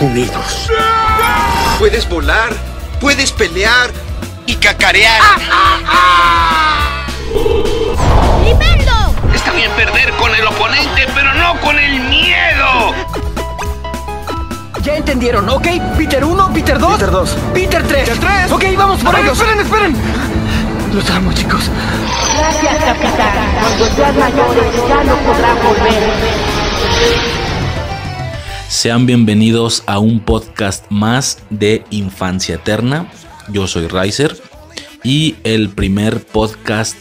Unidos. Puedes volar, puedes pelear y cacarear. ¡Liberlo! Está bien perder con el oponente, pero no con el miedo. Ya entendieron, ¿ok? Peter 1, Peter 2. Peter 2. Peter 3. Peter 3. Ok, vamos por ellos. Esperen, esperen. Los amo, chicos. Gracias, capitán. Cuando seas mayores ya no podrán volver. Sean bienvenidos a un podcast más de Infancia Eterna. Yo soy Riser y el primer podcast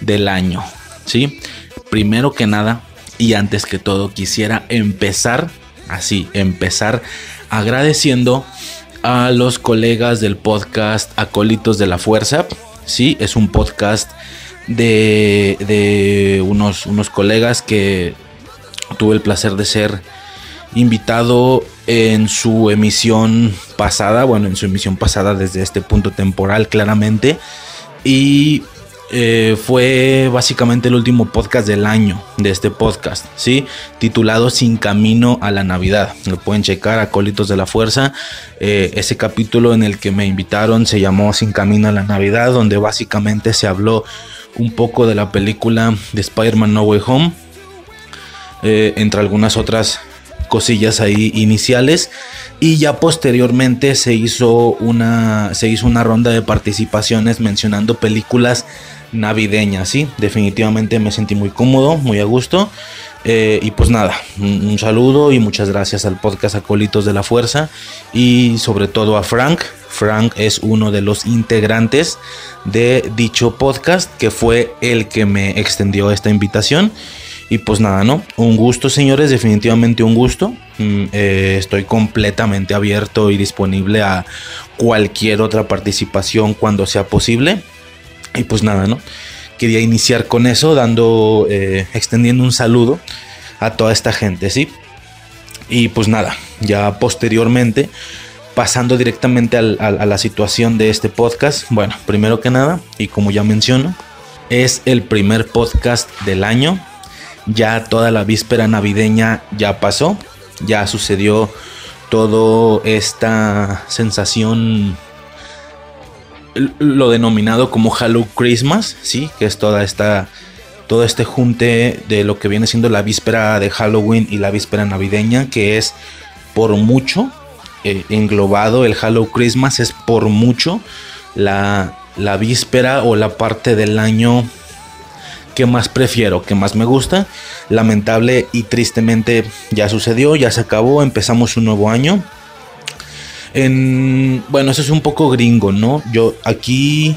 del año. ¿sí? Primero que nada y antes que todo quisiera empezar así, empezar agradeciendo a los colegas del podcast Acólitos de la Fuerza. Sí, es un podcast de, de unos, unos colegas que tuve el placer de ser invitado en su emisión pasada, bueno, en su emisión pasada desde este punto temporal claramente. Y eh, fue básicamente el último podcast del año de este podcast, ¿sí? Titulado Sin Camino a la Navidad. Lo pueden checar, Acólitos de la Fuerza. Eh, ese capítulo en el que me invitaron se llamó Sin Camino a la Navidad, donde básicamente se habló un poco de la película de Spider-Man No Way Home. Eh, entre algunas otras cosillas ahí iniciales. Y ya posteriormente se hizo una se hizo una ronda de participaciones mencionando películas navideñas sí definitivamente me sentí muy cómodo muy a gusto. Eh, y pues nada un, un, saludo y muchas gracias al podcast acolitos de la fuerza y sobre todo a Frank. Frank es uno de los integrantes de dicho podcast que fue el que me extendió esta invitación y pues nada, ¿no? Un gusto, señores, definitivamente un gusto. Mm, eh, estoy completamente abierto y disponible a cualquier otra participación cuando sea posible. Y pues nada, ¿no? Quería iniciar con eso, dando, eh, extendiendo un saludo a toda esta gente, ¿sí? Y pues nada, ya posteriormente, pasando directamente a la situación de este podcast, bueno, primero que nada, y como ya menciono, es el primer podcast del año ya toda la víspera navideña ya pasó, ya sucedió toda esta sensación, lo denominado como Halloween Christmas, sí, que es toda esta, todo este junte de lo que viene siendo la víspera de Halloween y la víspera navideña, que es por mucho eh, englobado el Halloween Christmas, es por mucho la, la víspera o la parte del año que más prefiero, que más me gusta. Lamentable y tristemente ya sucedió, ya se acabó, empezamos un nuevo año. En, bueno, eso es un poco gringo, ¿no? Yo aquí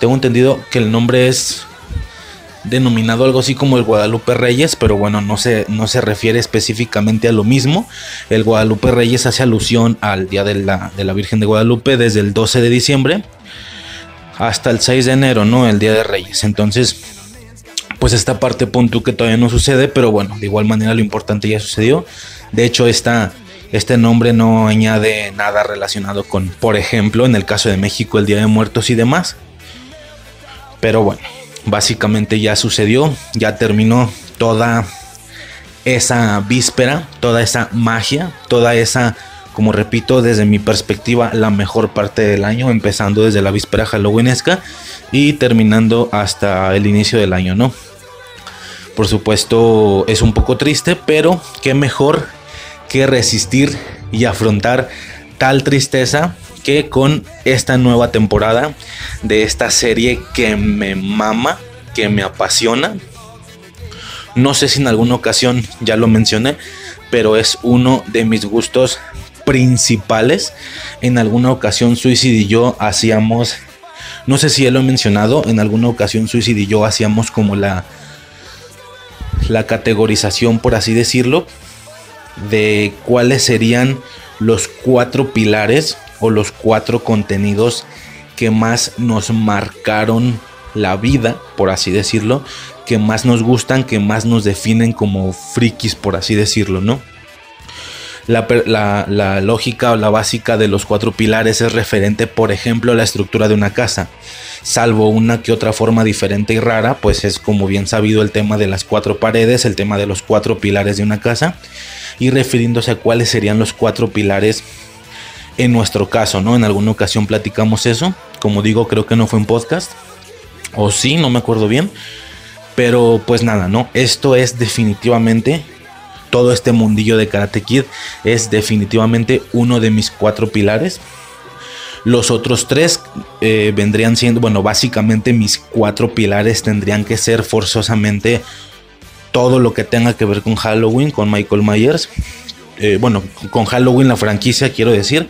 tengo entendido que el nombre es denominado algo así como el Guadalupe Reyes, pero bueno, no se, no se refiere específicamente a lo mismo. El Guadalupe Reyes hace alusión al Día de la, de la Virgen de Guadalupe desde el 12 de diciembre hasta el 6 de enero, ¿no? El Día de Reyes. Entonces, pues esta parte punto que todavía no sucede, pero bueno, de igual manera lo importante ya sucedió. De hecho, esta, este nombre no añade nada relacionado con, por ejemplo, en el caso de México, el Día de Muertos y demás. Pero bueno, básicamente ya sucedió, ya terminó toda esa víspera, toda esa magia, toda esa como repito, desde mi perspectiva, la mejor parte del año, empezando desde la víspera halloweenesca y terminando hasta el inicio del año, ¿no? Por supuesto, es un poco triste, pero qué mejor que resistir y afrontar tal tristeza que con esta nueva temporada de esta serie que me mama, que me apasiona. No sé si en alguna ocasión ya lo mencioné, pero es uno de mis gustos principales. En alguna ocasión Suicide y yo hacíamos, no sé si él lo he mencionado, en alguna ocasión Suicide y yo hacíamos como la, la categorización, por así decirlo, de cuáles serían los cuatro pilares o los cuatro contenidos que más nos marcaron la vida, por así decirlo, que más nos gustan, que más nos definen como frikis, por así decirlo, ¿no? La, lógica o la básica de los cuatro pilares es referente, por ejemplo, a la estructura de una casa. Salvo una que otra forma diferente y rara, pues es como bien sabido el tema de las cuatro paredes, el tema de los cuatro pilares de una casa, y refiriéndose a cuáles serían los cuatro pilares en nuestro caso, ¿no? En alguna ocasión platicamos eso. Como digo, creo que no fue un podcast. O sí, no me acuerdo bien. Pero pues nada, ¿no? Esto es definitivamente todo este mundillo de Karate Kid es definitivamente uno de mis cuatro pilares. Los otros tres eh, vendrían siendo, bueno, básicamente mis cuatro pilares tendrían que ser forzosamente todo lo que tenga que ver con Halloween, con Michael Myers. Eh, bueno, con Halloween la franquicia quiero decir.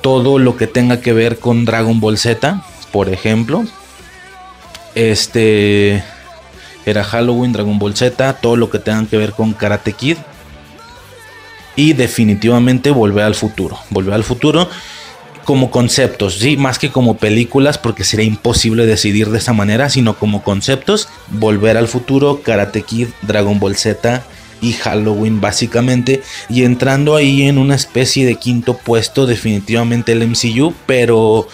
Todo lo que tenga que ver con Dragon Ball Z, por ejemplo. Este era Halloween, Dragon Ball Z, todo lo que tenga que ver con Karate Kid. Y definitivamente Volver al Futuro. Volver al Futuro como conceptos, sí, más que como películas, porque sería imposible decidir de esa manera, sino como conceptos. Volver al Futuro, Karate Kid, Dragon Ball Z y Halloween básicamente. Y entrando ahí en una especie de quinto puesto, definitivamente el MCU, pero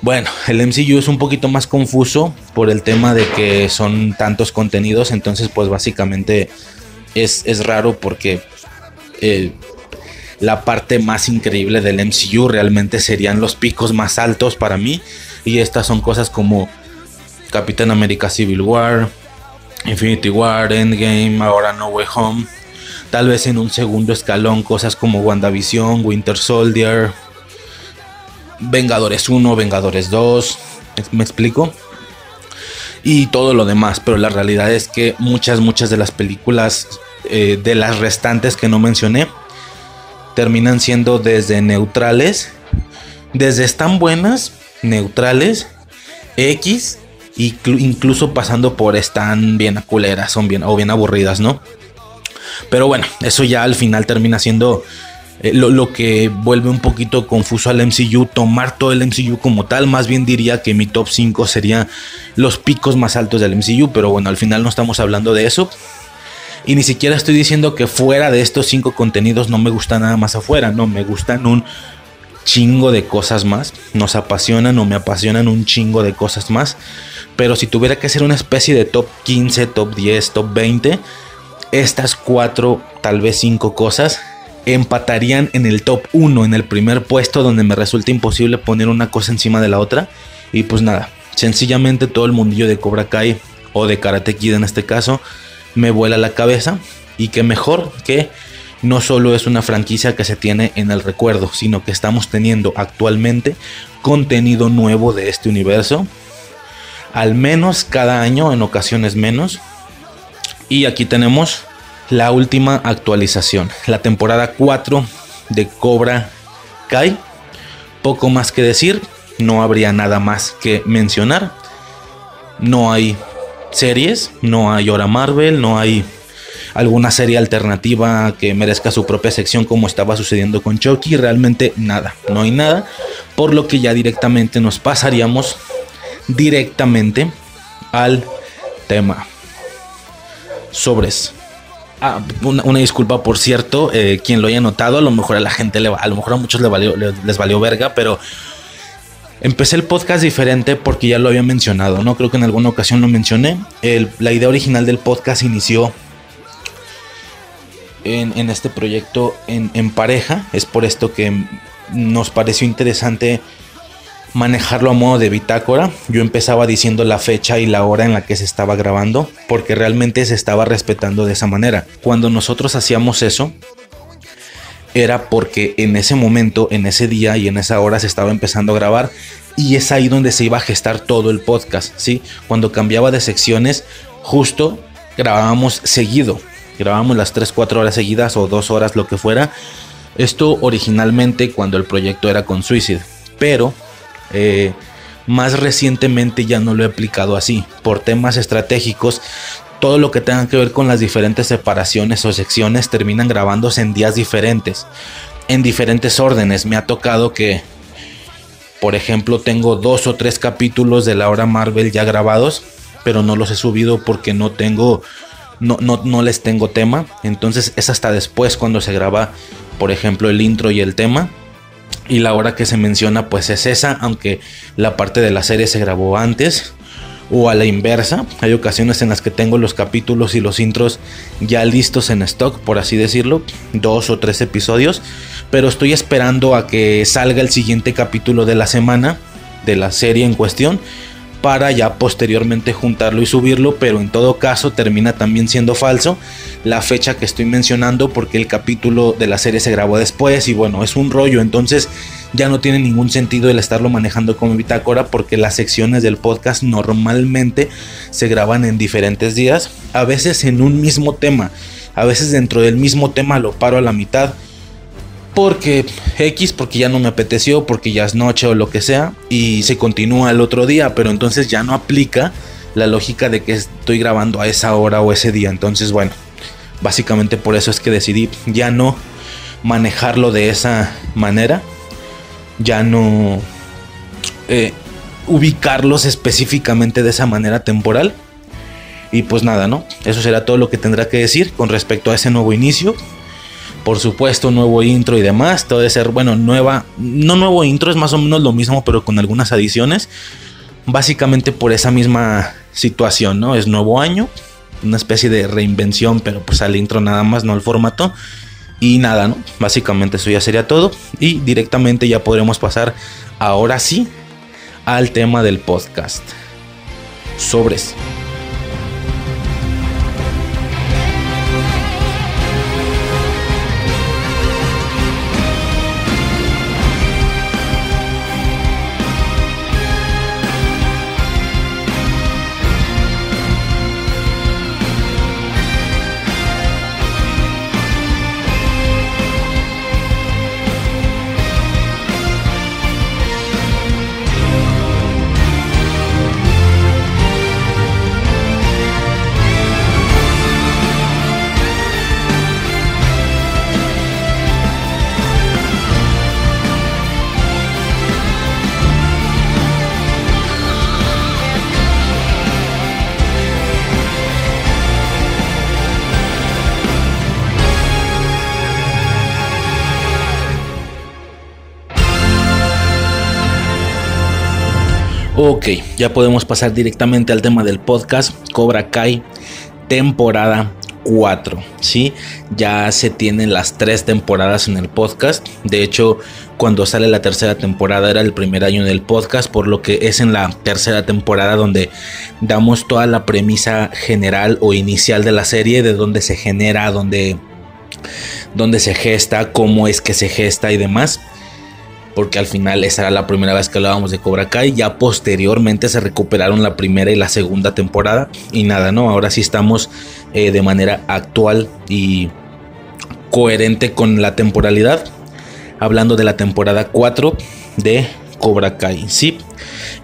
bueno, el MCU es un poquito más confuso por el tema de que son tantos contenidos, entonces pues básicamente es, raro porque eh, la parte más increíble del MCU realmente serían los picos más altos para mí y estas son cosas como Capitán América Civil War, Infinity War, Endgame, ahora No Way Home, tal vez en un segundo escalón cosas como WandaVision, Winter Soldier, Vengadores 1, Vengadores 2, ¿me explico? Y todo lo demás, pero la realidad es que muchas, muchas de las películas eh, de las restantes que no mencioné terminan siendo desde neutrales, desde están buenas, neutrales, X, incluso pasando por están bien aculeras, son bien o bien aburridas, ¿no? Pero bueno, eso ya al final termina siendo eh, lo, que vuelve un poquito confuso al MCU, tomar todo el MCU como tal, más bien diría que mi top 5 sería los picos más altos del MCU, pero bueno, al final no estamos hablando de eso. Y ni siquiera estoy diciendo que fuera de estos 5 contenidos no me gusta nada más afuera, no, me gustan un chingo de cosas más, nos apasionan o me apasionan un chingo de cosas más, pero si tuviera que hacer una especie de top 15, top 10, top 20, estas 4, tal vez 5 cosas empatarían en el top 1, en el primer puesto, donde me resulta imposible poner una cosa encima de la otra. Y pues nada, sencillamente todo el mundillo de Cobra Kai o de Karate Kid en este caso me vuela la cabeza. Y que mejor que no solo es una franquicia que se tiene en el recuerdo, sino que estamos teniendo actualmente contenido nuevo de este universo. Al menos cada año, en ocasiones menos. Y aquí tenemos la última actualización, la temporada 4 de Cobra Kai. Poco más que decir, no habría nada más que mencionar. No hay series, no hay hora Marvel, no hay alguna serie alternativa que merezca su propia sección como estaba sucediendo con Chucky, realmente nada, no hay nada, por lo que ya directamente nos pasaríamos directamente al tema. Sobres. Ah, una, disculpa, por cierto, eh, quien lo haya notado, a lo mejor a la gente, le, a lo mejor a muchos les valió, les, valió verga, pero empecé el podcast diferente porque ya lo había mencionado, ¿no? Creo que en alguna ocasión lo mencioné. la idea original del podcast inició en, este proyecto en, en pareja, es por esto que nos pareció interesante manejarlo a modo de bitácora. Yo empezaba diciendo la fecha y la hora en la que se estaba grabando, porque realmente se estaba respetando de esa manera. Cuando nosotros hacíamos eso, era porque en ese momento, en ese día y en esa hora se estaba empezando a grabar y es ahí donde se iba a gestar todo el podcast, ¿sí? Cuando cambiaba de secciones, justo grabábamos seguido, grabábamos las 3, 4 horas seguidas o 2 horas, lo que fuera. Esto originalmente cuando el proyecto era con Suicide, pero eh, más recientemente ya no lo he aplicado así. Por temas estratégicos, todo lo que tenga que ver con las diferentes separaciones o secciones terminan grabándose en días diferentes, en diferentes órdenes. Me ha tocado que, por ejemplo, tengo dos o tres capítulos de la hora Marvel ya grabados, pero no los he subido porque no tengo, no, no, no les tengo tema. Entonces es hasta después cuando se graba, por ejemplo, el intro y el tema. Y la hora que se menciona pues es esa, aunque la parte de la serie se grabó antes o a la inversa. Hay ocasiones en las que tengo los capítulos y los intros ya listos en stock, por así decirlo, dos o tres episodios, pero estoy esperando a que salga el siguiente capítulo de la semana de la serie en cuestión para ya posteriormente juntarlo y subirlo, pero en todo caso termina también siendo falso la fecha que estoy mencionando porque el capítulo de la serie se grabó después y bueno, es un rollo, entonces ya no tiene ningún sentido el estarlo manejando como bitácora porque las secciones del podcast normalmente se graban en diferentes días, a veces en un mismo tema, a veces dentro del mismo tema lo paro a la mitad porque X, porque ya no me apeteció, porque ya es noche o lo que sea, y se continúa el otro día, pero entonces ya no aplica la lógica de que estoy grabando a esa hora o ese día. Entonces, bueno, básicamente por eso es que decidí ya no manejarlo de esa manera, ya no eh, ubicarlos específicamente de esa manera temporal. Y pues nada, ¿no? Eso será todo lo que tendrá que decir con respecto a ese nuevo inicio por supuesto, nuevo intro y demás. Todo debe ser, bueno, nueva, no nuevo intro, es más o menos lo mismo, pero con algunas adiciones. Básicamente por esa misma situación, ¿no? Es nuevo año, una especie de reinvención, pero pues al intro nada más, no al formato. Y nada, ¿no? Básicamente eso ya sería todo. Y directamente ya podremos pasar ahora sí al tema del podcast. Sobres. Ok, ya podemos pasar directamente al tema del podcast. Cobra Kai, temporada 4. ¿sí? Ya se tienen las tres temporadas en el podcast. De hecho, cuando sale la tercera temporada era el primer año del podcast, por lo que es en la tercera temporada donde damos toda la premisa general o inicial de la serie, de dónde se genera, dónde, dónde se gesta, cómo es que se gesta y demás porque al final esa era la primera vez que hablábamos de Cobra Kai, ya posteriormente se recuperaron la primera y la segunda temporada y nada, ¿no? Ahora sí estamos eh, de manera actual y coherente con la temporalidad, hablando de la temporada 4 de Cobra Kai, ¿sí?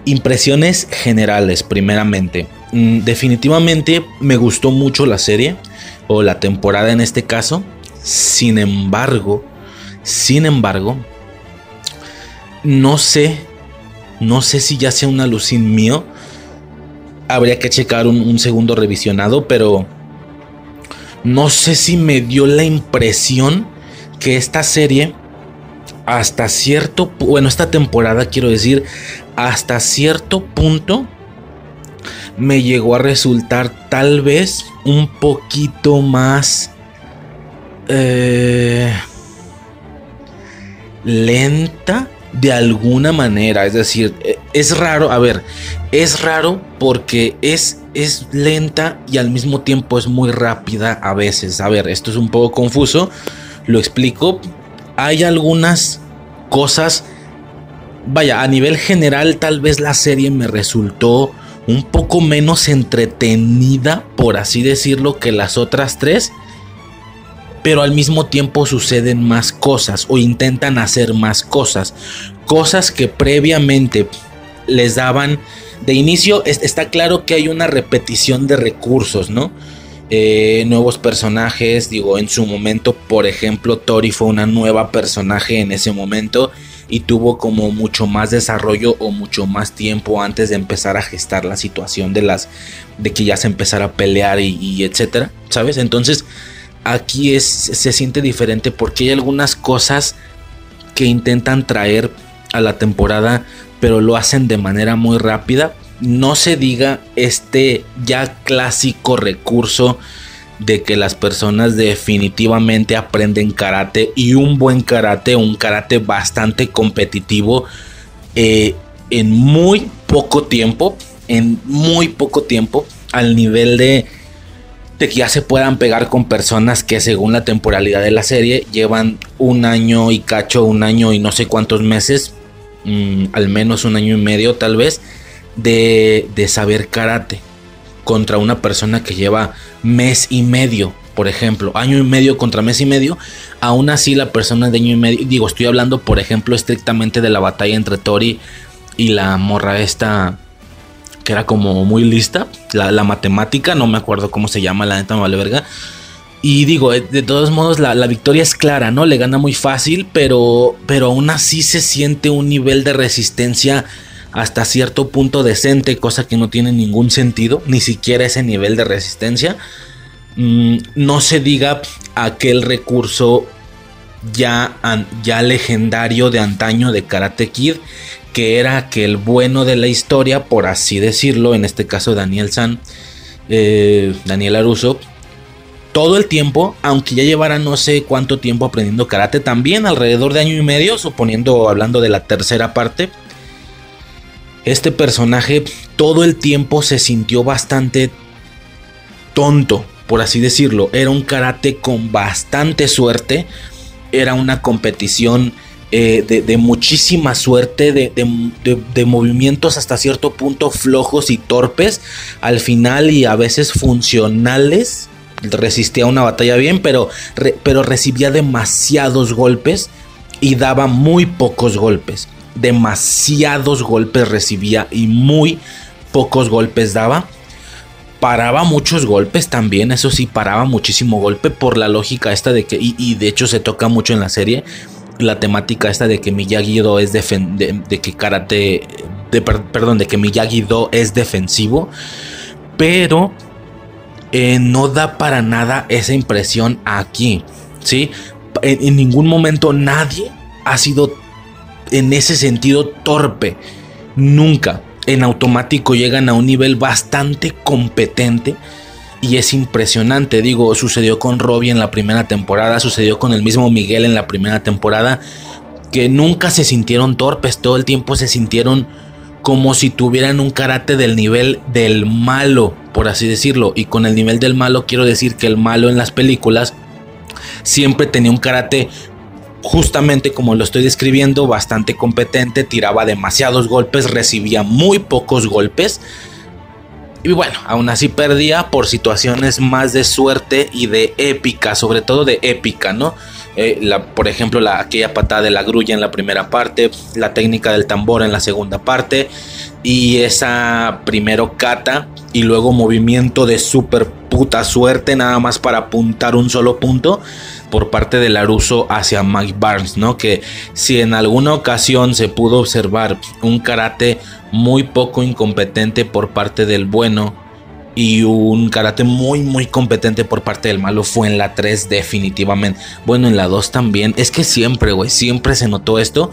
Impresiones generales, primeramente. Mm, definitivamente me gustó mucho la serie, o la temporada en este caso, sin embargo, sin embargo, no sé, no sé si ya sea una alucin mío. Habría que checar un, segundo revisionado, pero no sé si me dio la impresión que esta serie, hasta cierto, bueno, esta temporada quiero decir, hasta cierto punto, me llegó a resultar tal vez un poquito más... Eh, lenta de alguna manera. Es decir, e, es raro, a ver, es raro porque es, es lenta y al mismo tiempo es muy rápida a veces. A ver, esto es un poco confuso, lo explico. Hay algunas cosas, vaya, a nivel general tal vez la serie me resultó un poco menos entretenida, por así decirlo, que las otras tres pero al mismo tiempo suceden más cosas o intentan hacer más cosas. Cosas que previamente les daban de inicio está claro que hay una repetición de recursos, ¿no? Eh, nuevos personajes, digo, en su momento, por ejemplo, Tori fue una nueva personaje en ese momento y tuvo como mucho más desarrollo o mucho más tiempo antes de empezar a gestar la situación de las de que ya se empezara a pelear y, y etcétera, ¿sabes? Entonces, aquí se siente diferente porque hay algunas cosas que intentan traer a la temporada, pero lo hacen de manera muy rápida. No se diga este ya clásico recurso de que las personas definitivamente aprenden karate y un buen karate, un karate bastante competitivo eh, en muy poco tiempo, en muy poco tiempo, al nivel de, de que ya se puedan pegar con personas que según la temporalidad de la serie llevan un año y cacho, un año y no sé cuántos meses, mm, al menos un año y medio tal vez de, saber karate contra una persona que lleva mes y medio, por ejemplo, año y medio contra mes y medio, aún así la persona de año y medio, digo, estoy hablando, por ejemplo, estrictamente de la batalla entre Tori y la morra esta, que era como muy lista, la, matemática, no me acuerdo cómo se llama, la neta me vale verga. Y digo, eh, de todos modos, la, la, victoria es clara, ¿no? Le gana muy fácil, pero, pero aún así se siente un nivel de resistencia hasta cierto punto decente, cosa que no tiene ningún sentido, ni siquiera ese nivel de resistencia. Mm, no se diga aquel recurso ya, ya legendario de antaño de Karate Kid, que era que el bueno de la historia, por así decirlo, en este caso Daniel San, eh, Daniel Aruso, todo el tiempo, aunque ya llevara no sé cuánto tiempo aprendiendo karate, también alrededor de año y medio, suponiendo, hablando de la tercera parte, este personaje todo el tiempo se sintió bastante tonto, por así decirlo. Era un karate con bastante suerte. Era una competición eh, de, muchísima suerte, de, de, movimientos hasta cierto punto flojos y torpes. Al final y a veces funcionales. Resistía una batalla bien, pero, pero recibía demasiados golpes y daba muy pocos golpes demasiados golpes recibía y muy pocos golpes daba. Paraba muchos golpes también, eso sí, paraba muchísimo golpe por la lógica esta de que, y, de hecho se toca mucho en la serie, la temática esta de que Miyagi-Do es de, de, que karate, de, perdón, de que Miyagi-Do es defensivo, pero eh, no da para nada esa impresión aquí, ¿sí? en ningún momento nadie ha sido en ese sentido torpe. Nunca. En automático llegan a un nivel bastante competente. Y es impresionante, digo, sucedió con Robbie en la primera temporada, sucedió con el mismo Miguel en la primera temporada, que nunca se sintieron torpes, todo el tiempo se sintieron como si tuvieran un karate del nivel del malo, por así decirlo. Y con el nivel del malo quiero decir que el malo en las películas siempre tenía un karate justamente como lo estoy describiendo, bastante competente, tiraba demasiados golpes, recibía muy pocos golpes. Y bueno, aún así perdía por situaciones más de suerte y de épica, sobre todo de épica, ¿no? Eh, la, por ejemplo, la, aquella patada de la grulla en la primera parte, la técnica del tambor en la segunda parte, y esa primero cata y luego movimiento de super puta suerte, nada más para apuntar un solo punto por parte de Laruso hacia Mike Barnes, ¿no? Que si en alguna ocasión se pudo observar un karate muy poco incompetente por parte del bueno y un karate muy muy competente por parte del malo fue en la 3 definitivamente. Bueno, en la 2 también. Es que siempre, güey, siempre se notó esto.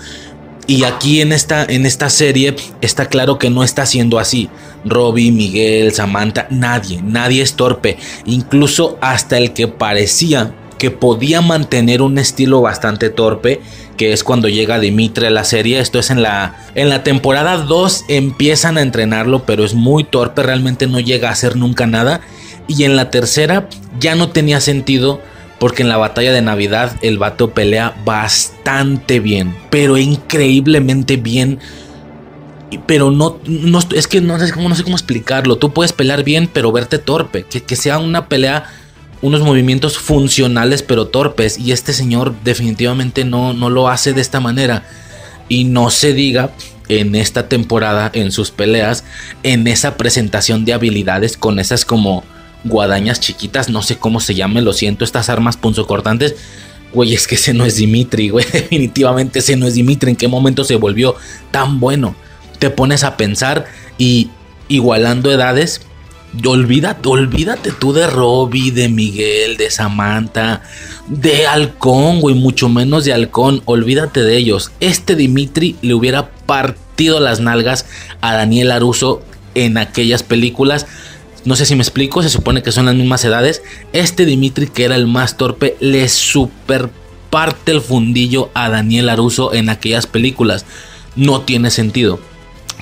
Y aquí en esta, en esta serie está claro que no está siendo así. Robbie, Miguel, Samantha, nadie, nadie es torpe. Incluso hasta el que parecía que podía mantener un estilo bastante torpe, que es cuando llega Dimitri a la serie. Esto es en la, en la temporada 2 empiezan a entrenarlo, pero es muy torpe, realmente no llega a hacer nunca nada. Y en la tercera ya no tenía sentido porque en la batalla de Navidad el vato pelea bastante bien, pero increíblemente bien. Pero no, no es que no no sé cómo explicarlo. Tú puedes pelear bien, pero verte torpe. Que, que sea una pelea unos movimientos funcionales pero torpes y este señor definitivamente no, no lo hace de esta manera y no se diga en esta temporada, en sus peleas, en esa presentación de habilidades con esas como guadañas chiquitas, no sé cómo se llame, lo siento, estas armas punzocortantes. Güey, es que ese no es Dimitri, güey. Definitivamente ese no es Dimitri. ¿En qué momento se volvió tan bueno? Te pones a pensar y igualando edades, olvídate, olvídate tú de Robbie, de Miguel, de Samantha, de Halcón, güey, mucho menos de Halcón, olvídate de ellos. Este Dimitri le hubiera partido las nalgas a Daniel Aruso en aquellas películas. No sé si me explico, se supone que son las mismas edades. Este Dimitri, que era el más torpe, le super parte el fundillo a Daniel Aruso en aquellas películas. No tiene sentido.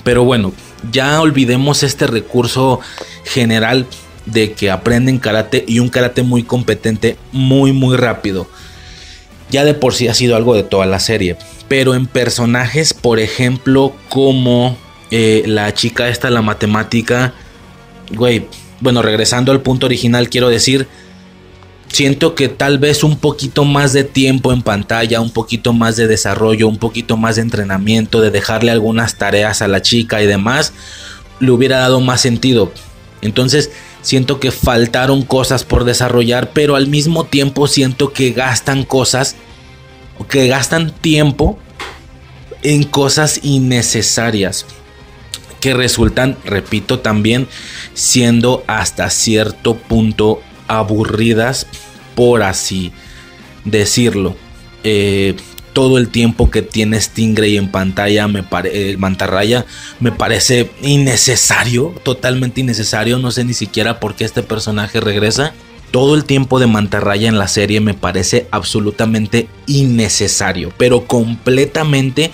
Pero bueno, ya olvidemos este recurso general de que aprenden karate y un karate muy competente, muy muy rápido. Ya de por sí ha sido algo de toda la serie. Pero en personajes, por ejemplo, como eh, la chica esta, la matemática, güey, bueno, regresando al punto original, quiero decir, siento que tal vez un poquito más de tiempo en pantalla, un poquito más de desarrollo, un poquito más de entrenamiento, de dejarle algunas tareas a la chica y demás, le hubiera dado más sentido. Entonces, siento que faltaron cosas por desarrollar, pero al mismo tiempo siento que gastan cosas, que gastan tiempo en cosas innecesarias que resultan, repito, también siendo hasta cierto punto aburridas, por así decirlo. Eh, todo el tiempo que tiene Stingray en pantalla, me el mantarraya, me parece innecesario, totalmente innecesario. No sé ni siquiera por qué este personaje regresa. Todo el tiempo de mantarraya en la serie me parece absolutamente innecesario, pero completamente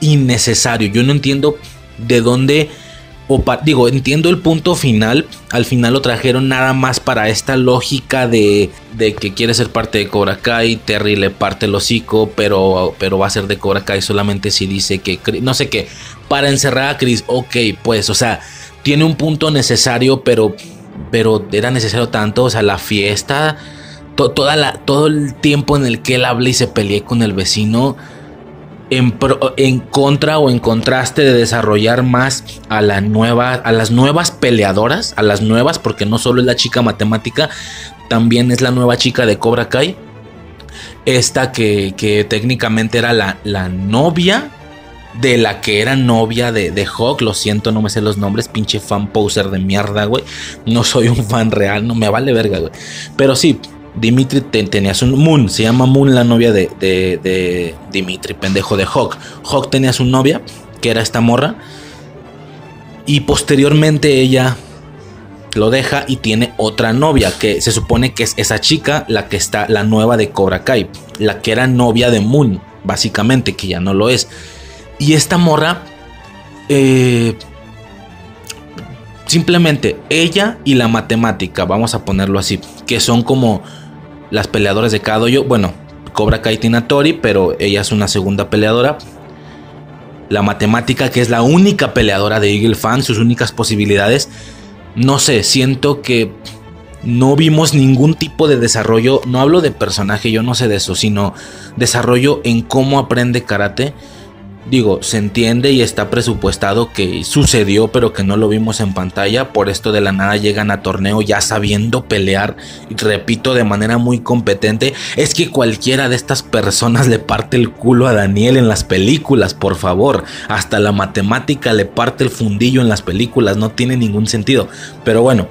innecesario. Yo no entiendo de dónde digo, entiendo el punto final. Al final lo trajeron nada más para esta lógica de, de, que quiere ser parte de Cobra Kai. Terry le parte el hocico, pero, pero va a ser de Cobra Kai solamente si dice que. No sé qué. Para encerrar a Chris, ok, pues, o sea, tiene un punto necesario, pero, pero era necesario tanto. O sea, la fiesta, toda la, todo el tiempo en el que él habla y se peleé con el vecino en, contra o en contraste de desarrollar más a, la nueva, a las nuevas peleadoras, a las nuevas, porque no solo es la chica matemática, también es la nueva chica de Cobra Kai. Esta que, técnicamente era la, la, novia de la que era novia de, de Hawk. Lo siento, no me sé los nombres, pinche fan poser de mierda, güey. No soy un fan real, no me vale verga, güey. Pero sí, Dimitri tenía su Moon, se llama Moon la novia de, de, Dimitri, pendejo de Hawk. Hawk tenía su novia, que era esta morra. Y posteriormente ella lo deja y tiene otra novia, que se supone que es esa chica, la que está, la nueva de Cobra Kai, la que era novia de Moon, básicamente, que ya no lo es. Y esta morra, eh, simplemente ella y la matemática, vamos a ponerlo así, que son como las peleadoras de cada dojo. Bueno, Cobra Kai Tina Tori, pero ella es una segunda peleadora. La matemática, que es la única peleadora de Eagle Fan, sus únicas posibilidades. No sé, siento que no vimos ningún tipo de desarrollo. No hablo de personaje, yo no sé de eso, sino desarrollo en cómo aprende karate digo, se entiende y está presupuestado que sucedió, pero que no lo vimos en pantalla. Por esto de la nada llegan a torneo ya sabiendo pelear, repito, de manera muy competente. Es que cualquiera de estas personas le parte el culo a Daniel en las películas, por favor. Hasta la matemática le parte el fundillo en las películas, no tiene ningún sentido. Pero bueno,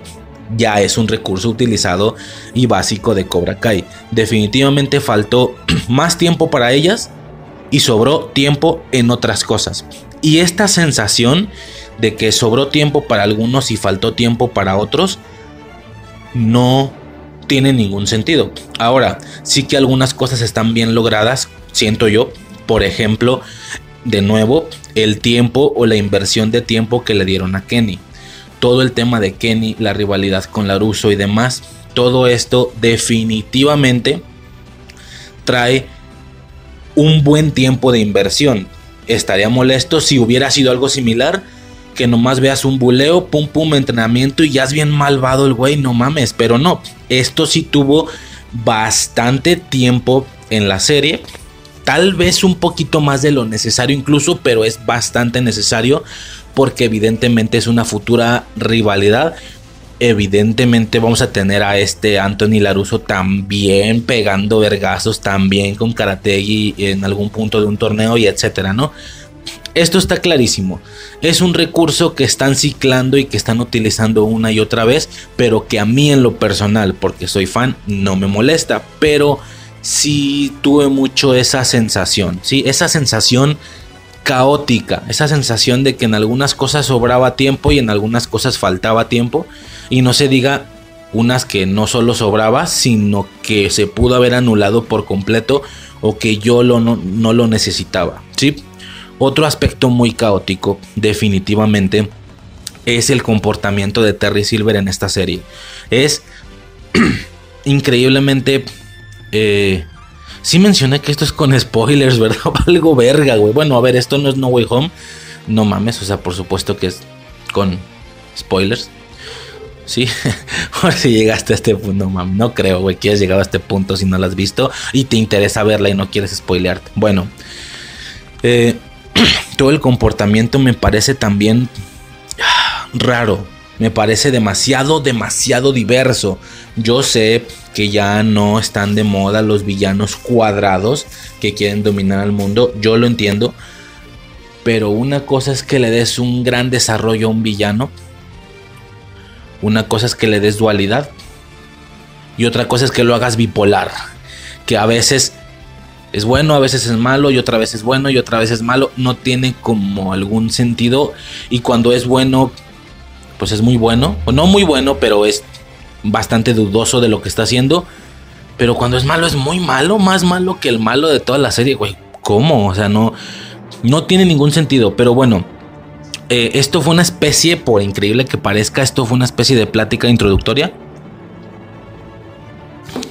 ya es un recurso utilizado y básico de Cobra Kai. Definitivamente faltó más tiempo para ellas y sobró tiempo en otras cosas. Y esta sensación de que sobró tiempo para algunos y faltó tiempo para otros no tiene ningún sentido. Ahora, sí que algunas cosas están bien logradas, siento yo. Por ejemplo, de nuevo, el tiempo o la inversión de tiempo que le dieron a Kenny. Todo el tema de Kenny, la rivalidad con Laruso y demás. Todo esto definitivamente trae un buen tiempo de inversión. Estaría molesto si hubiera sido algo similar. Que nomás veas un buleo, pum pum, entrenamiento y ya es bien malvado el güey, no mames. Pero no, esto sí tuvo bastante tiempo en la serie. tal vez un poquito más de lo necesario incluso, pero es bastante necesario porque evidentemente es una futura rivalidad. Evidentemente vamos a tener a este Anthony Laruso también pegando vergazos, también con Karategi en algún punto de un torneo y etcétera, ¿no? Esto está clarísimo. Es un recurso que están ciclando y que están utilizando una y otra vez, pero que a mí en lo personal, porque soy fan, no me molesta. Pero sí tuve mucho esa sensación, ¿sí? Esa sensación caótica, esa sensación de que en algunas cosas sobraba tiempo y en algunas cosas faltaba tiempo. Y no se diga unas que no solo sobraba, sino que se pudo haber anulado por completo o que yo lo, no, no lo necesitaba, ¿sí? Otro aspecto muy caótico, definitivamente, es el comportamiento de Terry Silver en esta serie. Es increíblemente... Eh, sí mencioné que esto es con spoilers, ¿verdad? Algo verga, güey. Bueno, a ver, esto no es No Way Home. No mames, o sea, por supuesto que es con spoilers. Sí, por si llegaste a este punto, no, no creo, güey, que hayas llegado a este punto si no la has visto y te interesa verla y no quieres spoilearte. Bueno, eh, todo el comportamiento me parece también raro. Me parece demasiado, demasiado diverso. Yo sé que ya no están de moda los villanos cuadrados que quieren dominar al mundo. Yo lo entiendo. Pero una cosa es que le des un gran desarrollo a un villano. Una cosa es que le des dualidad. Y otra cosa es que lo hagas bipolar. Que a veces es bueno, a veces es malo y otra vez es bueno y otra vez es malo. No tiene como algún sentido. Y cuando es bueno, pues es muy bueno. O no muy bueno, pero es bastante dudoso de lo que está haciendo. Pero cuando es malo, es muy malo. Más malo que el malo de toda la serie, güey. ¿Cómo? O sea, no, no tiene ningún sentido. Pero bueno, eh, esto fue una especie, por increíble que parezca, esto fue una especie de plática introductoria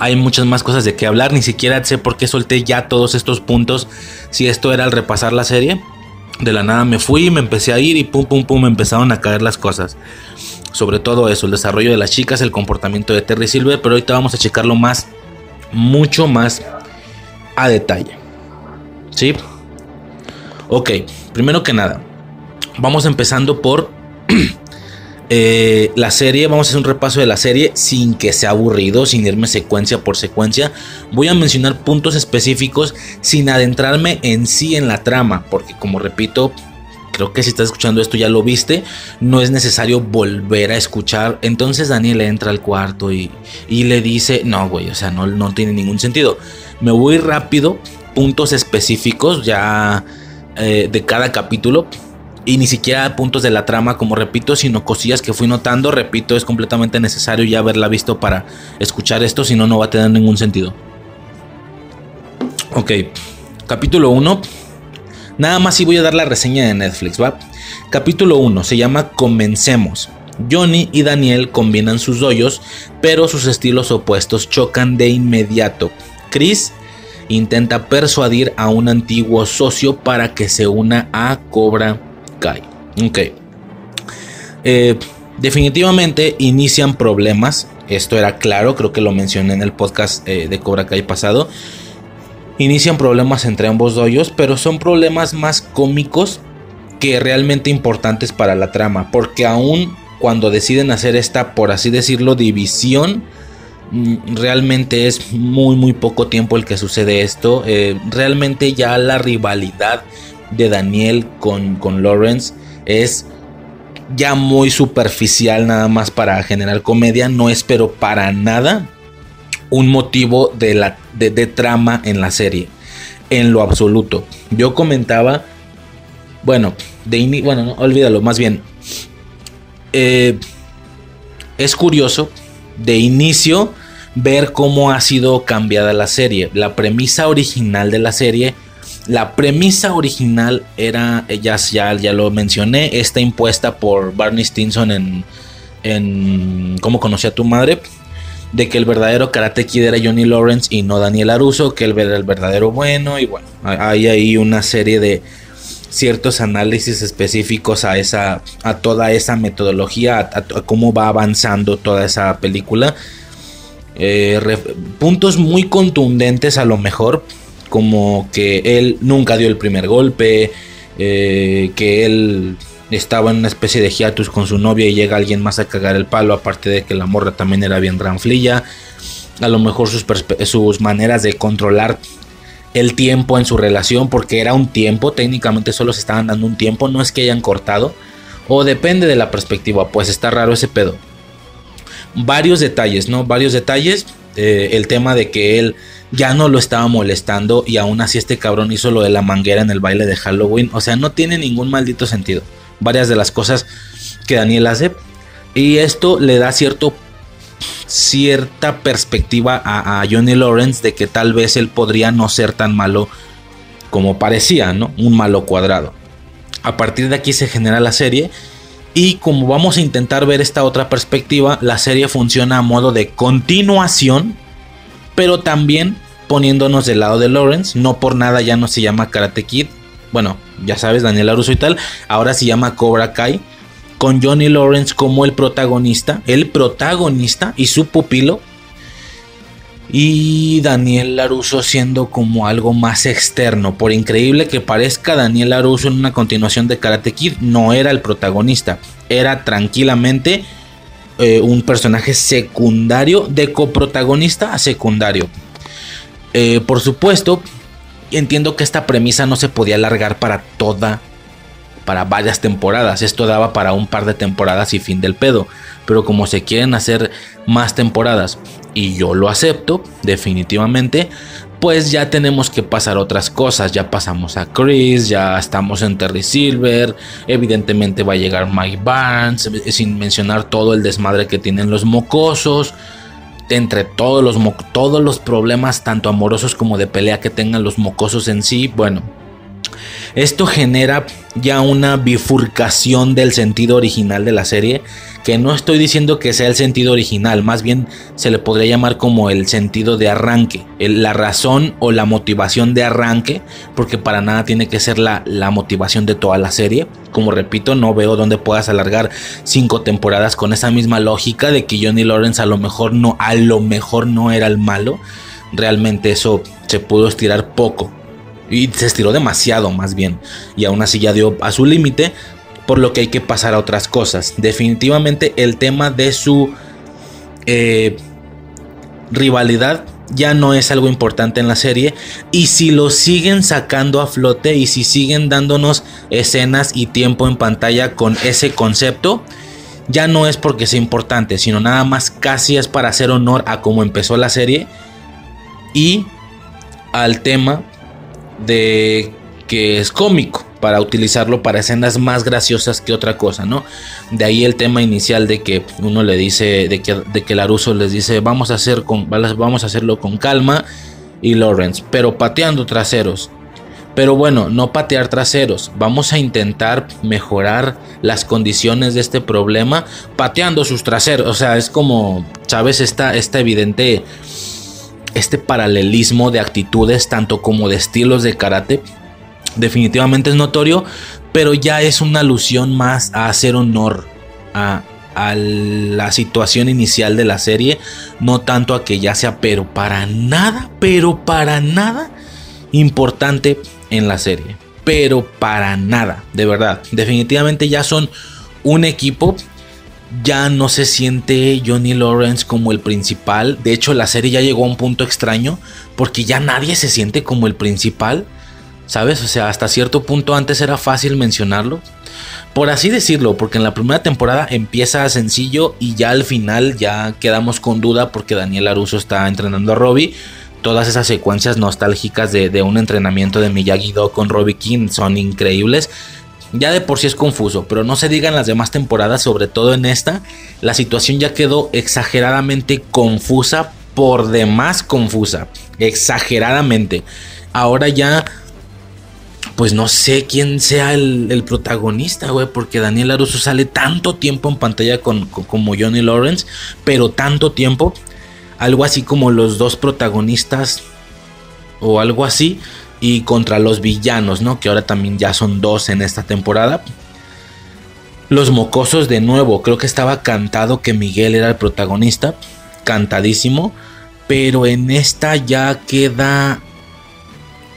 hay muchas más cosas de qué hablar. Ni siquiera sé por qué solté ya todos estos puntos. Si esto era al repasar la serie. De la nada me fui, me empecé a ir y pum, pum, pum, me empezaron a caer las cosas. Sobre todo eso, el desarrollo de las chicas, el comportamiento de Terry Silver. Pero ahorita vamos a checarlo más, mucho más a detalle. ¿Sí? Ok, primero que nada, vamos empezando por Eh, la serie, vamos a hacer un repaso de la serie sin que sea aburrido, sin irme secuencia por secuencia. Voy a mencionar puntos específicos sin adentrarme en sí en la trama, porque como repito, creo que si estás escuchando esto ya lo viste, no es necesario volver a escuchar. Entonces Daniel entra al cuarto y, le dice, no, güey, o sea, no, no tiene ningún sentido. Me voy rápido, puntos específicos ya eh, de cada capítulo y ni siquiera puntos de la trama, como repito, sino cosillas que fui notando. Repito, es completamente necesario ya haberla visto para escuchar esto, si no, no va a tener ningún sentido. Ok, capítulo 1. Nada más si voy a dar la reseña de Netflix, ¿va? Capítulo 1 se llama Comencemos. Johnny y Daniel combinan sus doyos, pero sus estilos opuestos chocan de inmediato. Chris intenta persuadir a un antiguo socio para que se una a Cobra Ok. Eh, definitivamente inician problemas. Esto era claro, creo que lo mencioné en el podcast eh, de Cobra Kai pasado. Inician problemas entre ambos doyos, pero son problemas más cómicos que realmente importantes para la trama. Porque aún cuando deciden hacer esta, por así decirlo, división, mm, realmente es muy muy poco tiempo el que sucede esto. Eh, realmente ya la rivalidad de Daniel con, con Lawrence es ya muy superficial nada más para generar comedia. No espero para nada un motivo de, la, de, trama en la serie. En lo absoluto. Yo comentaba, bueno, de bueno, no, olvídalo, más bien. Eh, es curioso de inicio ver cómo ha sido cambiada la serie. La premisa original de la serie la premisa original era, ya, ya, ya lo mencioné, está impuesta por Barney Stinson en, en ¿Cómo conocí a tu madre? De que el verdadero Karate Kid era Johnny Lawrence y no Daniel Aruso, que él era el verdadero bueno. Y bueno, hay ahí una serie de ciertos análisis específicos a, esa, a toda esa metodología, a, cómo va avanzando toda esa película. Eh, puntos muy contundentes a lo mejor como que él nunca dio el primer golpe, eh, que él estaba en una especie de hiatus con su novia y llega alguien más a cagar el palo, aparte de que la morra también era bien ranflilla. A lo mejor sus, sus maneras de controlar el tiempo en su relación, porque era un tiempo, técnicamente solo se estaban dando un tiempo, no es que hayan cortado, o depende de la perspectiva, pues está raro ese pedo. Varios detalles, ¿no? Varios detalles. Eh, el tema de que él ya no lo estaba molestando y aún así este cabrón hizo lo de la manguera en el baile de Halloween. O sea, no tiene ningún maldito sentido. Varias de las cosas que Daniel hace. Y esto le da cierto cierta perspectiva a, a, Johnny Lawrence de que tal vez él podría no ser tan malo como parecía, ¿no? Un malo cuadrado. A partir de aquí se genera la serie y como vamos a intentar ver esta otra perspectiva, la serie funciona a modo de continuación, pero también poniéndonos del lado de Lawrence. No por nada ya no se llama Karate Kid. Bueno, ya sabes, Daniel Aruso y tal. Ahora se llama Cobra Kai. Con Johnny Lawrence como el protagonista. El protagonista y su pupilo. Y Daniel Laruso siendo como algo más externo. Por increíble que parezca, Daniel Laruso en una continuación de Karate Kid no era el protagonista. Era tranquilamente eh, un personaje secundario, de coprotagonista a secundario. Eh, por supuesto, entiendo que esta premisa no se podía alargar para toda, para varias temporadas. Esto daba para un par de temporadas y fin del pedo. Pero como se quieren hacer más temporadas y yo lo acepto definitivamente, pues ya tenemos que pasar otras cosas. Ya pasamos a Chris, ya estamos en Terry Silver, evidentemente va a llegar Mike Barnes, sin mencionar todo el desmadre que tienen los mocosos. Entre todos los, todos los problemas, tanto amorosos como de pelea que tengan los mocosos en sí, bueno, esto genera ya una bifurcación del sentido original de la serie, que no estoy diciendo que sea el sentido original, más bien se le podría llamar como el sentido de arranque, la razón o la motivación de arranque, porque para nada tiene que ser la, la motivación de toda la serie. Como repito, no veo dónde puedas alargar cinco temporadas con esa misma lógica de que Johnny Lawrence a lo mejor no, a lo mejor no era el malo. Realmente eso se pudo estirar poco y se estiró demasiado más bien. Y aún así ya dio a su límite. Por lo que hay que pasar a otras cosas. Definitivamente el tema de su eh, rivalidad ya no es algo importante en la serie. Y si lo siguen sacando a flote y si siguen dándonos escenas y tiempo en pantalla con ese concepto, ya no es porque sea importante, sino nada más casi es para hacer honor a cómo empezó la serie y al tema de que es cómico para utilizarlo para escenas más graciosas que otra cosa, ¿no? De ahí el tema inicial de que uno le dice, de que, de que Laruso les dice, vamos a, hacer con, vamos a hacerlo con calma, y Lawrence, pero pateando traseros. Pero bueno, no patear traseros, vamos a intentar mejorar las condiciones de este problema pateando sus traseros, o sea, es como, ¿sabes? Está, está evidente este paralelismo de actitudes, tanto como de estilos de karate, definitivamente es notorio, pero ya es una alusión más a hacer honor a, la situación inicial de la serie, no tanto a que ya sea, pero para nada, pero para nada importante en la serie. Pero para nada, de verdad. Definitivamente ya son un equipo ya no se siente Johnny Lawrence como el principal. De hecho, la serie ya llegó a un punto extraño porque ya nadie se siente como el principal. ¿Sabes? O sea, hasta cierto punto antes era fácil mencionarlo. Por así decirlo, porque en la primera temporada empieza sencillo y ya al final ya quedamos con duda porque Daniel Aruso está entrenando a Robbie. Todas esas secuencias nostálgicas de, de un entrenamiento de Miyagi-Do con Robbie King son increíbles ya de por sí es confuso, pero no se diga en las demás temporadas, sobre todo en esta, la situación ya quedó exageradamente confusa, por demás confusa, exageradamente. Ahora ya, pues no sé quién sea el, protagonista, güey, porque Daniel Aruso sale tanto tiempo en pantalla con, como Johnny Lawrence, pero tanto tiempo, algo así como los dos protagonistas o algo así y contra los villanos, ¿no? Que ahora también ya son dos en esta temporada. Los mocosos de nuevo, creo que estaba cantado que Miguel era el protagonista, cantadísimo, pero en esta ya queda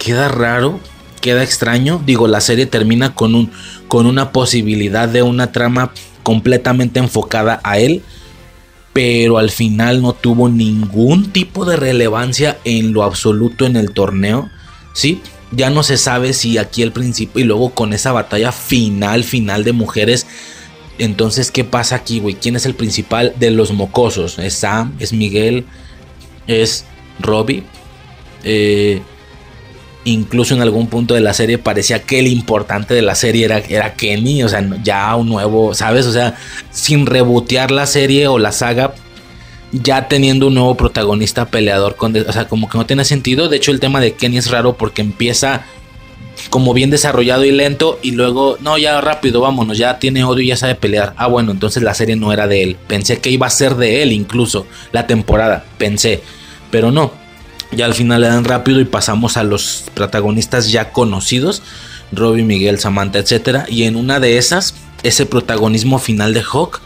queda raro, queda extraño. Digo, la serie termina con, un, con una posibilidad de una trama completamente enfocada a él, pero al final no tuvo ningún tipo de relevancia en lo absoluto en el torneo. Sí, ya no se sabe si aquí al principio y luego con esa batalla final, final de mujeres. Entonces, ¿qué pasa aquí, güey? ¿Quién es el principal de los mocosos? ¿Es Sam? ¿Es Miguel? ¿Es Robbie? Eh, incluso en algún punto de la serie parecía que el importante de la serie era, era Kenny, o sea, ya un nuevo, ¿sabes? O sea, sin rebotear la serie o la saga, ya teniendo un nuevo protagonista peleador, con, o sea, como que no tiene sentido. De hecho, el tema de Kenny es raro porque empieza como bien desarrollado y lento y luego, no, ya rápido, vámonos, ya tiene odio y ya sabe pelear. Ah, bueno, entonces la serie no era de él. Pensé que iba a ser de él incluso la temporada, pensé, pero no ya al final le dan rápido y pasamos a los protagonistas ya conocidos, Robbie, Miguel, Samantha, etc. Y en una de esas, ese protagonismo final de Hawk,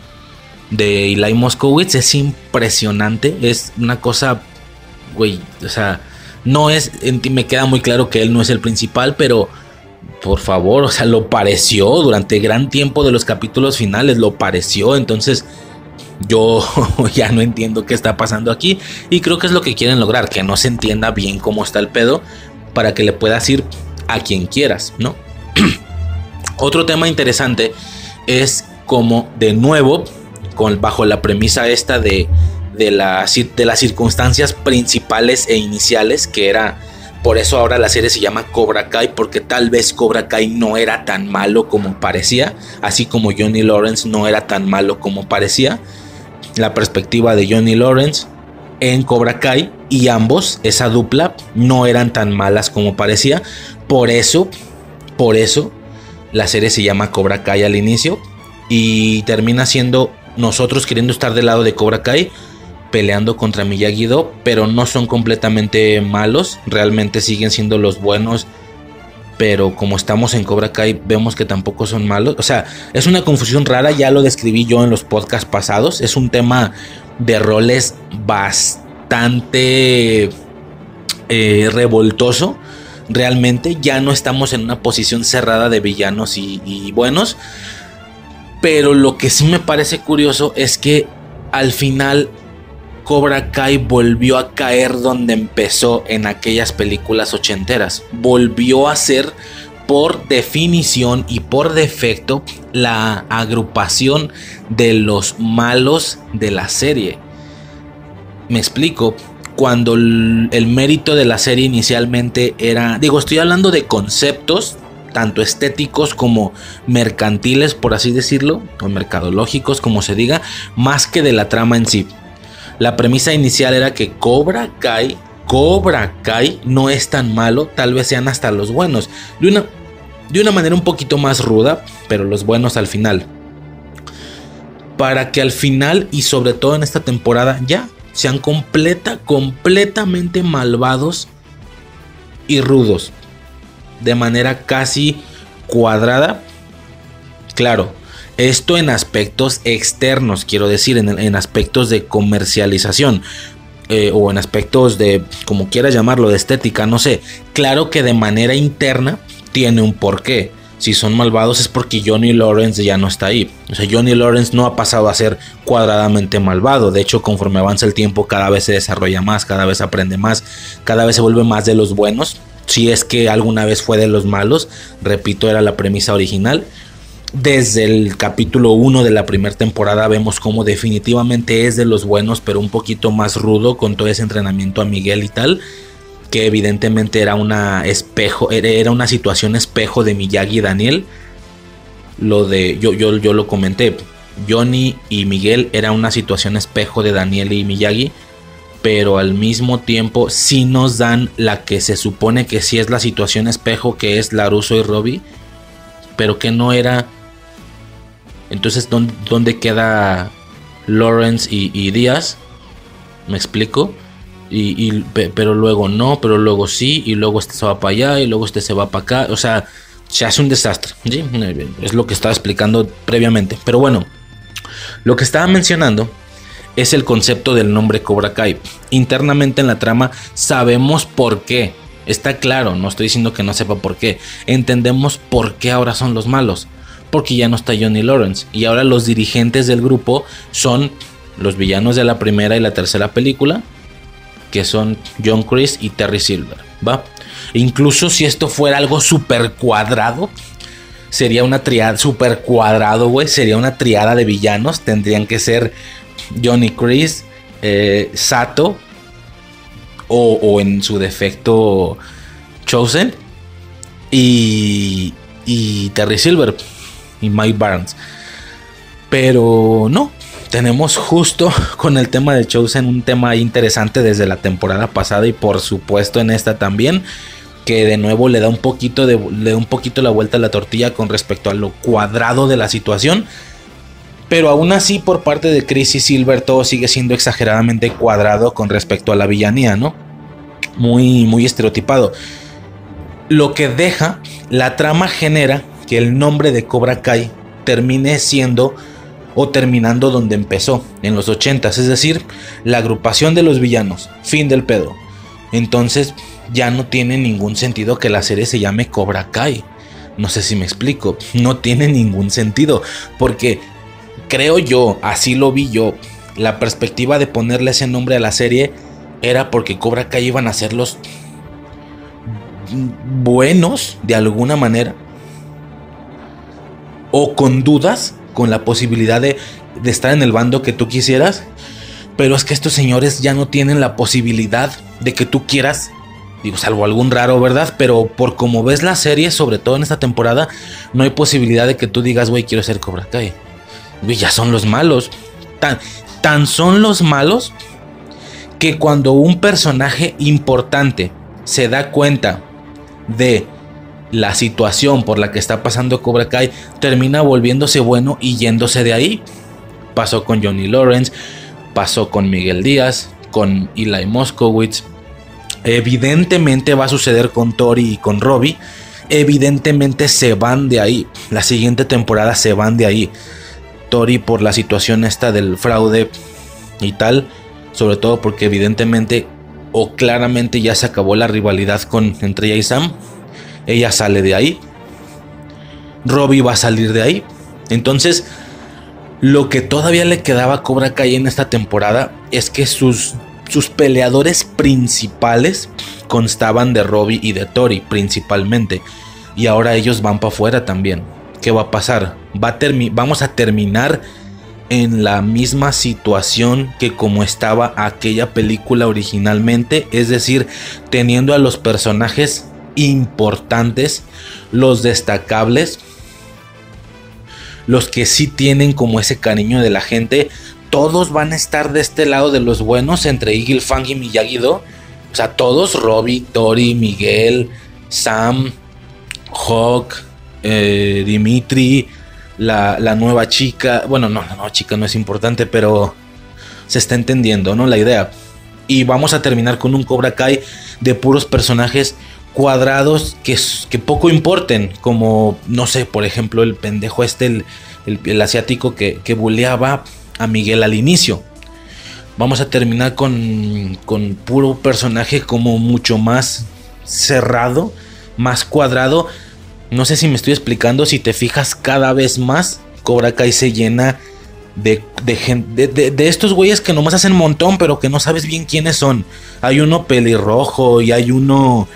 de Eli Moskowitz, es impresionante. Es una cosa, güey, o sea, no es, me queda muy claro que él no es el principal, pero por favor, o sea, lo pareció durante gran tiempo de los capítulos finales, lo pareció. Entonces, yo ya no entiendo qué está pasando aquí y creo que es lo que quieren lograr, que no se entienda bien cómo está el pedo para que le puedas ir a quien quieras, ¿no? Otro tema interesante es como de nuevo, con, bajo la premisa esta de, de, de las circunstancias principales e iniciales, que era por eso ahora la serie se llama Cobra Kai, porque tal vez Cobra Kai no era tan malo como parecía, así como Johnny Lawrence no era tan malo como parecía la perspectiva de Johnny Lawrence en Cobra Kai y ambos, esa dupla, no eran tan malas como parecía. Por eso, por eso, la serie se llama Cobra Kai al inicio y termina siendo nosotros queriendo estar del lado de Cobra Kai, peleando contra Miyagi-Do, pero no son completamente malos, realmente siguen siendo los buenos pero como estamos en Cobra Kai vemos que tampoco son malos. O sea, es una confusión rara, ya lo describí yo en los podcasts pasados. Es un tema de roles bastante eh, revoltoso. Realmente ya no estamos en una posición cerrada de villanos y, y buenos. Pero lo que sí me parece curioso es que al final Cobra Kai volvió a caer donde empezó en aquellas películas ochenteras. Volvió a ser por definición y por defecto la agrupación de los malos de la serie. Me explico. Cuando el, mérito de la serie inicialmente era, digo, estoy hablando de conceptos tanto estéticos como mercantiles, por así decirlo, o mercadológicos, como se diga, más que de la trama en sí. La premisa inicial era que Cobra Kai, Cobra Kai no es tan malo, tal vez sean hasta los buenos. De una, de una manera un poquito más ruda, pero los buenos al final. Para que al final y sobre todo en esta temporada ya sean completa, completamente malvados y rudos. De manera casi cuadrada. Claro, esto en aspectos externos, quiero decir, en, aspectos de comercialización. Eh, o en aspectos de, como quieras llamarlo, de estética, no sé. Claro que de manera interna tiene un porqué. Si son malvados es porque Johnny Lawrence ya no está ahí. O sea, Johnny Lawrence no ha pasado a ser cuadradamente malvado. De hecho, conforme avanza el tiempo, cada vez se desarrolla más, cada vez aprende más, cada vez se vuelve más de los buenos. Si es que alguna vez fue de los malos, repito, era la premisa original desde el capítulo 1 de la primera temporada vemos cómo definitivamente es de los buenos, pero un poquito más rudo con todo ese entrenamiento a Miguel y tal, que evidentemente era una espejo, era una situación espejo de Miyagi y Daniel. Lo de yo yo yo lo comenté, Johnny y Miguel era una situación espejo de Daniel y Miyagi, pero al mismo tiempo sí nos dan la que se supone que sí es la situación espejo que es Laruso y Robbie, pero que no era entonces, ¿dónde, queda Lawrence y, Díaz? ¿Me explico? Y, pero luego no, pero luego sí, y luego este se va para allá, y luego este se va para acá. O sea, se hace un desastre. Es lo que estaba explicando previamente. Pero bueno, lo que estaba mencionando es el concepto del nombre Cobra Kai. Internamente en la trama sabemos por qué Está claro, no estoy diciendo que no sepa por qué. Entendemos por qué ahora son los malos. Porque ya no está Johnny Lawrence. Y ahora los dirigentes del grupo son los villanos de la primera y la tercera película. Que son John Chris y Terry Silver. ¿Va? Incluso si esto fuera algo súper cuadrado. Sería una triada súper cuadrado, güey. Sería una triada de villanos. Tendrían que ser Johnny Chris, eh, Sato o, en su defecto Chosen y, y Terry Silver y Mike Barnes. Pero no, tenemos justo con el tema de Chosen un tema interesante desde la temporada pasada y por supuesto en esta también que de nuevo le da un poquito de le da un poquito la vuelta a la tortilla con respecto a lo cuadrado de la situación. Pero aún así por parte de Chris y Silver todo sigue siendo exageradamente cuadrado con respecto a la villanía, ¿no? muy, muy estereotipado. Lo que deja, la trama genera que el nombre de Cobra Kai termine siendo o terminando donde empezó, en los 80, es decir, la agrupación de los villanos, fin del pedo. Entonces ya no tiene ningún sentido que la serie se llame Cobra Kai. No sé si me explico, no tiene ningún sentido, porque creo yo, así lo vi yo, la perspectiva de ponerle ese nombre a la serie era porque Cobra Kai iban a ser los buenos de alguna manera. O con dudas, con la posibilidad de, estar en el bando que tú quisieras. Pero es que estos señores ya no tienen la posibilidad de que tú quieras. Digo, salvo algún raro, ¿verdad? Pero por como ves la serie, sobre todo en esta temporada, no hay posibilidad de que tú digas, güey, quiero ser Cobra Kai. Ya son los malos. Tan, tan son los malos que cuando un personaje importante se da cuenta de la situación por la que está pasando Cobra Kai, termina volviéndose bueno y yéndose de ahí. Pasó con Johnny Lawrence, pasó con Miguel Díaz, con Eli Moskowitz. Evidentemente va a suceder con Tori y con Robbie. Evidentemente se van de ahí. La siguiente temporada se van de ahí. Tori por la situación esta del fraude y tal sobre todo porque evidentemente o claramente ya se acabó la rivalidad con entre ella y Sam. Ella sale de ahí. Robbie va a salir de ahí. Entonces, lo que todavía le quedaba a Cobra Kai en esta temporada es que sus, sus peleadores principales constaban de Robbie y de Tori principalmente. Y ahora ellos van para afuera también. ¿Qué va a pasar? Va a vamos a terminar en la misma situación que como estaba aquella película originalmente, es decir, teniendo a los personajes importantes, los destacables, los que sí tienen como ese cariño de la gente, todos van a estar de este lado de los buenos entre Eagle Fang y Miyagi-Do. O sea, todos, Robbie, Tori, Miguel, Sam, Hawk, eh, Dimitri, la, nueva chica. Bueno, no, la nueva chica no es importante, pero se está entendiendo, ¿no? La idea. Y vamos a terminar con un Cobra Kai de puros personajes cuadrados que, que poco importen. Como, no sé, por ejemplo, el pendejo este, el, asiático que, que buleaba a Miguel al inicio. Vamos a terminar con, con puro personaje como mucho más cerrado, más cuadrado no sé si me estoy explicando, si te fijas cada vez más, Cobra Kai se llena de, de, de, de, estos güeyes que nomás hacen montón, pero que no sabes bien quiénes son. Hay uno pelirrojo y hay uno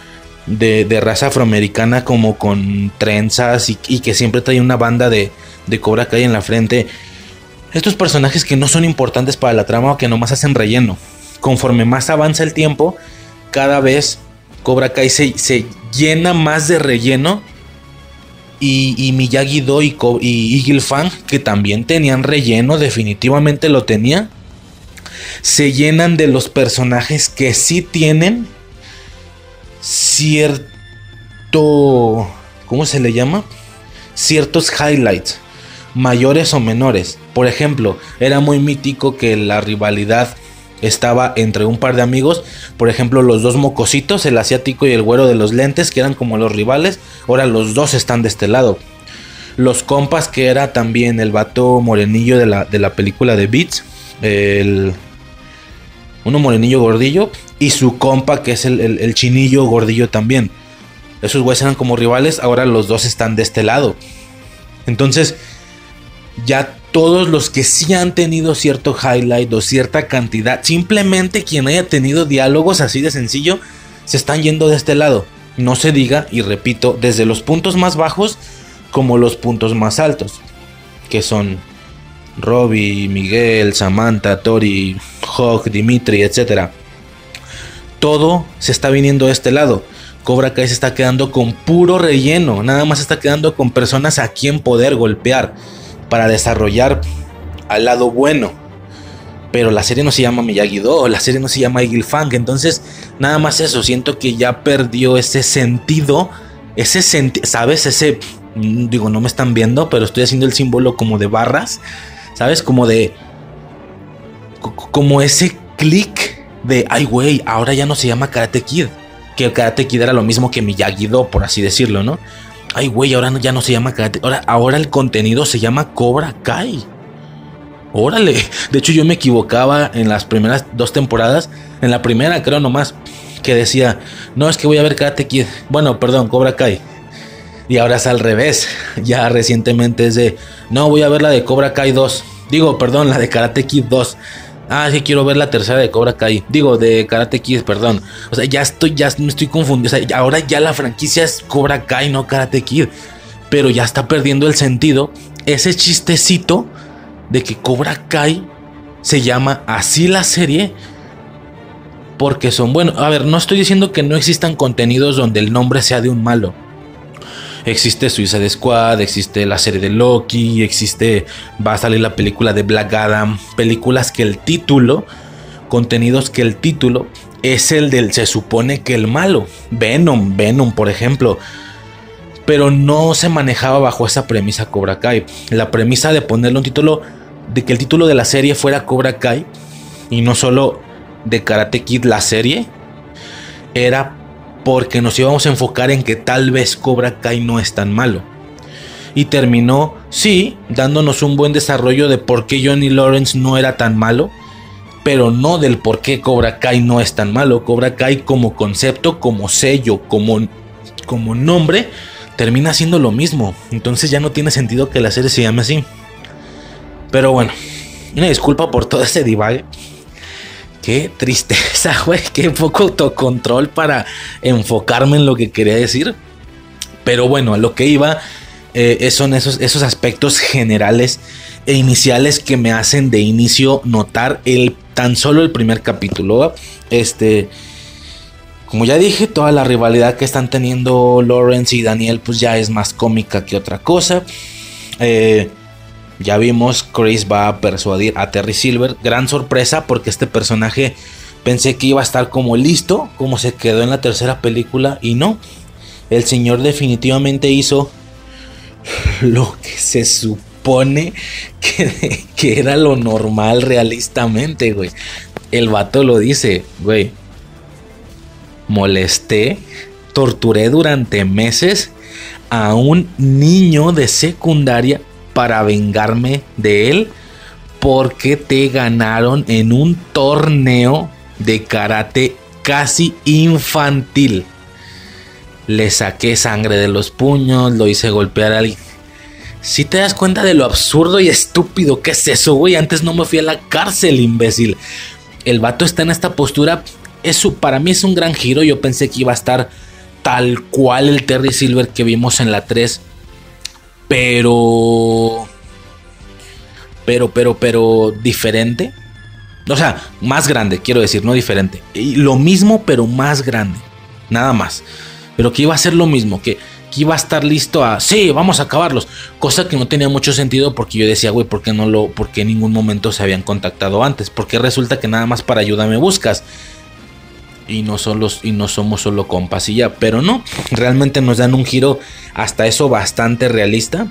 de, raza afroamericana como con trenzas y, que siempre trae una banda de, de Cobra Kai en la frente. Estos personajes que no son importantes para la trama o que nomás hacen relleno. Conforme más avanza el tiempo, cada vez Cobra Kai se, se llena más de relleno y, Miyagi-Do y, y Eagle Fang, que también tenían relleno, definitivamente lo tenía, se llenan de los personajes que sí tienen cierto... ¿Cómo se le llama? Ciertos highlights, mayores o menores. Por ejemplo, era muy mítico que la rivalidad estaba entre un par de amigos, por ejemplo los dos mocositos, el asiático y el güero de los lentes, que eran como los rivales, ahora los dos están de este lado. Los compas, que era también el vato morenillo de la, de la película de Beats, el... Uno morenillo gordillo y su compa que es el, el- el chinillo gordillo también. Esos güeyes eran como rivales, ahora los dos están de este lado. Entonces, ya todos los que sí han tenido cierto highlight o cierta cantidad, simplemente quien haya tenido diálogos así de sencillo, se están yendo de este lado. No se diga, y repito, desde los puntos más bajos como los puntos más altos, que son Robbie, Miguel, Samantha, Tori, Hawk, Dimitri, etc. Todo se está viniendo de este lado. Cobra Kai se está quedando con puro relleno, nada más está quedando con personas a quien poder golpear para desarrollar al lado bueno. Pero la serie no se llama Miyagi-Do, la serie no se llama Eagle Fang, entonces nada más eso, siento que ya perdió ese sentido, ese sentido, ¿sabes? Ese, mm, digo, no me están viendo, pero estoy haciendo el símbolo como de barras, ¿sabes? Como de, co- como ese clic de, ay güey, ahora ya no se llama Karate Kid, que Karate Kid era lo mismo que Miyagi-Do, por así decirlo, ¿no? Ay güey, ahora ya no se llama Karate, ahora, ahora el contenido se llama Cobra Kai. Órale. De hecho, yo me equivocaba en las primeras dos temporadas. En la primera, creo nomás. Que decía, no, es que voy a ver Karate Kid. Bueno, perdón, Cobra Kai. Y ahora es al revés. Ya recientemente es de, no, voy a ver la de Cobra Kai 2. Digo, perdón, la de Karate Kid 2. Ah, sí, quiero ver la tercera de Cobra Kai. Digo, de Karate Kid, perdón. O sea, ya estoy, ya me estoy confundiendo. O sea, ahora ya la franquicia es Cobra Kai, no Karate Kid. Pero ya está perdiendo el sentido. Ese chistecito de que Cobra Kai se llama así la serie porque son bueno, a ver, no estoy diciendo que no existan contenidos donde el nombre sea de un malo. Existe Suicide Squad, existe la serie de Loki, existe va a salir la película de Black Adam, películas que el título, contenidos que el título es el del se supone que el malo, Venom, Venom por ejemplo, pero no se manejaba bajo esa premisa Cobra Kai. La premisa de ponerle un título, de que el título de la serie fuera Cobra Kai y no solo de Karate Kid la serie, era porque nos íbamos a enfocar en que tal vez Cobra Kai no es tan malo. Y terminó, sí, dándonos un buen desarrollo de por qué Johnny Lawrence no era tan malo, pero no del por qué Cobra Kai no es tan malo. Cobra Kai como concepto, como sello, como, como nombre, termina siendo lo mismo. Entonces ya no tiene sentido que la serie se llame así. Pero bueno, una disculpa por todo ese divague. Qué tristeza, güey. Qué poco autocontrol para enfocarme en lo que quería decir. Pero bueno, a lo que iba eh, son esos, esos aspectos generales e iniciales que me hacen de inicio notar el tan solo el primer capítulo. Este, como ya dije, toda la rivalidad que están teniendo Lawrence y Daniel, pues ya es más cómica que otra cosa. Eh, ya vimos, Chris va a persuadir a Terry Silver. Gran sorpresa porque este personaje pensé que iba a estar como listo, como se quedó en la tercera película y no. El señor definitivamente hizo lo que se supone que, que era lo normal realistamente, güey. El vato lo dice, güey. Molesté, torturé durante meses a un niño de secundaria para vengarme de él porque te ganaron en un torneo de karate casi infantil. Le saqué sangre de los puños, lo hice golpear a alguien. Si te das cuenta de lo absurdo y estúpido que es eso, güey. Antes no me fui a la cárcel, imbécil. El vato está en esta postura. Eso para mí es un gran giro. Yo pensé que iba a estar tal cual el Terry Silver que vimos en la 3. Pero. Pero, pero, pero diferente. O sea, más grande, quiero decir, no diferente. Y lo mismo, pero más grande. Nada más. Pero que iba a ser lo mismo, que, que iba a estar listo a, sí, vamos a acabarlos. Cosa que no tenía mucho sentido porque yo decía, güey, ¿por qué no lo, por qué en ningún momento se habían contactado antes? Porque resulta que nada más para ayuda me buscas. Y no, y no somos solo compas y ya. Pero no, realmente nos dan un giro hasta eso bastante realista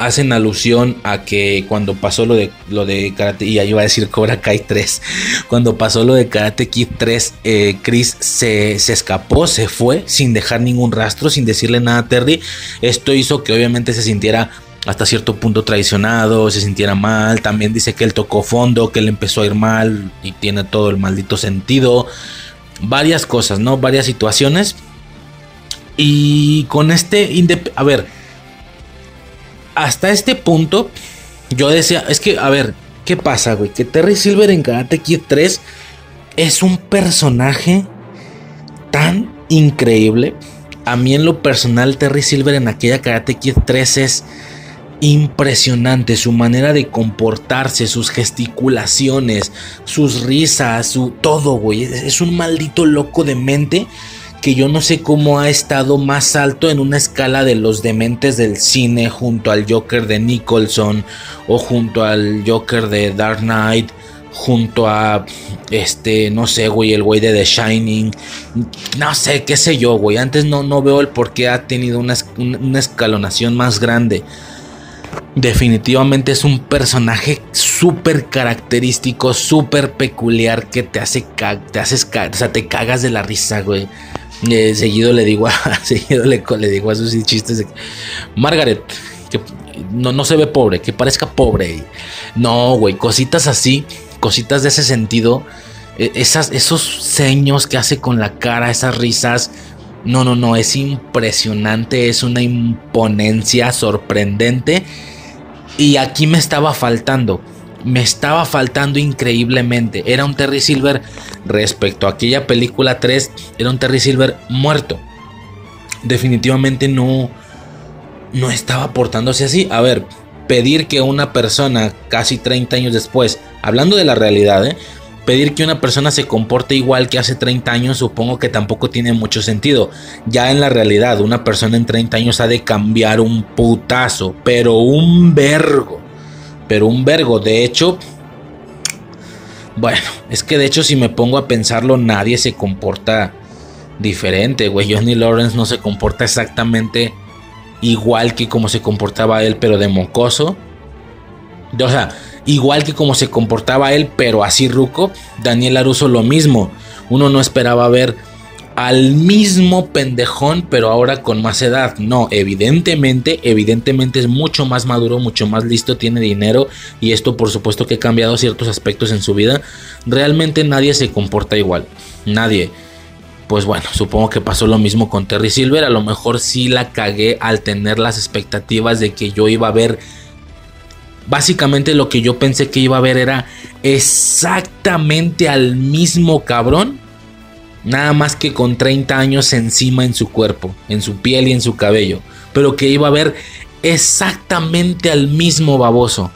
hacen alusión a que cuando pasó lo de lo de Karate y ahí iba a decir Cobra Kai 3 cuando pasó lo de Karate Kid 3 eh, Chris se, se, escapó se fue sin dejar ningún rastro sin decirle nada a Terry esto hizo que obviamente se sintiera hasta cierto punto traicionado, se sintiera mal. También dice que él tocó fondo, que él empezó a ir mal y tiene todo el maldito sentido. Varias cosas, ¿no? Varias situaciones. Y con este... A ver. Hasta este punto, yo decía, es que, a ver, ¿qué pasa, güey? Que Terry Silver en Karate Kid 3 es un personaje tan increíble. A mí en lo personal, Terry Silver en aquella Karate Kid 3 es impresionante su manera de comportarse, sus gesticulaciones, sus risas, su todo, güey. Es un maldito loco de mente que yo no sé cómo ha estado más alto en una escala de los dementes del cine junto al Joker de Nicholson o junto al Joker de Dark Knight junto a este no sé güey el güey de The Shining. No sé qué sé yo güey. Antes no, no veo el por qué ha tenido una, una escalonación más grande definitivamente es un personaje súper característico, súper peculiar que te hace, te haces, o sea, te cagas de la risa, güey. Eh, seguido le digo a, seguido le, digo a sus chistes Margaret, que no, no se ve pobre, que parezca pobre. No, güey, cositas así, cositas de ese sentido. E, esas, esos ceños que hace con la cara, esas risas. No, no, no, es impresionante, es una imponencia sorprendente y aquí me estaba faltando. Me estaba faltando increíblemente. Era un Terry Silver respecto a aquella película 3. Era un Terry Silver muerto. Definitivamente no. No estaba portándose así. A ver, pedir que una persona casi 30 años después, hablando de la realidad, ¿eh? Pedir que una persona se comporte igual que hace 30 años supongo que tampoco tiene mucho sentido. Ya en la realidad, una persona en 30 años ha de cambiar un putazo, pero un vergo. Pero un vergo. De hecho, bueno, es que de hecho si me pongo a pensarlo, nadie se comporta diferente, güey. Johnny Lawrence no se comporta exactamente igual que como se comportaba él, pero de mocoso. O sea, igual que como se comportaba él, pero así ruco, Daniel Aruso lo mismo. Uno no esperaba ver al mismo pendejón, pero ahora con más edad. No, evidentemente, evidentemente es mucho más maduro, mucho más listo, tiene dinero y esto por supuesto que ha cambiado ciertos aspectos en su vida. Realmente nadie se comporta igual, nadie. Pues bueno, supongo que pasó lo mismo con Terry Silver. A lo mejor sí la cagué al tener las expectativas de que yo iba a ver Básicamente lo que yo pensé que iba a ver era exactamente al mismo cabrón. Nada más que con 30 años encima en su cuerpo, en su piel y en su cabello. Pero que iba a ver exactamente al mismo baboso.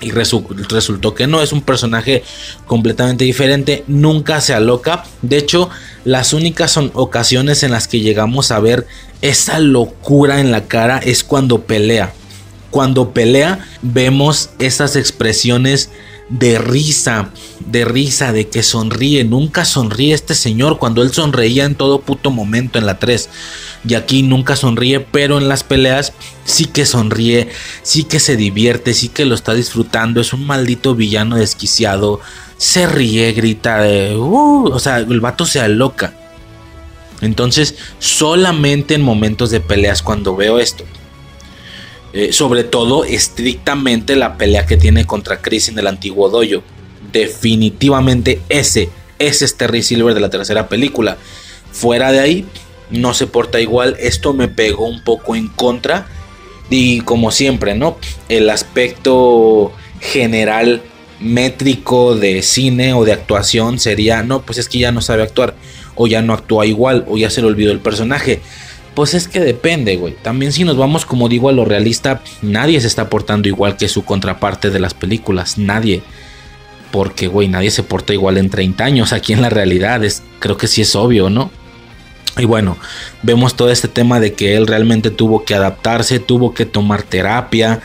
Y resultó que no, es un personaje completamente diferente, nunca se aloca. De hecho, las únicas son ocasiones en las que llegamos a ver esa locura en la cara es cuando pelea cuando pelea vemos esas expresiones de risa, de risa, de que sonríe. Nunca sonríe este señor cuando él sonreía en todo puto momento en la 3. Y aquí nunca sonríe, pero en las peleas sí que sonríe, sí que se divierte, sí que lo está disfrutando. Es un maldito villano desquiciado. Se ríe, grita. Uh", o sea, el vato se aloca. Entonces, solamente en momentos de peleas cuando veo esto eh, sobre todo, estrictamente la pelea que tiene contra Chris en el antiguo dojo. Definitivamente ese, es Terry Silver de la tercera película. Fuera de ahí, no se porta igual. Esto me pegó un poco en contra. Y como siempre, ¿no? El aspecto general métrico de cine o de actuación sería, no, pues es que ya no sabe actuar, o ya no actúa igual, o ya se le olvidó el personaje. Pues es que depende, güey. También si nos vamos, como digo, a lo realista, nadie se está portando igual que su contraparte de las películas. Nadie. Porque, güey, nadie se porta igual en 30 años. Aquí en la realidad, es, creo que sí es obvio, ¿no? Y bueno, vemos todo este tema de que él realmente tuvo que adaptarse, tuvo que tomar terapia.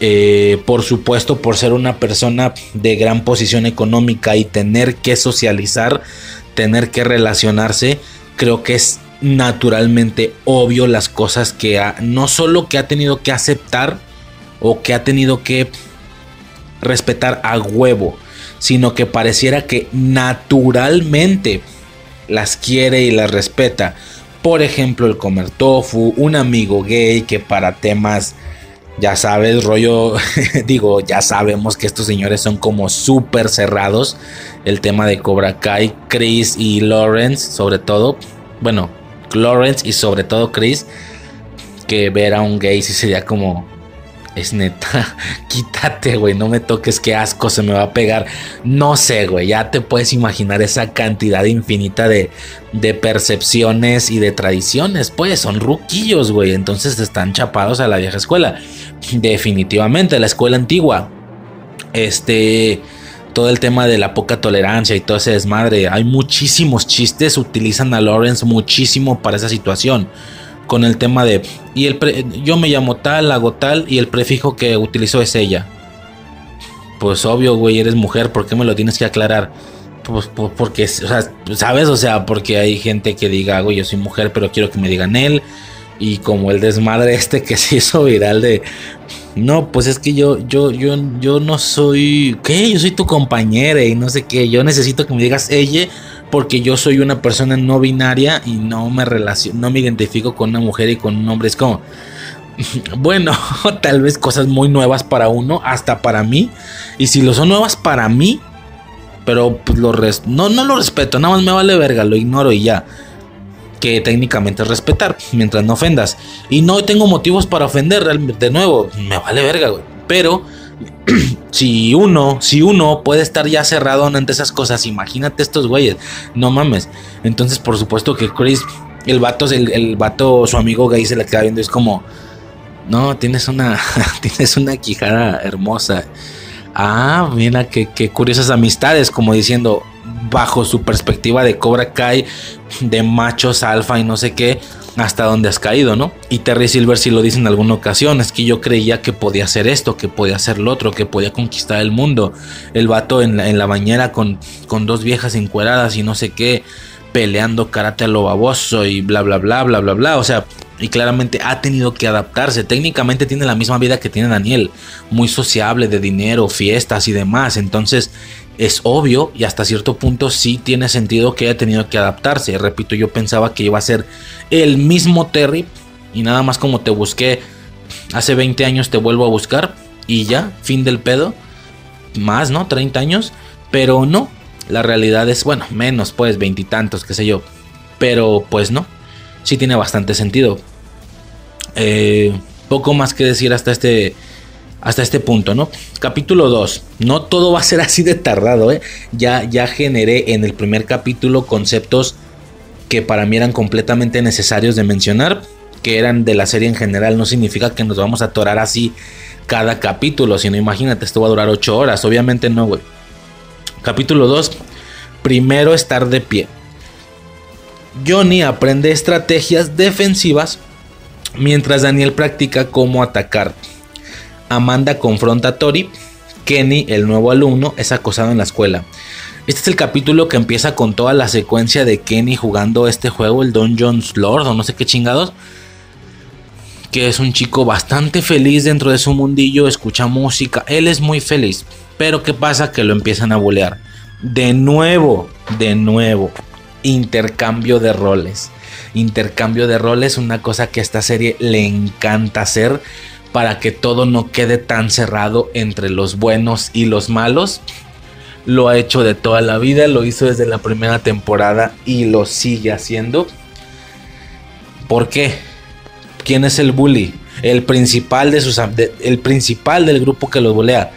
Eh, por supuesto, por ser una persona de gran posición económica y tener que socializar, tener que relacionarse, creo que es naturalmente obvio las cosas que ha, no solo que ha tenido que aceptar o que ha tenido que respetar a huevo, sino que pareciera que naturalmente las quiere y las respeta. Por ejemplo, el comer tofu, un amigo gay que para temas Ya sabes, rollo, digo, ya sabemos que estos señores son como súper cerrados. El tema de Cobra Kai, Chris y Lawrence, sobre todo. Bueno, Lawrence y sobre todo Chris. Que ver a un gay sí sería como, es neta, quítate, güey, no me toques, qué asco, se me va a pegar. No sé, güey, ya te puedes imaginar esa cantidad infinita de, de percepciones y de tradiciones, pues son ruquillos, güey, entonces están chapados a la vieja escuela. Definitivamente, la escuela antigua. Este, todo el tema de la poca tolerancia y todo ese desmadre, hay muchísimos chistes, utilizan a Lawrence muchísimo para esa situación con el tema de y el yo me llamo tal, hago tal y el prefijo que utilizó es ella. Pues obvio, güey, eres mujer, ¿por qué me lo tienes que aclarar? Pues, pues porque, o sea, ¿sabes? O sea, porque hay gente que diga, güey, yo soy mujer, pero quiero que me digan él. Y como el desmadre este que se hizo viral de, no, pues es que yo, yo, yo, yo no soy, ¿qué? Yo soy tu compañera y no sé qué, yo necesito que me digas ella porque yo soy una persona no binaria y no me relaciono, no me identifico con una mujer y con un hombre. Es como, bueno, tal vez cosas muy nuevas para uno, hasta para mí. Y si lo son nuevas para mí, pero pues lo no, no lo respeto, nada más me vale verga, lo ignoro y ya. Que técnicamente es respetar, mientras no ofendas. Y no tengo motivos para ofender, de nuevo, me vale verga, güey. Pero si uno, si uno puede estar ya cerrado ante esas cosas, imagínate estos güeyes, no mames. Entonces, por supuesto que Chris, el vato, el, el vato, su amigo gay se le queda viendo, es como, no, tienes una, tienes una quijada hermosa. Ah, mira, qué, qué curiosas amistades, como diciendo, bajo su perspectiva de Cobra Kai, de machos alfa y no sé qué, hasta dónde has caído, ¿no? Y Terry Silver sí lo dice en alguna ocasión, es que yo creía que podía hacer esto, que podía hacer lo otro, que podía conquistar el mundo. El vato en la, en la bañera con, con dos viejas encueradas y no sé qué, peleando karate a lo baboso y bla, bla, bla, bla, bla, bla. O sea, y claramente ha tenido que adaptarse. Técnicamente tiene la misma vida que tiene Daniel, muy sociable, de dinero, fiestas y demás. Entonces es obvio y hasta cierto punto sí tiene sentido que haya tenido que adaptarse. Repito, yo pensaba que iba a ser el mismo Terry y nada más como te busqué hace 20 años te vuelvo a buscar y ya, fin del pedo. Más, ¿no? 30 años. Pero no, la realidad es, bueno, menos pues, veintitantos, qué sé yo. Pero pues no, sí tiene bastante sentido. Eh, poco más que decir hasta este hasta este punto, ¿no? Capítulo 2. No todo va a ser así de tardado, ¿eh? Ya, ya generé en el primer capítulo conceptos que para mí eran completamente necesarios de mencionar, que eran de la serie en general. No significa que nos vamos a atorar así cada capítulo, sino imagínate, esto va a durar 8 horas. Obviamente no, güey. Capítulo 2. Primero estar de pie. Johnny aprende estrategias defensivas mientras Daniel practica cómo atacar. Amanda confronta a Tori. Kenny, el nuevo alumno, es acosado en la escuela. Este es el capítulo que empieza con toda la secuencia de Kenny jugando este juego, el Dungeons Lord o no sé qué chingados. Que es un chico bastante feliz dentro de su mundillo, escucha música, él es muy feliz. Pero ¿qué pasa? Que lo empiezan a bolear. De nuevo, de nuevo, intercambio de roles. Intercambio de roles, una cosa que a esta serie le encanta hacer para que todo no quede tan cerrado entre los buenos y los malos. Lo ha hecho de toda la vida, lo hizo desde la primera temporada y lo sigue haciendo. ¿Por qué? ¿Quién es el bully? El principal de sus el principal del grupo que los bulea.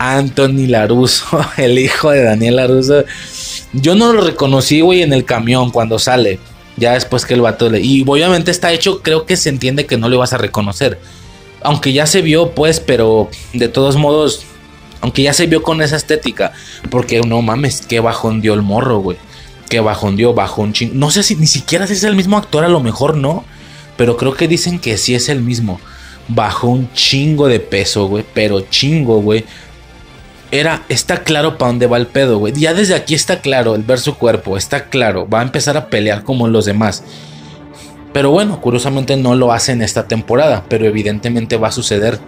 Anthony Laruso, el hijo de Daniel Laruso. Yo no lo reconocí, güey, en el camión cuando sale. Ya después que el vato le. Y obviamente está hecho, creo que se entiende que no le vas a reconocer aunque ya se vio, pues, pero de todos modos, aunque ya se vio con esa estética, porque no mames, qué bajón dio el morro, güey. Qué bajón dio, bajón ching. No sé si ni siquiera si es el mismo actor, a lo mejor no, pero creo que dicen que sí es el mismo. Bajó un chingo de peso, güey, pero chingo, güey. Era, está claro para dónde va el pedo, güey. Ya desde aquí está claro el ver su cuerpo, está claro. Va a empezar a pelear como los demás. Pero bueno, curiosamente no lo hace en esta temporada, pero evidentemente va a suceder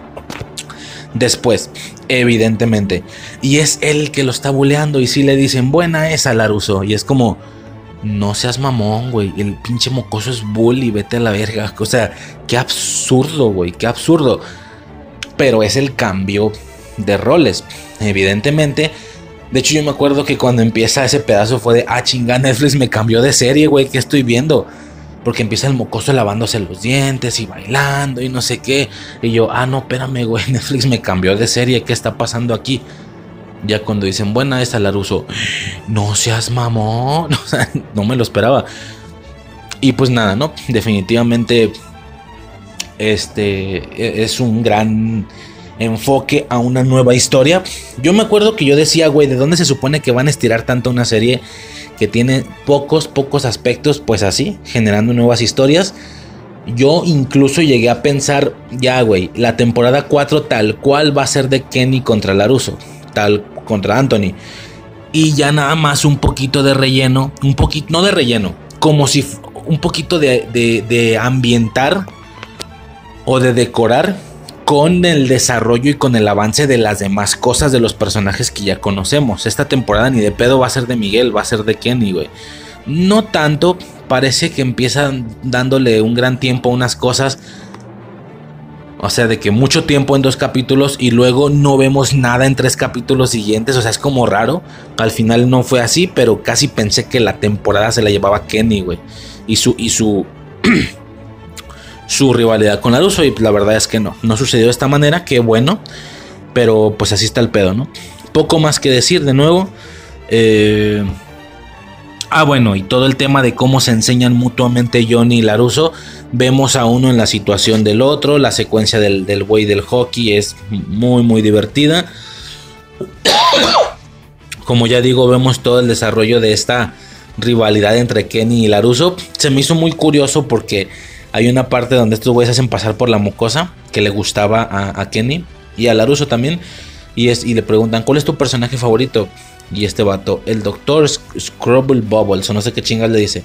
después, evidentemente. Y es él que lo está buleando y si le dicen, buena esa Laruso. Y es como, no seas mamón, güey. El pinche mocoso es bully, vete a la verga. O sea, qué absurdo, güey, qué absurdo. pero es el cambio de roles. Evidentemente, de hecho yo me acuerdo que cuando empieza ese pedazo fue de, ah, chinga, Netflix me cambió de serie, güey, ¿qué estoy viendo? Porque empieza el mocoso lavándose los dientes y bailando y no sé qué. Y yo, ah, no, espérame, güey, Netflix me cambió de serie, ¿qué está pasando aquí? Ya cuando dicen, buena esta Laruso, no seas mamón, no me lo esperaba. Y pues nada, ¿no? Definitivamente este e-, es un gran enfoque a una nueva historia. Yo me acuerdo que yo decía, güey, ¿de dónde se supone que van a estirar tanto una serie que tiene pocos, pocos aspectos? Pues así, generando nuevas historias. Yo incluso llegué a pensar, ya, güey, la temporada 4 tal cual va a ser de Kenny contra Laruso, tal contra Anthony. Y ya nada más un poquito de relleno, un poquito, no de relleno, como si un poquito de, de, de ambientar o de decorar con el desarrollo y con el avance de las demás cosas de los personajes que ya conocemos. Esta temporada ni de pedo va a ser de Miguel, va a ser de Kenny, güey. No tanto, parece que empiezan dándole un gran tiempo a unas cosas. O sea, de que mucho tiempo en dos capítulos y luego no vemos nada en tres capítulos siguientes. O sea, es como raro. Al final no fue así, pero casi pensé que la temporada se la llevaba Kenny, güey. Y su, y su su rivalidad con Laruso y la verdad es que no, no sucedió de esta manera, qué bueno, pero pues así está el pedo, ¿no? Poco más que decir de nuevo. Eh, ah, bueno, y todo el tema de cómo se enseñan mutuamente Johnny y Laruso. Vemos a uno en la situación del otro. La secuencia del, del güey del hockey es muy, muy divertida. Como ya digo, vemos todo el desarrollo de esta rivalidad entre Kenny y Laruso. Se me hizo muy curioso porque hay una parte donde estos güeyes hacen pasar por la mucosa que le gustaba a, Kenny y a Laruso también. Y, y le preguntan, ¿cuál es tu personaje favorito? Y este vato, el doctor Scrubble Bubbles, o no sé qué chingas le dice.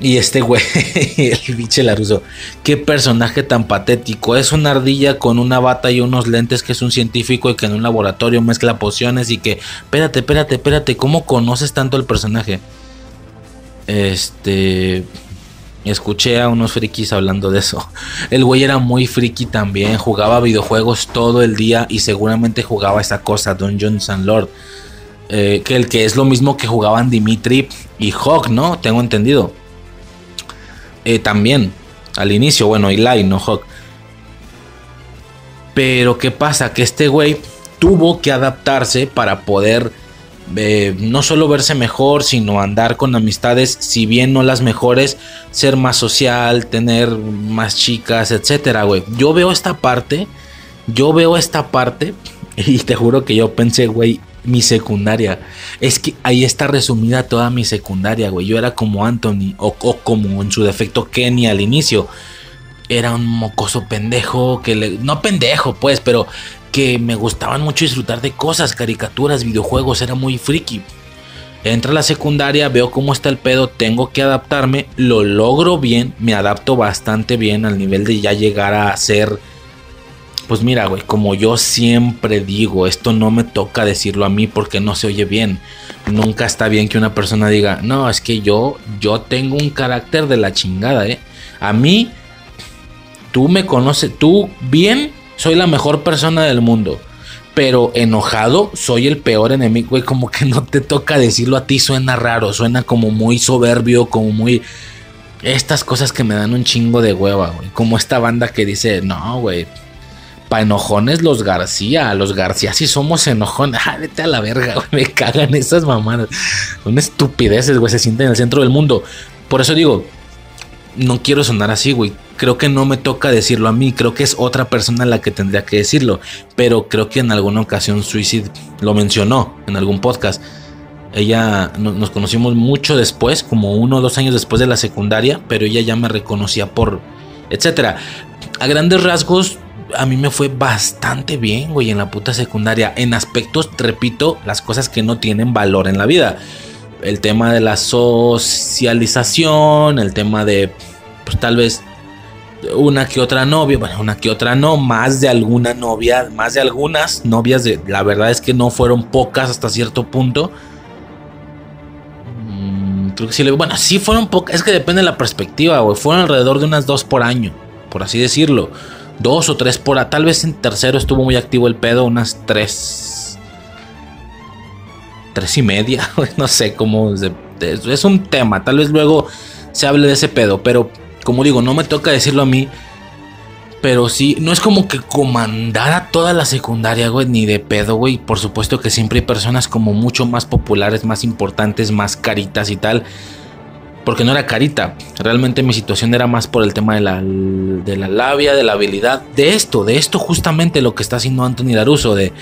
Y este güey, el biche Laruso, qué personaje tan patético. Es una ardilla con una bata y unos lentes que es un científico y que en un laboratorio mezcla pociones y que, espérate, espérate, espérate, ¿cómo conoces tanto el personaje? Este, Escuché a unos frikis hablando de eso. El güey era muy friki también, jugaba videojuegos todo el día y seguramente jugaba esa cosa, Dungeons and Lord. Eh, que el que es lo mismo que jugaban Dimitri y Hawk, ¿no? Tengo entendido. Eh, también, al inicio, bueno, Eli, no Hawk. Pero ¿qué pasa? Que este güey tuvo que adaptarse para poder eh, no solo verse mejor, sino andar con amistades, si bien no las mejores, ser más social, tener más chicas, etcétera, güey. Yo veo esta parte, yo veo esta parte, y te juro que yo pensé, güey, mi secundaria. Es que ahí está resumida toda mi secundaria, güey. Yo era como Anthony, o, como en su defecto Kenny al inicio era un mocoso pendejo que no pendejo pues pero que me gustaban mucho disfrutar de cosas, caricaturas, videojuegos, era muy friki. Entra a la secundaria, veo cómo está el pedo, tengo que adaptarme, lo logro bien, me adapto bastante bien al nivel de ya llegar a ser... Pues mira, güey, como yo siempre digo, esto no me toca decirlo a mí porque no se oye bien. Nunca está bien que una persona diga, no, es que yo, yo tengo un carácter de la chingada, ¿eh? A mí, tú me conoces, tú bien soy la mejor persona del mundo. Pero enojado, soy el peor enemigo. Güey, como que no te toca decirlo a ti, suena raro, suena como muy soberbio, como muy. Estas cosas que me dan un chingo de hueva, güey. Como esta banda que dice, no, güey. Pa' enojones los García, los García sí somos enojones. Ah, vete a la verga, güey. Me cagan esas mamadas. Son estupideces, güey. Se sienten en el centro del mundo. Por eso digo, no quiero sonar así, güey creo que no me toca decirlo a mí, creo que es otra persona la que tendría que decirlo, pero creo que en alguna ocasión Suicide lo mencionó en algún podcast. Ella nos conocimos mucho después, como uno o dos años después de la secundaria, pero ella ya me reconocía por etcétera. A grandes rasgos, a mí me fue bastante bien, güey, en la puta secundaria. En aspectos, repito, las cosas que no tienen valor en la vida. El tema de la socialización, el tema de, pues tal vez una que otra novia, bueno, una que otra no, más de alguna novia, más de algunas novias, de, la verdad es que no fueron pocas hasta cierto punto. Mm, creo que sí, bueno, sí fueron pocas, es que depende de la perspectiva, güey, fueron alrededor de unas dos por año, por así decirlo. dos o tres por tal vez en tercero estuvo muy activo el pedo, unas tres. Tres y media, no sé cómo. Es un tema, tal vez luego se hable de ese pedo, pero como digo, no me toca decirlo a mí. Pero sí, no es como que comandara toda la secundaria, güey, ni de pedo, güey. Por supuesto que siempre hay personas como mucho más populares, más importantes, más caritas y tal porque no era carita. Realmente mi situación era más por el tema de la, de la labia, de la habilidad, de esto, de esto justamente lo que está haciendo Anthony Laruso, de,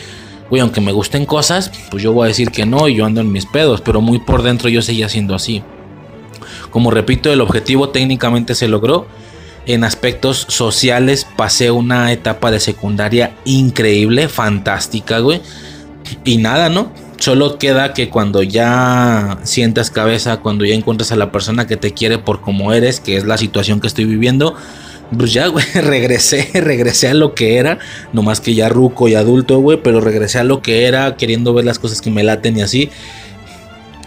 güey, aunque me gusten cosas, pues yo voy a decir que no y yo ando en mis pedos, pero muy por dentro yo seguía siendo así. Como repito, el objetivo técnicamente se logró. En aspectos sociales pasé una etapa de secundaria increíble, fantástica, güey. Y nada, ¿no? Solo queda que cuando ya sientas cabeza, cuando ya encuentras a la persona que te quiere por como eres, que es la situación que estoy viviendo, pues ya, güey, regresé, regresé a lo que era, nomás que ya ruco y adulto, güey, pero regresé a lo que era, queriendo ver las cosas que me laten y así.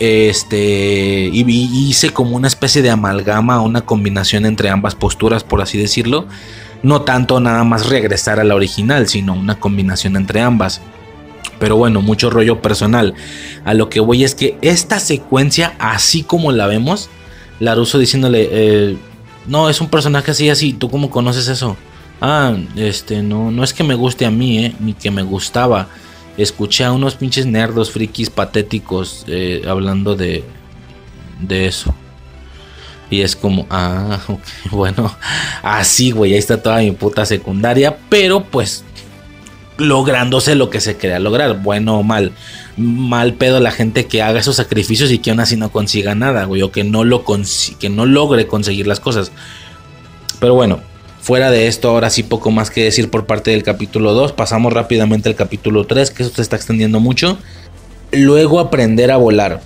Este, y, hice como una especie de amalgama, una combinación entre ambas posturas, por así decirlo. No tanto nada más regresar a la original, sino una combinación entre ambas. Pero bueno, mucho rollo personal. A lo que voy es que esta secuencia, así como la vemos, Laruso diciéndole, eh, no, es un personaje así, así, ¿tú cómo conoces eso? Ah, este, no, no es que me guste a mí, eh, ni que me gustaba. Escuché a unos pinches nerdos, frikis, patéticos, eh, hablando de, de eso. Y es como, ah, bueno, así, güey, ahí está toda mi puta secundaria. Pero pues lográndose lo que se quería lograr, bueno o mal. Mal pedo la gente que haga esos sacrificios y que aún así no consiga nada, güey, o que no, lo que no logre conseguir las cosas. Pero bueno, fuera de esto, ahora sí poco más que decir por parte del capítulo 2. Pasamos rápidamente al capítulo 3, que eso se está extendiendo mucho. Luego aprender a volar.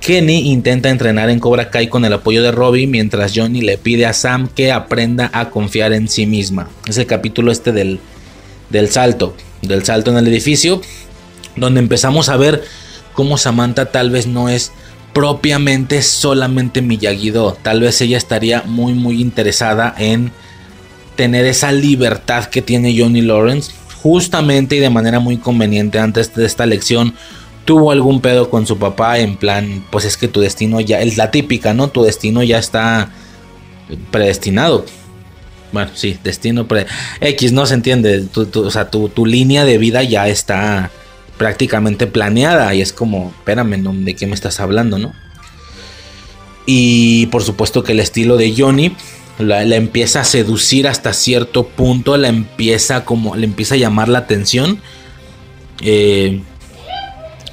Kenny intenta entrenar en Cobra Kai con el apoyo de Robbie, mientras Johnny le pide a Sam que aprenda a confiar en sí misma. Es el capítulo este del del salto, del salto en el edificio, donde empezamos a ver cómo Samantha tal vez no es propiamente solamente Miyagi-Do, tal vez ella estaría muy muy interesada en tener esa libertad que tiene Johnny Lawrence, justamente y de manera muy conveniente antes de esta lección tuvo algún pedo con su papá en plan, pues es que tu destino ya es la típica, ¿no? Tu destino ya está predestinado bueno, sí, destino pre X no se entiende. o sea, tu, línea de vida ya está prácticamente planeada. Y es como, espérame, ¿de qué me estás hablando, no? Y por supuesto que el estilo de Johnny la, empieza a seducir hasta cierto punto. La empieza como. Le empieza a llamar la atención. Eh,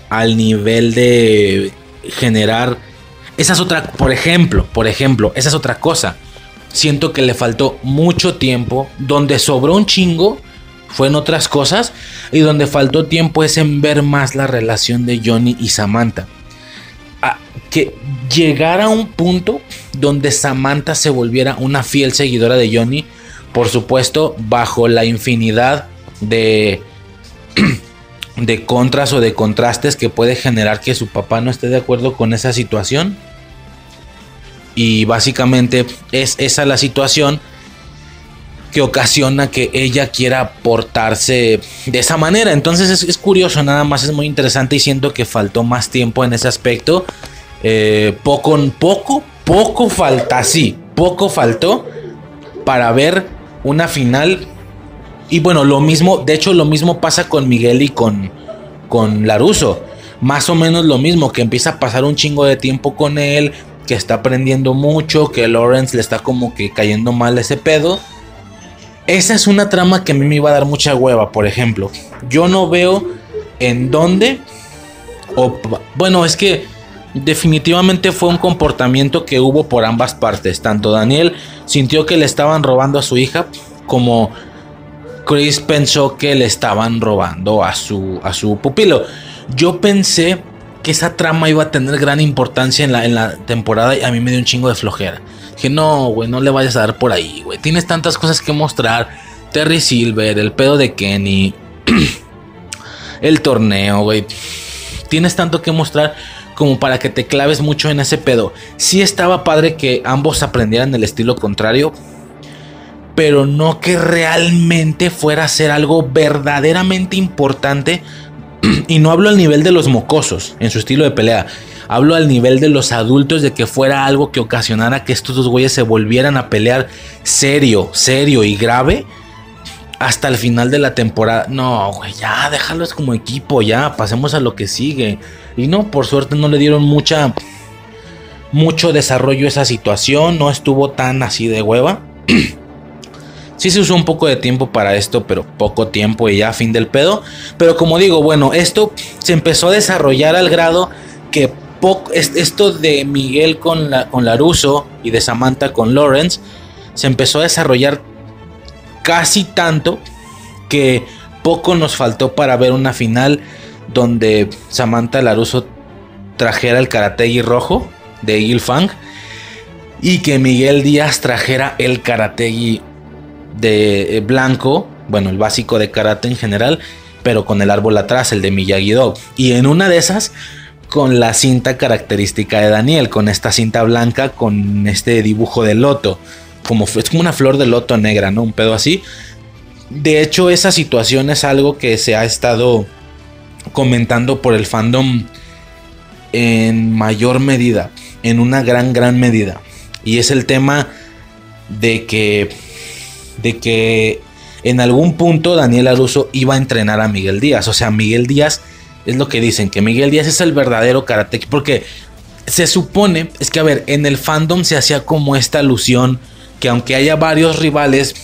al nivel de generar. Esa es otra. Por ejemplo, por ejemplo, esa es otra cosa siento que le faltó mucho tiempo. Donde sobró un chingo fue en otras cosas. Y donde faltó tiempo es en ver más la relación de Johnny y Samantha. Que llegara a un punto donde Samantha se volviera una fiel seguidora de Johnny. Por supuesto, bajo la infinidad de, de contras o de contrastes que puede generar que su papá no esté de acuerdo con esa situación y básicamente es esa la situación que ocasiona que ella quiera portarse de esa manera. Entonces es, curioso, nada más es muy interesante y siento que faltó más tiempo en ese aspecto. Eh, poco, poco, poco falta, sí, poco faltó para ver una final. Y bueno, lo mismo, de hecho lo mismo pasa con Miguel y con, con Laruso. Más o menos lo mismo, que empieza a pasar un chingo de tiempo con él, que está aprendiendo mucho, que Lawrence le está como que cayendo mal ese pedo. Esa es una trama que a mí me iba a dar mucha hueva, por ejemplo. Yo no veo en dónde... O, bueno, es que definitivamente fue un comportamiento que hubo por ambas partes. Tanto Daniel sintió que le estaban robando a su hija como Chris pensó que le estaban robando a su, a su pupilo. Yo pensé que esa trama iba a tener gran importancia en la, en la temporada y a mí me dio un chingo de flojera. Que no, güey, no le vayas a dar por ahí, güey. Tienes tantas cosas que mostrar. Terry Silver, el pedo de Kenny, el torneo, güey. Tienes tanto que mostrar como para que te claves mucho en ese pedo. Sí estaba padre que ambos aprendieran el estilo contrario. pero no que realmente fuera a ser algo verdaderamente importante. y no hablo al nivel de los mocosos en su estilo de pelea. Hablo al nivel de los adultos de que fuera algo que ocasionara que estos dos güeyes se volvieran a pelear serio, serio y grave hasta el final de la temporada. No, güey, ya, déjalos como equipo, ya, pasemos a lo que sigue. Y no, por suerte no le dieron mucha mucho desarrollo a esa situación, no estuvo tan así de hueva. Sí se usó un poco de tiempo para esto, pero poco tiempo y ya fin del pedo. Pero como digo, bueno, esto se empezó a desarrollar al grado que esto de Miguel con, la, con Laruso y de Samantha con Lawrence se empezó a desarrollar casi tanto que poco nos faltó para ver una final donde Samantha Laruso trajera el karategi rojo de Ilfang y que Miguel Díaz trajera el karategi de eh, blanco, bueno, el básico de karate en general, pero con el árbol atrás, el de Miyagi-Do. Y en una de esas, con la cinta característica de Daniel, con esta cinta blanca, con este dibujo de loto, como es como una flor de loto negra, ¿no? Un pedo así. De hecho, esa situación es algo que se ha estado comentando por el fandom en mayor medida, en una gran, gran medida. Y es el tema de que de que en algún punto Daniel Aruso iba a entrenar a Miguel Díaz. O sea, Miguel Díaz es lo que dicen, que Miguel Díaz es el verdadero karate. Porque se supone, es que a ver, en el fandom se hacía como esta alusión que aunque haya varios rivales,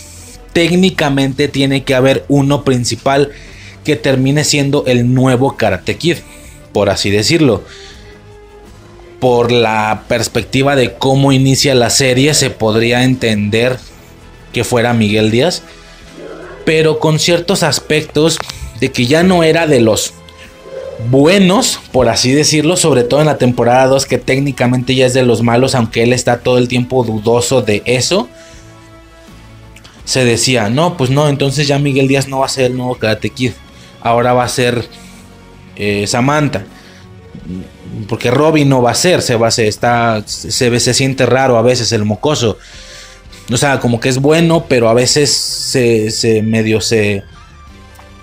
técnicamente tiene que haber uno principal que termine siendo el nuevo Karate Kid, por así decirlo. Por la perspectiva de cómo inicia la serie, se podría entender que fuera Miguel Díaz, pero con ciertos aspectos de que ya no era de los buenos, por así decirlo, sobre todo en la temporada 2 que técnicamente ya es de los malos, aunque él está todo el tiempo dudoso de eso. Se decía, no, pues no, entonces ya Miguel Díaz no va a ser el nuevo Karate Kid, ahora va a ser eh, Samantha. Porque Robin no va a ser, se va a ser, está, se, se siente raro a veces el mocoso. O sea, como que es bueno, pero a veces se, medio se.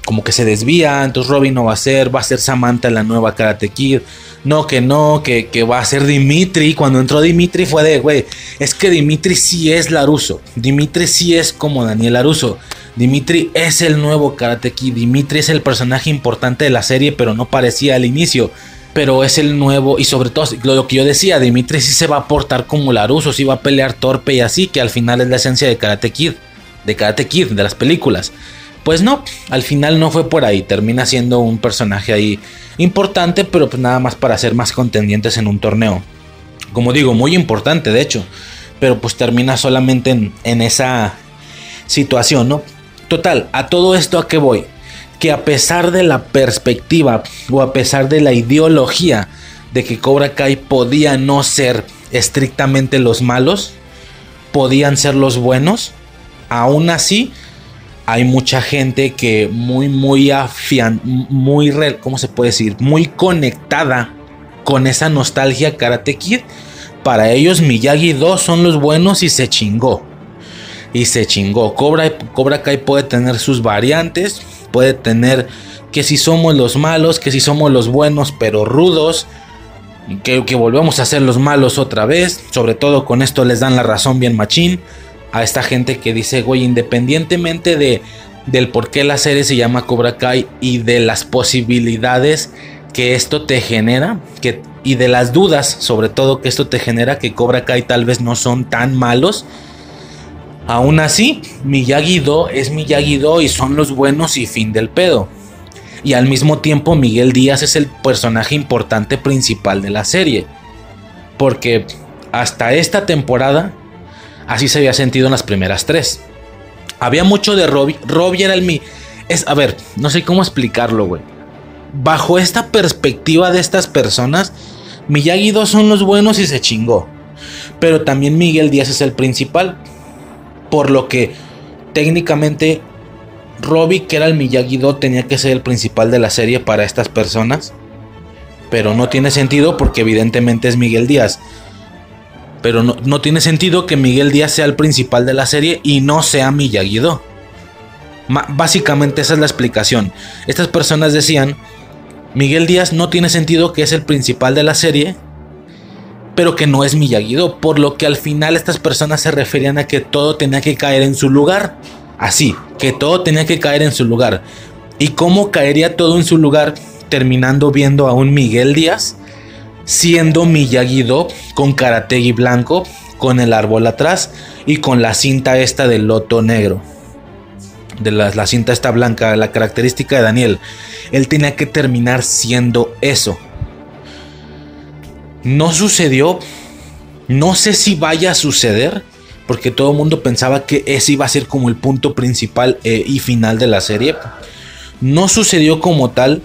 Como que se desvía. Entonces Robin no va a ser. Va a ser Samantha la nueva Karate Kid. No, que no, que, que va a ser Dimitri. Cuando entró Dimitri fue de, güey, es que Dimitri sí es Laruso. Dimitri sí es como Daniel Laruso. Dimitri es el nuevo Karate Kid. Dimitri es el personaje importante de la serie, pero no parecía al inicio pero es el nuevo y sobre todo lo que yo decía, Dimitri sí se va a portar como Laruso, sí va a pelear torpe y así, que al final es la esencia de Karate Kid, de Karate Kid, de las películas. Pues no, al final no fue por ahí, termina siendo un personaje ahí importante, pero pues nada más para ser más contendientes en un torneo. Como digo, muy importante de hecho, pero pues termina solamente en, esa situación, ¿no? Total, a todo esto a qué voy que a pesar de la perspectiva o a pesar de la ideología de que Cobra Kai podía no ser estrictamente los malos, podían ser los buenos, aún así hay mucha gente que muy, muy afian, muy, ¿cómo se puede decir? Muy conectada con esa nostalgia Karate Kid. Para ellos Miyagi 2 son los buenos y se chingó. Y se chingó. Cobra, Cobra Kai puede tener sus variantes, puede tener que si somos los malos, que si somos los buenos pero rudos, que, que volvemos a ser los malos otra vez, sobre todo con esto les dan la razón bien machín a esta gente que dice, güey, independientemente de, del por qué la serie se llama Cobra Kai y de las posibilidades que esto te genera, que, y de las dudas sobre todo que esto te genera, que Cobra Kai tal vez no son tan malos, Aún así, Miyagi-Do es Miyagi-Do y son los buenos y fin del pedo. Y al mismo tiempo Miguel Díaz es el personaje importante principal de la serie. Porque hasta esta temporada así se había sentido en las primeras tres. Había mucho de Robbie. Robbie era el mi... Es, a ver, no sé cómo explicarlo, güey. Bajo esta perspectiva de estas personas, Miyagi-Do son los buenos y se chingó. Pero también Miguel Díaz es el principal por lo que técnicamente Robbie, que era el Miyagi-Do, tenía que ser el principal de la serie para estas personas. Pero no tiene sentido porque evidentemente es Miguel Díaz. Pero no, no tiene sentido que Miguel Díaz sea el principal de la serie y no sea Miyagi-Do. Básicamente esa es la explicación. Estas personas decían, Miguel Díaz no tiene sentido que es el principal de la serie, pero que no es Miyagi-Do, por lo que al final estas personas se referían a que todo tenía que caer en su lugar. Así, que todo tenía que caer en su lugar. ¿Y cómo caería todo en su lugar? Terminando viendo a un Miguel Díaz siendo Miyagi-Do con Karategi blanco, con el árbol atrás y con la cinta esta del loto negro. De la, la cinta esta blanca, la característica de Daniel. Él tenía que terminar siendo eso. No sucedió. No sé si vaya a suceder. Porque todo el mundo pensaba que ese iba a ser como el punto principal eh, y final de la serie. No sucedió como tal.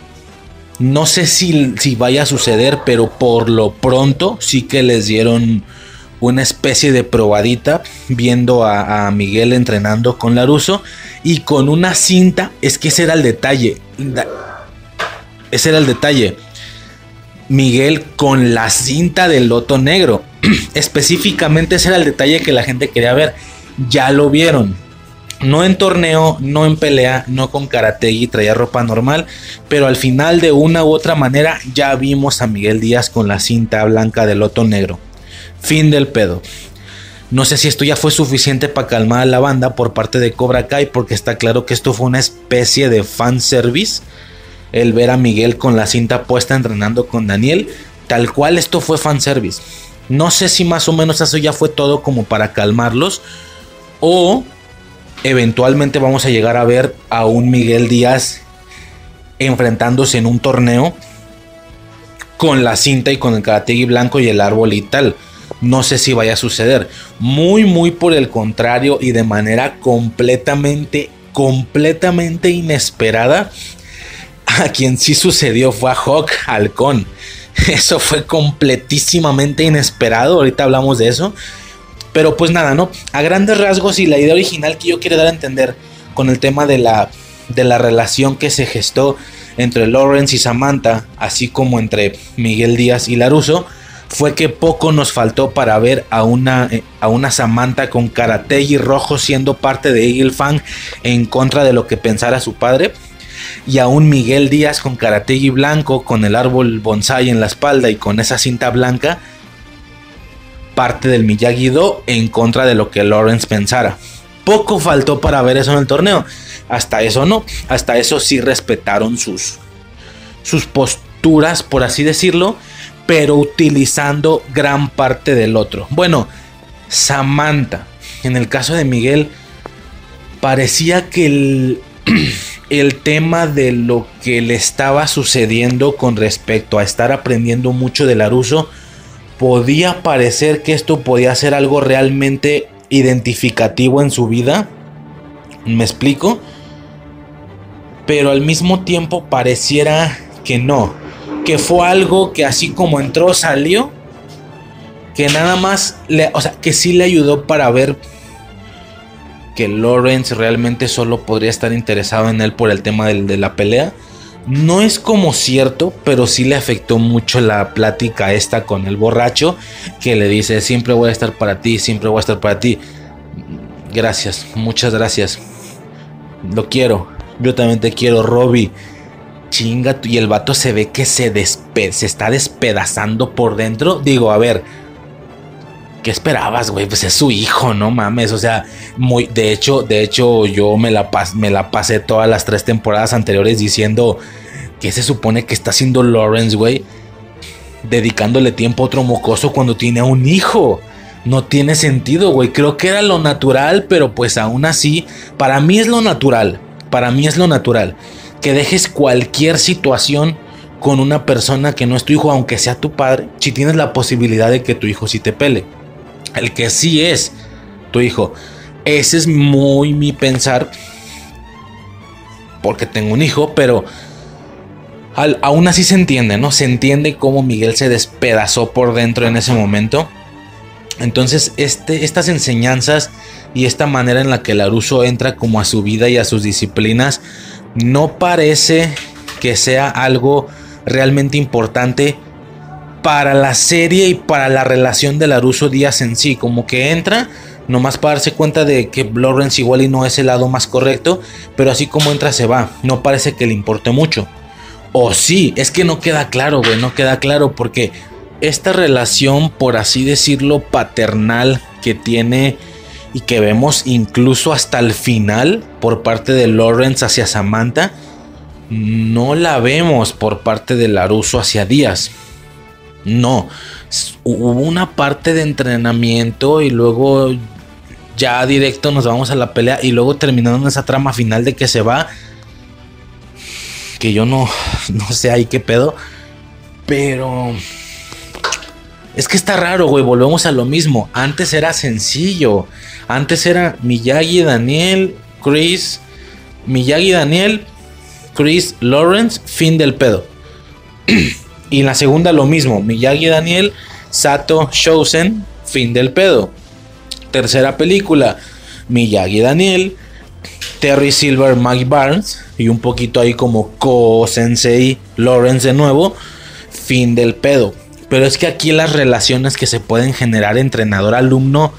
No sé si, si vaya a suceder, pero por lo pronto sí que les dieron una especie de probadita viendo a, a Miguel entrenando con Laruso y con una cinta. Es que ese era el detalle. Ese era el detalle. Miguel con la cinta del loto negro. Específicamente ese era el detalle que la gente quería ver. Ya lo vieron. No en torneo, no en pelea, no con Karategi, traía ropa normal, pero al final de una u otra manera ya vimos a Miguel Díaz con la cinta blanca del loto negro. Fin del pedo. No sé si esto ya fue suficiente para calmar a la banda por parte de Cobra Kai, porque está claro que esto fue una especie de fanservice. El ver a Miguel con la cinta puesta entrenando con Daniel, tal cual esto fue fanservice. No sé si más o menos eso ya fue todo como para calmarlos, o eventualmente vamos a llegar a ver a un Miguel Díaz enfrentándose en un torneo con la cinta y con el karategi blanco y el árbol y tal. No sé si vaya a suceder. Muy, muy por el contrario y de manera completamente, completamente inesperada. A quien sí sucedió fue a Hawk Halcón. Eso fue completísimamente inesperado. Ahorita hablamos de eso. Pero pues nada, ¿no? A grandes rasgos y la idea original que yo quiero dar a entender con el tema de la, de la relación que se gestó entre Lawrence y Samantha, así como entre Miguel Díaz y Laruso, fue que poco nos faltó para ver a una, eh, a una Samantha con Karategi rojo siendo parte de Eagle Fang en contra de lo que pensara su padre. Y a un Miguel Díaz con Karategi blanco, con el árbol bonsai en la espalda y con esa cinta blanca, parte del Miyagi-Do en contra de lo que Lawrence pensara. Poco faltó para ver eso en el torneo. Hasta eso no. Hasta eso sí respetaron sus, sus posturas, por así decirlo. Pero utilizando gran parte del otro. Bueno, Samantha. En el caso de Miguel. Parecía que el, el tema de lo que le estaba sucediendo con respecto a estar aprendiendo mucho de Laruso podía parecer que esto podía ser algo realmente identificativo en su vida. ¿Me explico? Pero al mismo tiempo pareciera que no. Que fue algo que así como entró, salió. Que nada más, le, o sea, que sí le ayudó para ver que Lawrence realmente solo podría estar interesado en él por el tema de la pelea. No es como cierto, pero sí le afectó mucho la plática esta con el borracho que le dice, siempre voy a estar para ti, siempre voy a estar para ti. Gracias, muchas gracias. Lo quiero. Yo también te quiero, Robbie. Chinga, y el vato se ve que se, despe se está despedazando por dentro. Digo, a ver, ¿qué esperabas, güey? Pues es su hijo, no mames. O sea, muy, de hecho, de hecho, yo me la, me la pasé todas las tres temporadas anteriores diciendo que se supone que está haciendo Lawrence, güey. Dedicándole tiempo a otro mocoso cuando tiene un hijo. No tiene sentido, güey. Creo que era lo natural, pero pues aún así, para mí es lo natural. Para mí es lo natural. Que dejes cualquier situación con una persona que no es tu hijo, aunque sea tu padre, si tienes la posibilidad de que tu hijo sí te pele. El que sí es tu hijo. Ese es muy mi pensar. Porque tengo un hijo, pero aún así se entiende, ¿no? Se entiende cómo Miguel se despedazó por dentro en ese momento. Entonces, este, estas enseñanzas y esta manera en la que Laruso entra como a su vida y a sus disciplinas, no parece que sea algo realmente importante para la serie y para la relación de Laruso Díaz en sí. Como que entra, nomás para darse cuenta de que Lawrence igual y no es el lado más correcto, pero así como entra se va. No parece que le importe mucho. O sí, es que no queda claro, güey, no queda claro porque esta relación, por así decirlo, paternal que tiene y que vemos incluso hasta el final por parte de Lawrence hacia Samantha, no la vemos por parte de Laruso hacia Díaz. No, hubo una parte de entrenamiento y luego ya directo nos vamos a la pelea y luego terminando esa trama final de que se va. Que yo no, no sé ahí qué pedo. Pero... Es que está raro, güey. Volvemos a lo mismo. Antes era sencillo. Antes era Miyagi, Daniel, Chris. Miyagi, Daniel, Chris, Lawrence, fin del pedo. y en la segunda lo mismo. Miyagi, Daniel, Sato, Shousen, fin del pedo. Tercera película. Miyagi, Daniel, Terry Silver, Mike Barnes. Y un poquito ahí como Ko-Sensei, Lawrence de nuevo. Fin del pedo. Pero es que aquí las relaciones que se pueden generar entrenador-alumno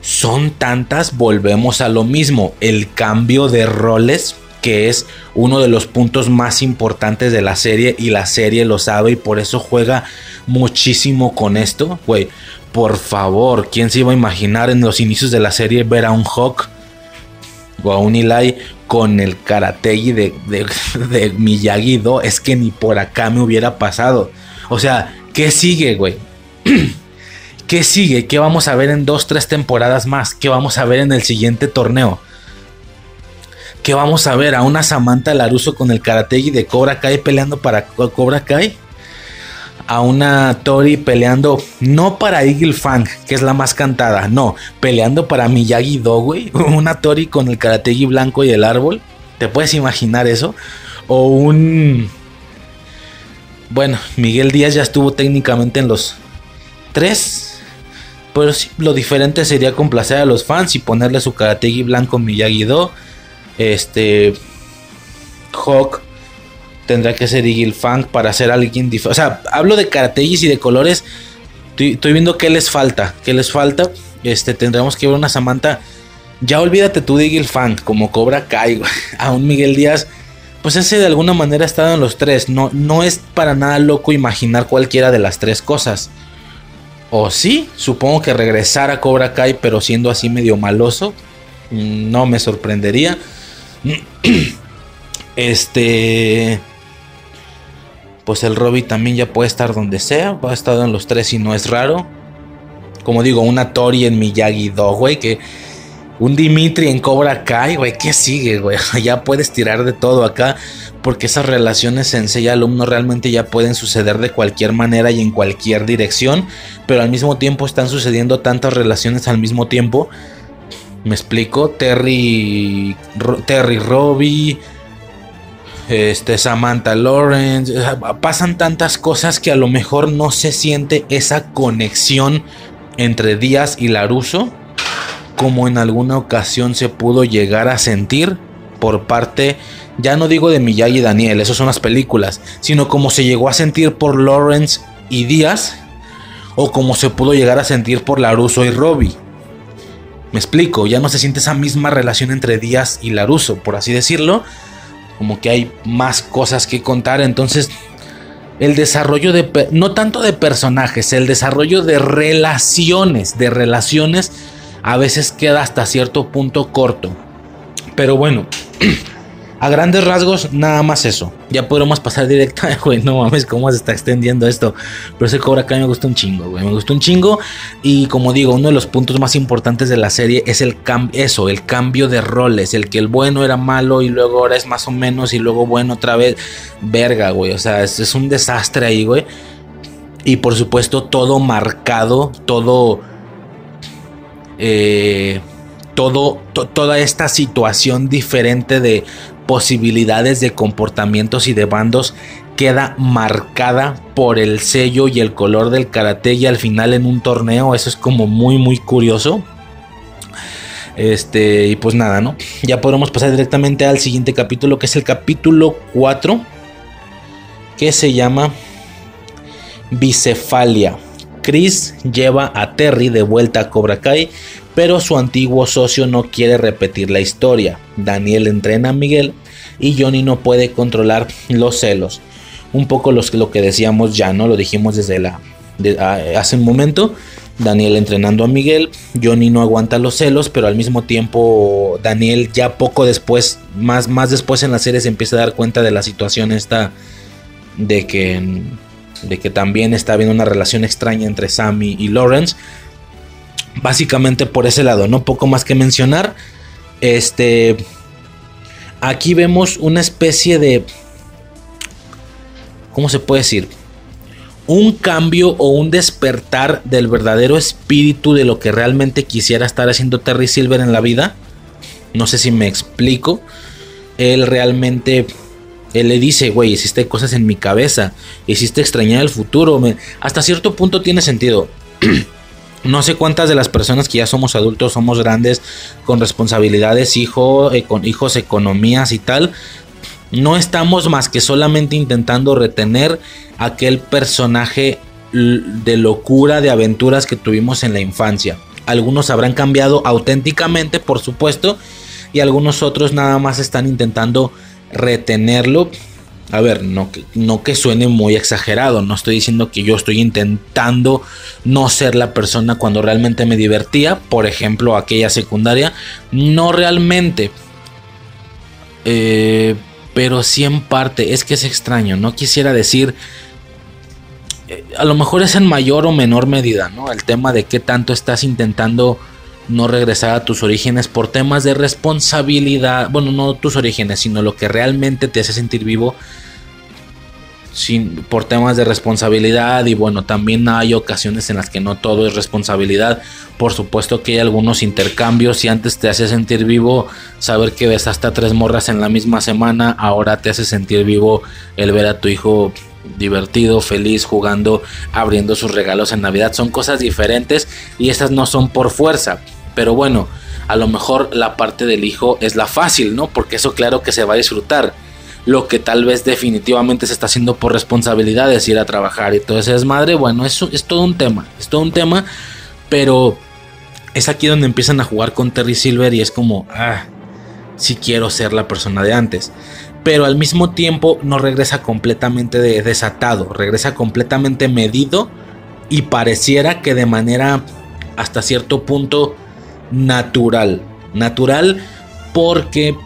son tantas, volvemos a lo mismo, el cambio de roles que es uno de los puntos más importantes de la serie y la serie lo sabe y por eso juega muchísimo con esto, güey. Por favor, ¿quién se iba a imaginar en los inicios de la serie ver a un Hawk o a un Eli con el karategi de, de, Miyagi-Do? Es que ni por acá me hubiera pasado. O sea, ¿Qué sigue, güey? ¿Qué sigue? ¿Qué vamos a ver en dos, tres temporadas más? ¿Qué vamos a ver en el siguiente torneo? ¿Qué vamos a ver? ¿A una Samantha Laruso con el Karategi de Cobra Kai peleando para Cobra Kai? ¿A una Tori peleando no para Eagle Fang, que es la más cantada? No, peleando para Miyagi Do, güey. Una Tori con el Karategi blanco y el árbol. ¿Te puedes imaginar eso? O un bueno, Miguel Díaz ya estuvo técnicamente en los tres. Pero sí, lo diferente sería complacer a los fans y ponerle su karategi blanco Miyagi-Do. Este. Hawk tendrá que ser Eagle Fang para ser alguien diferente. O sea, hablo de karategis y de colores. Estoy, viendo qué les falta. ¿Qué les falta? Este, tendremos que ver una Samantha. Ya olvídate tú de Eagle Fang, como Cobra Kai, a un Miguel Díaz pues ese de alguna manera ha estado en los tres. No, no es para nada loco imaginar cualquiera de las tres cosas. O sí, supongo que regresar a Cobra Kai, pero siendo así medio maloso. Mm, no me sorprendería. Este. Pues el Robby también ya puede estar donde sea. Ha estado en los tres y no es raro. Como digo, una Tori en Miyagi Do, güey, que un Dimitri en Cobra Kai, güey, ¿qué sigue, güey? Ya puedes tirar de todo acá, porque esas relaciones sensei-alumno realmente ya pueden suceder de cualquier manera y en cualquier dirección, pero al mismo tiempo están sucediendo tantas relaciones al mismo tiempo. ¿Me explico? Terry, Terry Robbie, este, Samantha Lawrence, pasan tantas cosas que a lo mejor no se siente esa conexión entre Díaz y Laruso como en alguna ocasión se pudo llegar a sentir por parte, ya no digo de Miyagi y Daniel, esas son las películas, sino como se llegó a sentir por Lawrence y Díaz, o como se pudo llegar a sentir por Laruso y Robbie. Me explico, ya no se siente esa misma relación entre Díaz y Laruso, por así decirlo, como que hay más cosas que contar, entonces el desarrollo de, no tanto de personajes, el desarrollo de relaciones, de relaciones, a veces queda hasta cierto punto corto. Pero bueno, a grandes rasgos, nada más eso. Ya podremos pasar directo. Güey, no mames, cómo se está extendiendo esto. Pero ese Cobra Kai me gusta un chingo, güey. Me gusta un chingo. Y como digo, uno de los puntos más importantes de la serie es el cambio, eso, el cambio de roles. El que el bueno era malo y luego ahora es más o menos y luego bueno otra vez. Verga, güey. O sea, es, es un desastre ahí, güey. Y por supuesto, todo marcado, todo eh, todo, toda esta situación diferente de posibilidades de comportamientos y de bandos queda marcada por el sello y el color del karate y al final en un torneo. Eso es como muy muy curioso. Este y pues nada no ya podemos pasar directamente al siguiente capítulo que es el capítulo 4 que se llama bicefalia. Chris lleva a Terry de vuelta a Cobra Kai, pero su antiguo socio no quiere repetir la historia. Daniel entrena a Miguel y Johnny no puede controlar los celos. Un poco los, lo que decíamos ya, ¿no? Lo dijimos desde la, hace un momento. Daniel entrenando a Miguel, Johnny no aguanta los celos, pero al mismo tiempo Daniel ya poco después, más, más después en la serie se empieza a dar cuenta de la situación esta de que, de que también está habiendo una relación extraña entre Sammy y Lawrence. Básicamente por ese lado, no poco más que mencionar. Este, aquí vemos una especie de, ¿cómo se puede decir? un cambio o un despertar del verdadero espíritu de lo que realmente quisiera estar haciendo Terry Silver en la vida. No sé si me explico. Él realmente, él le dice, güey, hiciste cosas en mi cabeza, hiciste extrañar el futuro. hasta cierto punto tiene sentido. no sé cuántas de las personas que ya somos adultos, somos grandes, con responsabilidades, hijo, eh, con hijos, economías y tal. No estamos más que solamente intentando retener aquel personaje de locura, de aventuras que tuvimos en la infancia. Algunos habrán cambiado auténticamente, por supuesto, y algunos otros nada más están intentando retenerlo. A ver, no que, no que suene muy exagerado, no estoy diciendo que yo estoy intentando no ser la persona cuando realmente me divertía, por ejemplo, aquella secundaria, no realmente. Eh, pero sí en parte, es que es extraño, no quisiera decir a lo mejor es en mayor o menor medida, ¿no? El tema de qué tanto estás intentando no regresar a tus orígenes por temas de responsabilidad, bueno, no tus orígenes, sino lo que realmente te hace sentir vivo sin, por temas de responsabilidad y bueno, también hay ocasiones en las que no todo es responsabilidad. Por supuesto que hay algunos intercambios, si antes te hace sentir vivo saber que ves hasta tres morras en la misma semana, ahora te hace sentir vivo el ver a tu hijo divertido, feliz, jugando, abriendo sus regalos en Navidad. Son cosas diferentes y estas no son por fuerza. Pero bueno, a lo mejor la parte del hijo es la fácil, ¿no? Porque eso claro que se va a disfrutar. Lo que tal vez definitivamente se está haciendo por responsabilidad es ir a trabajar y todo ese desmadre. Bueno, eso es todo un tema. Es todo un tema. Pero es aquí donde empiezan a jugar con Terry Silver y es como, ah, si quiero ser la persona de antes pero al mismo tiempo no regresa completamente desatado, regresa completamente medido y pareciera que de manera hasta cierto punto natural. Natural porque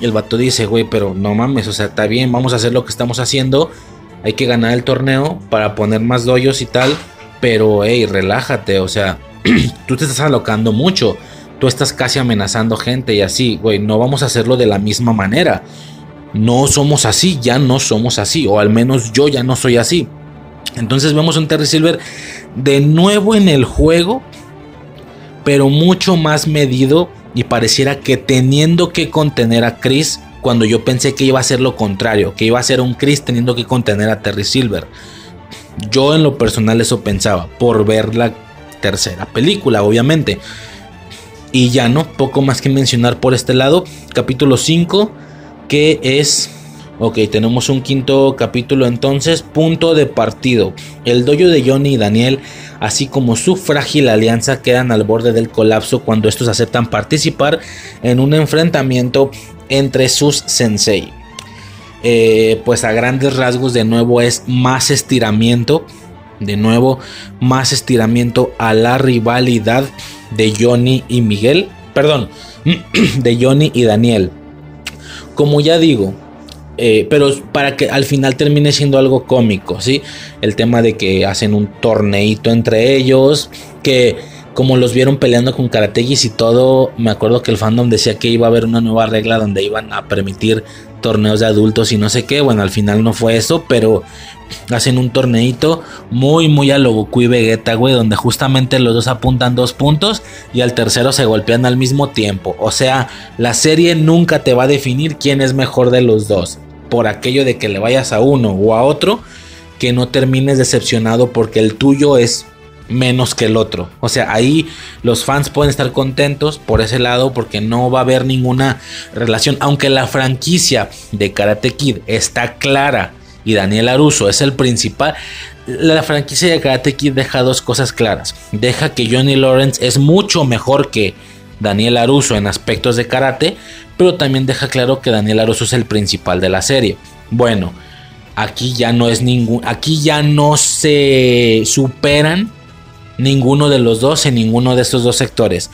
el vato dice, güey, pero no mames, o sea, está bien, vamos a hacer lo que estamos haciendo, hay que ganar el torneo para poner más doyos y tal, pero hey, relájate, o sea, tú te estás alocando mucho, tú estás casi amenazando gente y así, güey, no vamos a hacerlo de la misma manera no somos así, ya no somos así, o al menos yo ya no soy así. Entonces vemos un Terry Silver de nuevo en el juego, pero mucho más medido y pareciera que teniendo que contener a Chris cuando yo pensé que iba a ser lo contrario, que iba a ser un Chris teniendo que contener a Terry Silver. Yo en lo personal eso pensaba, por ver la tercera película, obviamente. Y ya no, poco más que mencionar por este lado. Capítulo 5 que es... Ok, tenemos un quinto capítulo entonces, punto de partido. El dojo de Johnny y Daniel, así como su frágil alianza, quedan al borde del colapso cuando estos aceptan participar en un enfrentamiento entre sus sensei. Eh, pues a grandes rasgos de nuevo es más estiramiento, de nuevo más estiramiento a la rivalidad de Johnny y Miguel, perdón, de Johnny y Daniel como ya digo, eh, pero para que al final termine siendo algo cómico, ¿sí? El tema de que hacen un torneito entre ellos, que como los vieron peleando con karategis y todo, me acuerdo que el fandom decía que iba a haber una nueva regla donde iban a permitir torneos de adultos y no sé qué. Bueno, al final no fue eso, pero hacen un torneito muy, muy a lo Goku y Vegeta, güey, donde justamente los dos apuntan dos puntos y al tercero se golpean al mismo tiempo. O sea, la serie nunca te va a definir quién es mejor de los dos. Por aquello de que le vayas a uno o a otro, que no termines decepcionado porque el tuyo es menos que el otro. O sea, ahí los fans pueden estar contentos por ese lado porque no va a haber ninguna relación. Aunque la franquicia de Karate Kid está clara y Daniel Aruso es el principal, la franquicia de Karate Kid deja dos cosas claras. Deja que Johnny Lawrence es mucho mejor que Daniel Aruso en aspectos de karate, pero también deja claro que Daniel Aruso es el principal de la serie. Bueno, aquí ya no es ningún, aquí ya no se superan ninguno de los dos en ninguno de estos dos sectores.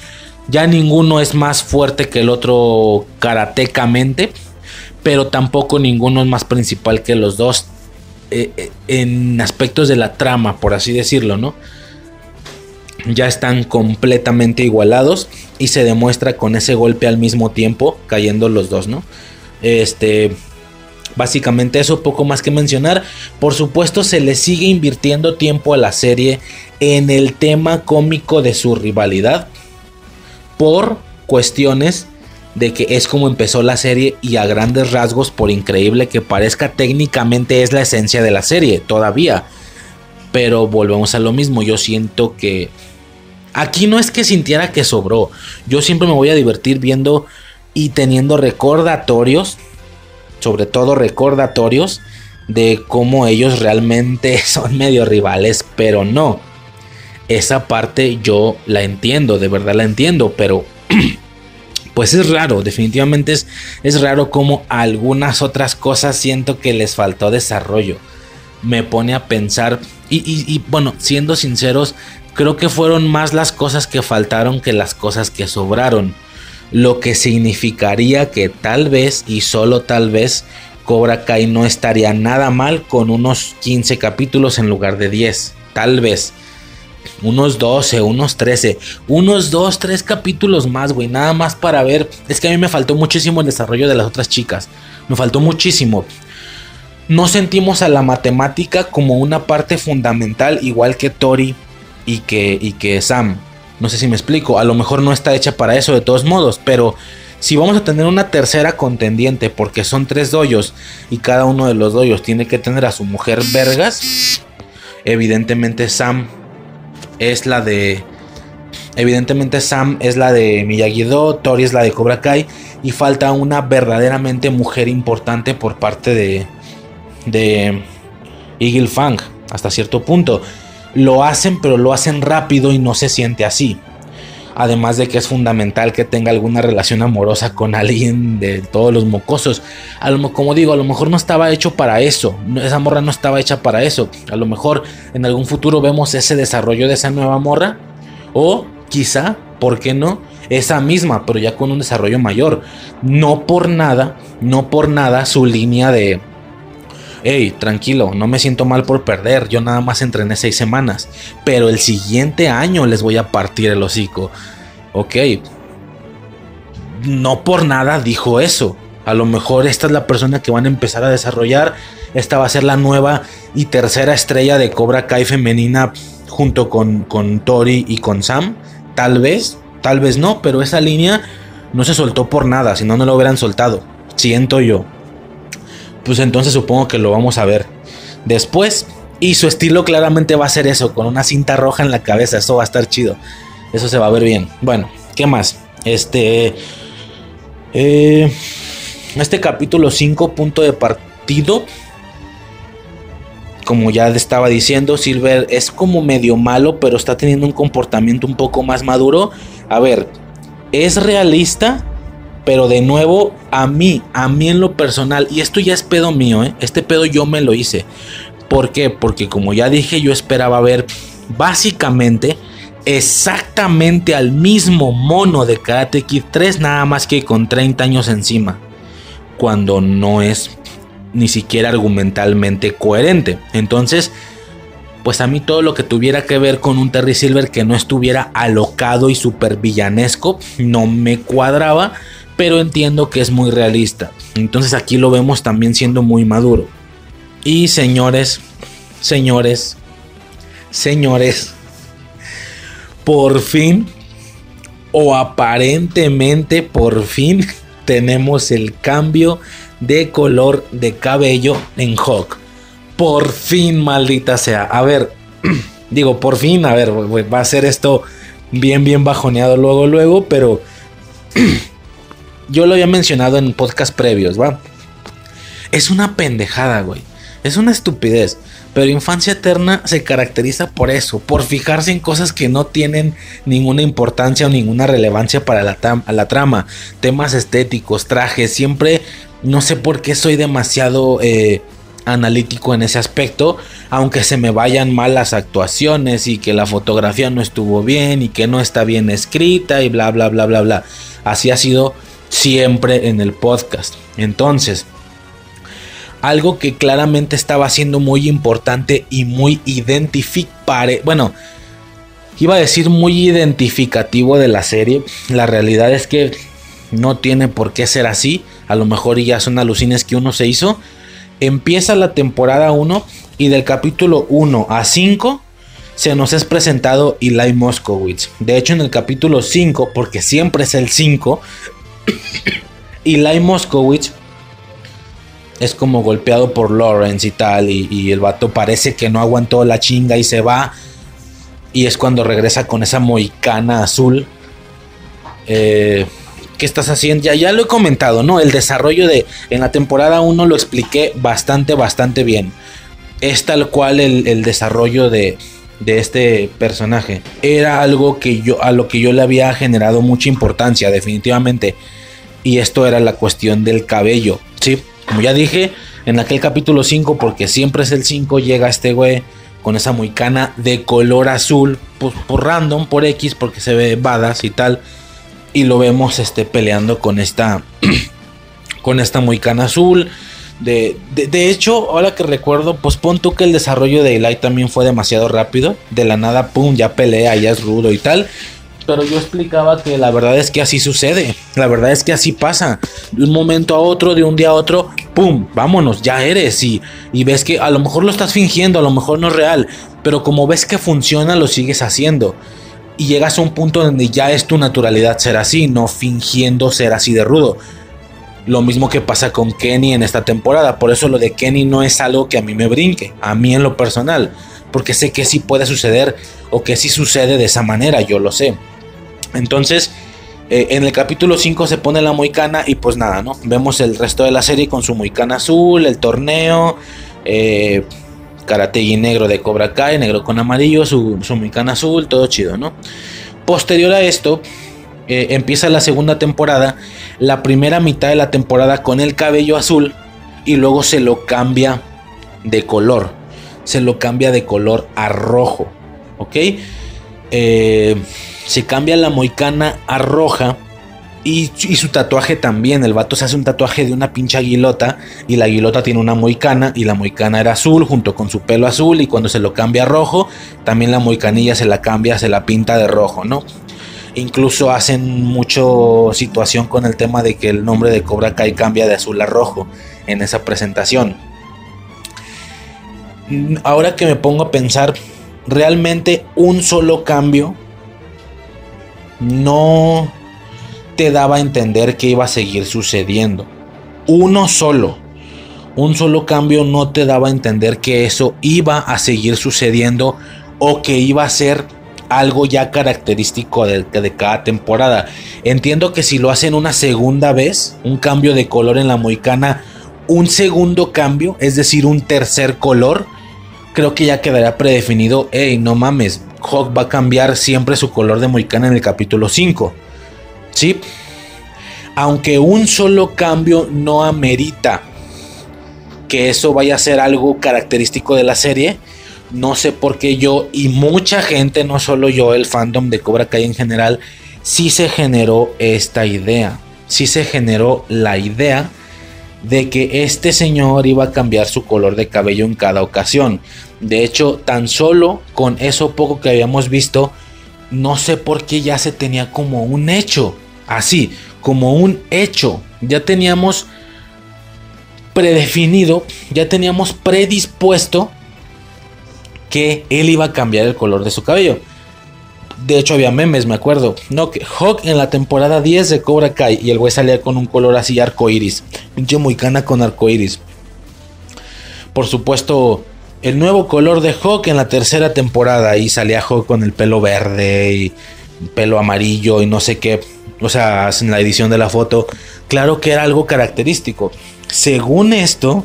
Ya ninguno es más fuerte que el otro karatecamente, pero tampoco ninguno es más principal que los dos eh, eh, en aspectos de la trama, por así decirlo, ¿no? Ya están completamente igualados y se demuestra con ese golpe al mismo tiempo cayendo los dos, ¿no? Este, básicamente eso, poco más que mencionar. Por supuesto, se le sigue invirtiendo tiempo a la serie en el tema cómico de su rivalidad por cuestiones de que es como empezó la serie y a grandes rasgos, por increíble que parezca, técnicamente es la esencia de la serie todavía. Pero volvemos a lo mismo, yo siento que aquí no es que sintiera que sobró, yo siempre me voy a divertir viendo y teniendo recordatorios, sobre todo recordatorios de cómo ellos realmente son medio rivales, pero no. Esa parte yo la entiendo, de verdad la entiendo, pero pues es raro, definitivamente es, es raro como algunas otras cosas siento que les faltó desarrollo. Me pone a pensar, y, y, bueno, siendo sinceros, creo que fueron más las cosas que faltaron que las cosas que sobraron. Lo que significaría que tal vez y solo tal vez Cobra Kai no estaría nada mal con unos 15 capítulos en lugar de 10. Tal vez unos 12, unos 13, unos 2, 3 capítulos más, güey, nada más para ver. Es que a mí me faltó muchísimo el desarrollo de las otras chicas, me faltó muchísimo. No sentimos a la matemática como una parte fundamental, igual que Tori y que, y que Sam. No sé si me explico, a lo mejor no está hecha para eso de todos modos, pero si vamos a tener una tercera contendiente, porque son tres doyos y cada uno de los doyos tiene que tener a su mujer vergas, evidentemente Sam es la de. Evidentemente, Sam es la de Miyagi-Do, Tori es la de Cobra Kai. Y falta una verdaderamente mujer importante por parte de. de. Eagle Fang, hasta cierto punto. Lo hacen, pero lo hacen rápido y no se siente así. Además de que es fundamental que tenga alguna relación amorosa con alguien de todos los mocosos. A lo, como digo, a lo mejor no estaba hecho para eso. Esa morra no estaba hecha para eso. A lo mejor en algún futuro vemos ese desarrollo de esa nueva morra. O quizá, ¿por qué no? Esa misma, pero ya con un desarrollo mayor. No por nada, no por nada su línea de, hey, tranquilo, no me siento mal por perder, yo nada más entrené seis semanas, pero el siguiente año les voy a partir el hocico. Ok, no por nada dijo eso. A lo mejor esta es la persona que van a empezar a desarrollar. Esta va a ser la nueva y tercera estrella de Cobra Kai femenina junto con, con Tori y con Sam. Tal vez, tal vez no, pero esa línea no se soltó por nada, si no, no lo hubieran soltado. Siento yo pues entonces supongo que lo vamos a ver después. Y su estilo claramente va a ser eso, con una cinta roja en la cabeza. Eso va a estar chido. Eso se va a ver bien. Bueno, ¿qué más? Este. Eh, este capítulo 5, punto de partido. Como ya estaba diciendo, Silver es como medio malo, pero está teniendo un comportamiento un poco más maduro. A ver, es realista, pero de nuevo, a mí, a mí en lo personal, y esto ya es pedo mío, ¿eh? este pedo yo me lo hice. ¿Por qué? Porque como ya dije, yo esperaba ver básicamente exactamente al mismo mono de Karate Kid 3, nada más que con 30 años encima. Cuando no es ni siquiera argumentalmente coherente. Entonces, pues a mí todo lo que tuviera que ver con un Terry Silver que no estuviera alocado y super villanesco, no me cuadraba pero entiendo que es muy realista. Entonces aquí lo vemos también siendo muy maduro. Y señores, señores, señores, por fin, o aparentemente por fin, tenemos el cambio de color de cabello en Hawk. Por fin, maldita sea. A ver, digo, por fin, a ver, va a ser esto bien, bien bajoneado luego, luego, pero yo lo había mencionado en podcast previos, ¿va? Es una pendejada, güey. Es una estupidez. Pero Infancia Eterna se caracteriza por eso, por fijarse en cosas que no tienen ninguna importancia o ninguna relevancia para la, la trama. Temas estéticos, trajes, siempre no sé por qué soy demasiado eh, analítico en ese aspecto, aunque se me vayan mal las actuaciones y que la fotografía no estuvo bien y que no está bien escrita y bla, bla, bla, bla, bla. Así ha sido siempre en el podcast. Entonces, algo que claramente estaba siendo muy importante y muy identificable, bueno, iba a decir muy identificativo de la serie. La realidad es que no tiene por qué ser así. A lo mejor ya son alucines que uno se hizo. Empieza la temporada 1 y del capítulo 1 a 5 se nos es presentado Eli Moskowitz. De hecho, en el capítulo 5, porque siempre es el 5, Eli Moskowitz es como golpeado por Lawrence y tal. Y, el vato parece que no aguantó la chinga y se va. Y es cuando regresa con esa moicana azul. Eh, ¿Qué estás haciendo? Ya, ya lo he comentado, ¿no? El desarrollo de. En la temporada 1 lo expliqué bastante, bastante bien. Es tal cual el, desarrollo de, de este personaje. Era algo que yo. a lo que yo le había generado mucha importancia, definitivamente. Y esto era la cuestión del cabello. Sí. Como ya dije en aquel capítulo 5, porque siempre es el 5, llega este güey con esa muicana de color azul, pues, por random, por X, porque se ve badas y tal. Y lo vemos este, peleando con esta, con esta muicana azul. De, de, hecho, ahora que recuerdo, pues pon tú que el desarrollo de Eli también fue demasiado rápido. De la nada, pum, ya pelea, ya es rudo y tal pero yo explicaba que la verdad es que así sucede, la verdad es que así pasa, de un momento a otro, de un día a otro, ¡pum! Vámonos, ya eres y, y ves que a lo mejor lo estás fingiendo, a lo mejor no es real, pero como ves que funciona, lo sigues haciendo. Y llegas a un punto donde ya es tu naturalidad ser así, no fingiendo ser así de rudo. Lo mismo que pasa con Kenny en esta temporada. Por eso lo de Kenny no es algo que a mí me brinque, a mí en lo personal. Porque sé que sí puede suceder o que sí sucede de esa manera, yo lo sé. Entonces, eh, en el capítulo 5 se pone la moicana y pues nada, ¿no? Vemos el resto de la serie con su moicana azul, el torneo, eh, Karate negro de Cobra Kai, negro con amarillo, su, su azul, todo chido, ¿no? Posterior a esto, eh, empieza la segunda temporada, la primera mitad de la temporada con el cabello azul y luego se lo cambia de color, se lo cambia de color a rojo, ¿ok? Eh se cambia la moicana a roja y, su tatuaje también. El vato se hace un tatuaje de una pinche aguilota y la aguilota tiene una moicana y la moicana era azul junto con su pelo azul y cuando se lo cambia a rojo, también la moicanilla se la cambia, se la pinta de rojo, ¿no? Incluso hacen mucho situación con el tema de que el nombre de Cobra Kai cambia de azul a rojo en esa presentación. Ahora que me pongo a pensar, realmente un solo cambio no te daba a entender que iba a seguir sucediendo. Uno solo. Un solo cambio no te daba a entender que eso iba a seguir sucediendo o que iba a ser algo ya característico de, cada temporada. Entiendo que si lo hacen una segunda vez, un cambio de color en la moicana, un segundo cambio, es decir, un tercer color, creo que ya quedará predefinido, hey, no mames, Hawk va a cambiar siempre su color de moicana en el capítulo 5. ¿Sí? Aunque un solo cambio no amerita que eso vaya a ser algo característico de la serie, no sé por qué yo y mucha gente, no solo yo, el fandom de Cobra Kai en general, sí se generó esta idea. Sí se generó la idea de que este señor iba a cambiar su color de cabello en cada ocasión. De hecho, tan solo con eso poco que habíamos visto, no sé por qué ya se tenía como un hecho. Así, como un hecho. Ya teníamos predefinido, ya teníamos predispuesto que él iba a cambiar el color de su cabello. De hecho, había memes, me acuerdo. No, que Hawk en la temporada 10 de Cobra Kai y el güey salía con un color así arcoiris. Pinche muy cana con arcoiris. Por supuesto, el nuevo color de Hawk en la tercera temporada. Y salía Hawk con el pelo verde y pelo amarillo y no sé qué. O sea, en la edición de la foto. Claro que era algo característico. Según esto,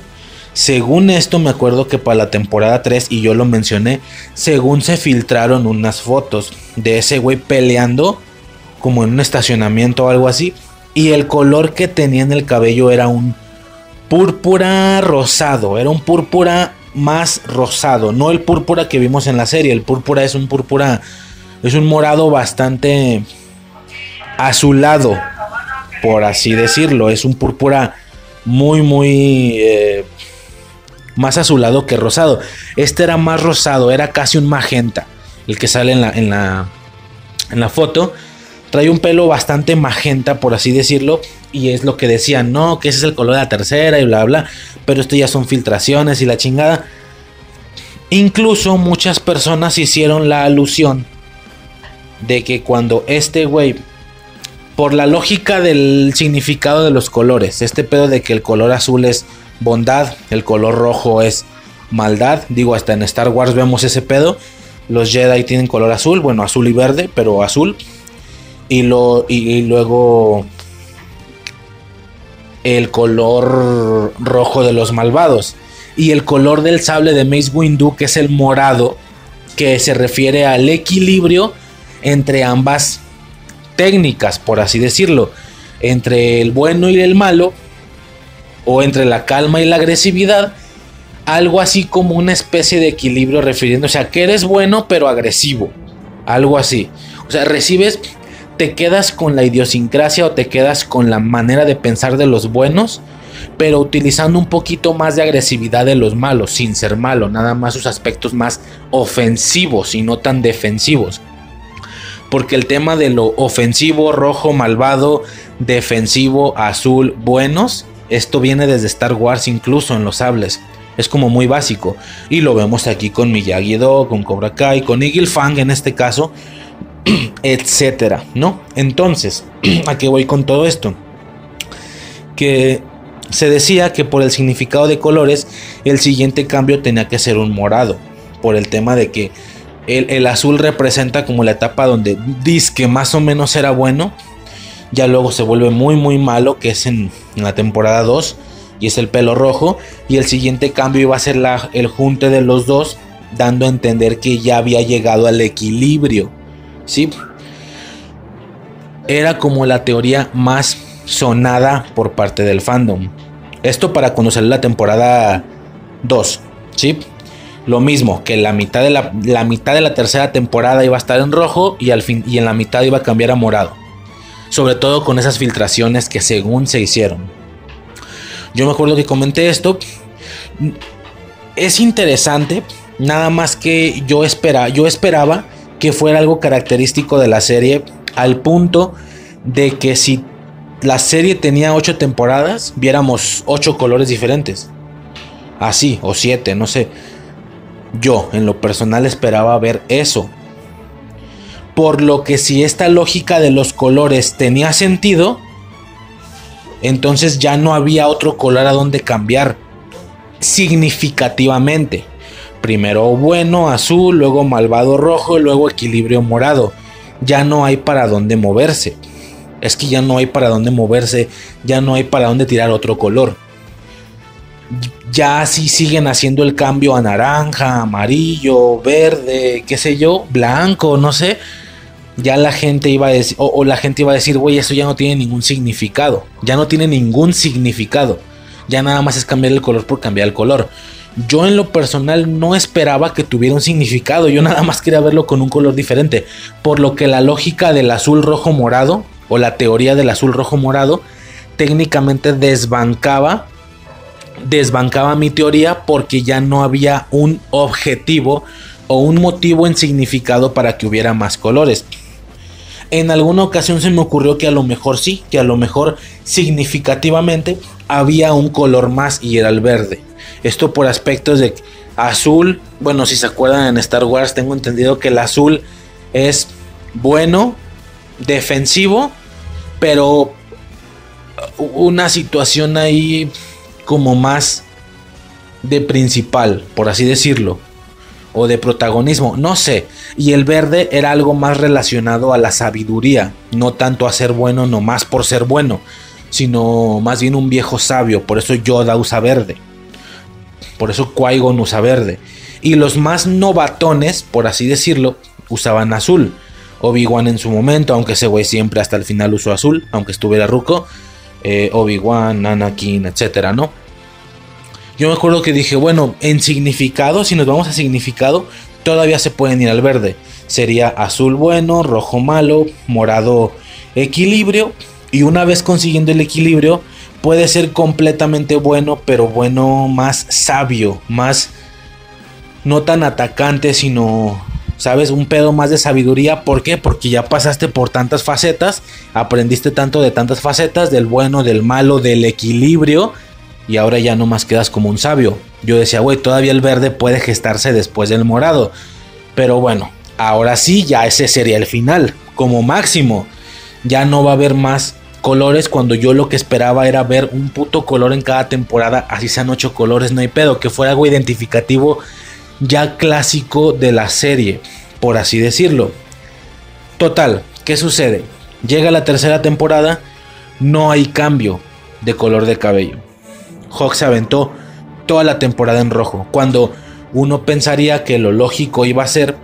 Según esto, me acuerdo que para la temporada 3, y yo lo mencioné, según se filtraron unas fotos de ese güey peleando como en un estacionamiento o algo así. Y el color que tenía en el cabello era un púrpura rosado, era un púrpura más rosado, no el púrpura que vimos en la serie, el púrpura es un púrpura, es un morado bastante azulado, por así decirlo, es un púrpura muy, muy eh, más azulado que rosado. Este era más rosado, era casi un magenta, el que sale en la, en la, en la foto. Trae un pelo bastante magenta, por así decirlo. Y es lo que decían, no, que ese es el color de la tercera y bla, bla. Pero esto ya son filtraciones y la chingada. Incluso muchas personas hicieron la alusión de que cuando este güey, por la lógica del significado de los colores, este pedo de que el color azul es bondad, el color rojo es maldad, digo, hasta en Star Wars vemos ese pedo. Los Jedi tienen color azul, bueno, azul y verde, pero azul. Y, lo, y, luego el color rojo de los malvados. Y el color del sable de Mace Windu, que es el morado, que se refiere al equilibrio entre ambas técnicas, por así decirlo. Entre el bueno y el malo, o entre la calma y la agresividad. Algo así como una especie de equilibrio refiriéndose a que eres bueno pero agresivo. Algo así. O sea, recibes te quedas con la idiosincrasia o te quedas con la manera de pensar de los buenos, pero utilizando un poquito más de agresividad de los malos, sin ser malo, nada más sus aspectos más ofensivos y no tan defensivos. Porque el tema de lo ofensivo, rojo, malvado, defensivo, azul, buenos, esto viene desde Star Wars incluso en los sables. Es como muy básico. Y lo vemos aquí con Miyagi-Do, con Cobra Kai, con Eagle Fang en este caso etcétera, ¿no? Entonces, ¿a qué voy con todo esto? Que se decía que por el significado de colores, el siguiente cambio tenía que ser un morado, por el tema de que el, azul representa como la etapa donde que más o menos era bueno, ya luego se vuelve muy muy malo, que es en, la temporada 2, y es el pelo rojo, y el siguiente cambio iba a ser la, el junte de los dos, dando a entender que ya había llegado al equilibrio ¿sí? Era como la teoría más sonada por parte del fandom. Esto para cuando salió la temporada 2, ¿sí? Lo mismo, que la mitad, de la, mitad de la tercera temporada iba a estar en rojo y, al fin, y en la mitad iba a cambiar a morado. Sobre todo con esas filtraciones que según se hicieron. Yo me acuerdo que comenté esto. Es interesante, nada más que yo, espera, yo esperaba que fuera algo característico de la serie al punto de que si la serie tenía ocho temporadas, viéramos ocho colores diferentes. Así, o siete, no sé. Yo, en lo personal, esperaba ver eso. Por lo que si esta lógica de los colores tenía sentido, entonces ya no había otro color a donde cambiar significativamente. Primero bueno, azul, luego malvado rojo, luego equilibrio morado. Ya no hay para dónde moverse. Es que ya no hay para dónde moverse, ya no hay para dónde tirar otro color. Ya si siguen haciendo el cambio a naranja, amarillo, verde, qué sé yo, blanco, no sé. Ya la gente iba a decir, o, la gente iba a decir, güey, eso ya no tiene ningún significado. Ya no tiene ningún significado. Ya nada más es cambiar el color por cambiar el color yo en lo personal no esperaba que tuviera un significado, yo nada más quería verlo con un color diferente, por lo que la lógica del azul rojo morado o la teoría del azul rojo morado técnicamente desbancaba desbancaba mi teoría porque ya no había un objetivo o un motivo en significado para que hubiera más colores. En alguna ocasión se me ocurrió que a lo mejor sí, que a lo mejor significativamente había un color más y era el verde. Esto por aspectos de azul. Bueno, si se acuerdan en Star Wars, tengo entendido que el azul es bueno, defensivo, pero una situación ahí como más de principal, por así decirlo, o de protagonismo, no sé. Y el verde era algo más relacionado a la sabiduría, no tanto a ser bueno nomás por ser bueno, sino más bien un viejo sabio, por eso Yoda usa verde Por eso Qui-Gon usa verde. Y los más novatones, por así decirlo, usaban azul. Obi-Wan en su momento, aunque ese güey siempre hasta el final usó azul, aunque estuviera ruco. Eh, Obi-Wan, Anakin, etcétera, ¿no? Yo me acuerdo que dije, bueno, en significado, si nos vamos a significado, todavía se pueden ir al verde. Sería azul bueno, rojo malo, morado equilibrio. Y una vez consiguiendo el equilibrio, puede ser completamente bueno, pero bueno más sabio, más no tan atacante, sino, ¿sabes? Un pedo más de sabiduría. ¿Por qué? Porque ya pasaste por tantas facetas, aprendiste tanto de tantas facetas, del bueno, del malo, del equilibrio, y ahora ya no más quedas como un sabio. Yo decía, güey, todavía el verde puede gestarse después del morado. Pero bueno, ahora sí, ya ese sería el final, como máximo. Ya no va a haber más colores cuando yo lo que esperaba era ver un puto color en cada temporada, así sean ocho colores, no hay pedo, que fuera algo identificativo ya clásico de la serie, por así decirlo. Total, ¿qué sucede? Llega la tercera temporada, no hay cambio de color de cabello. Hawk se aventó toda la temporada en rojo, cuando uno pensaría que lo lógico iba a ser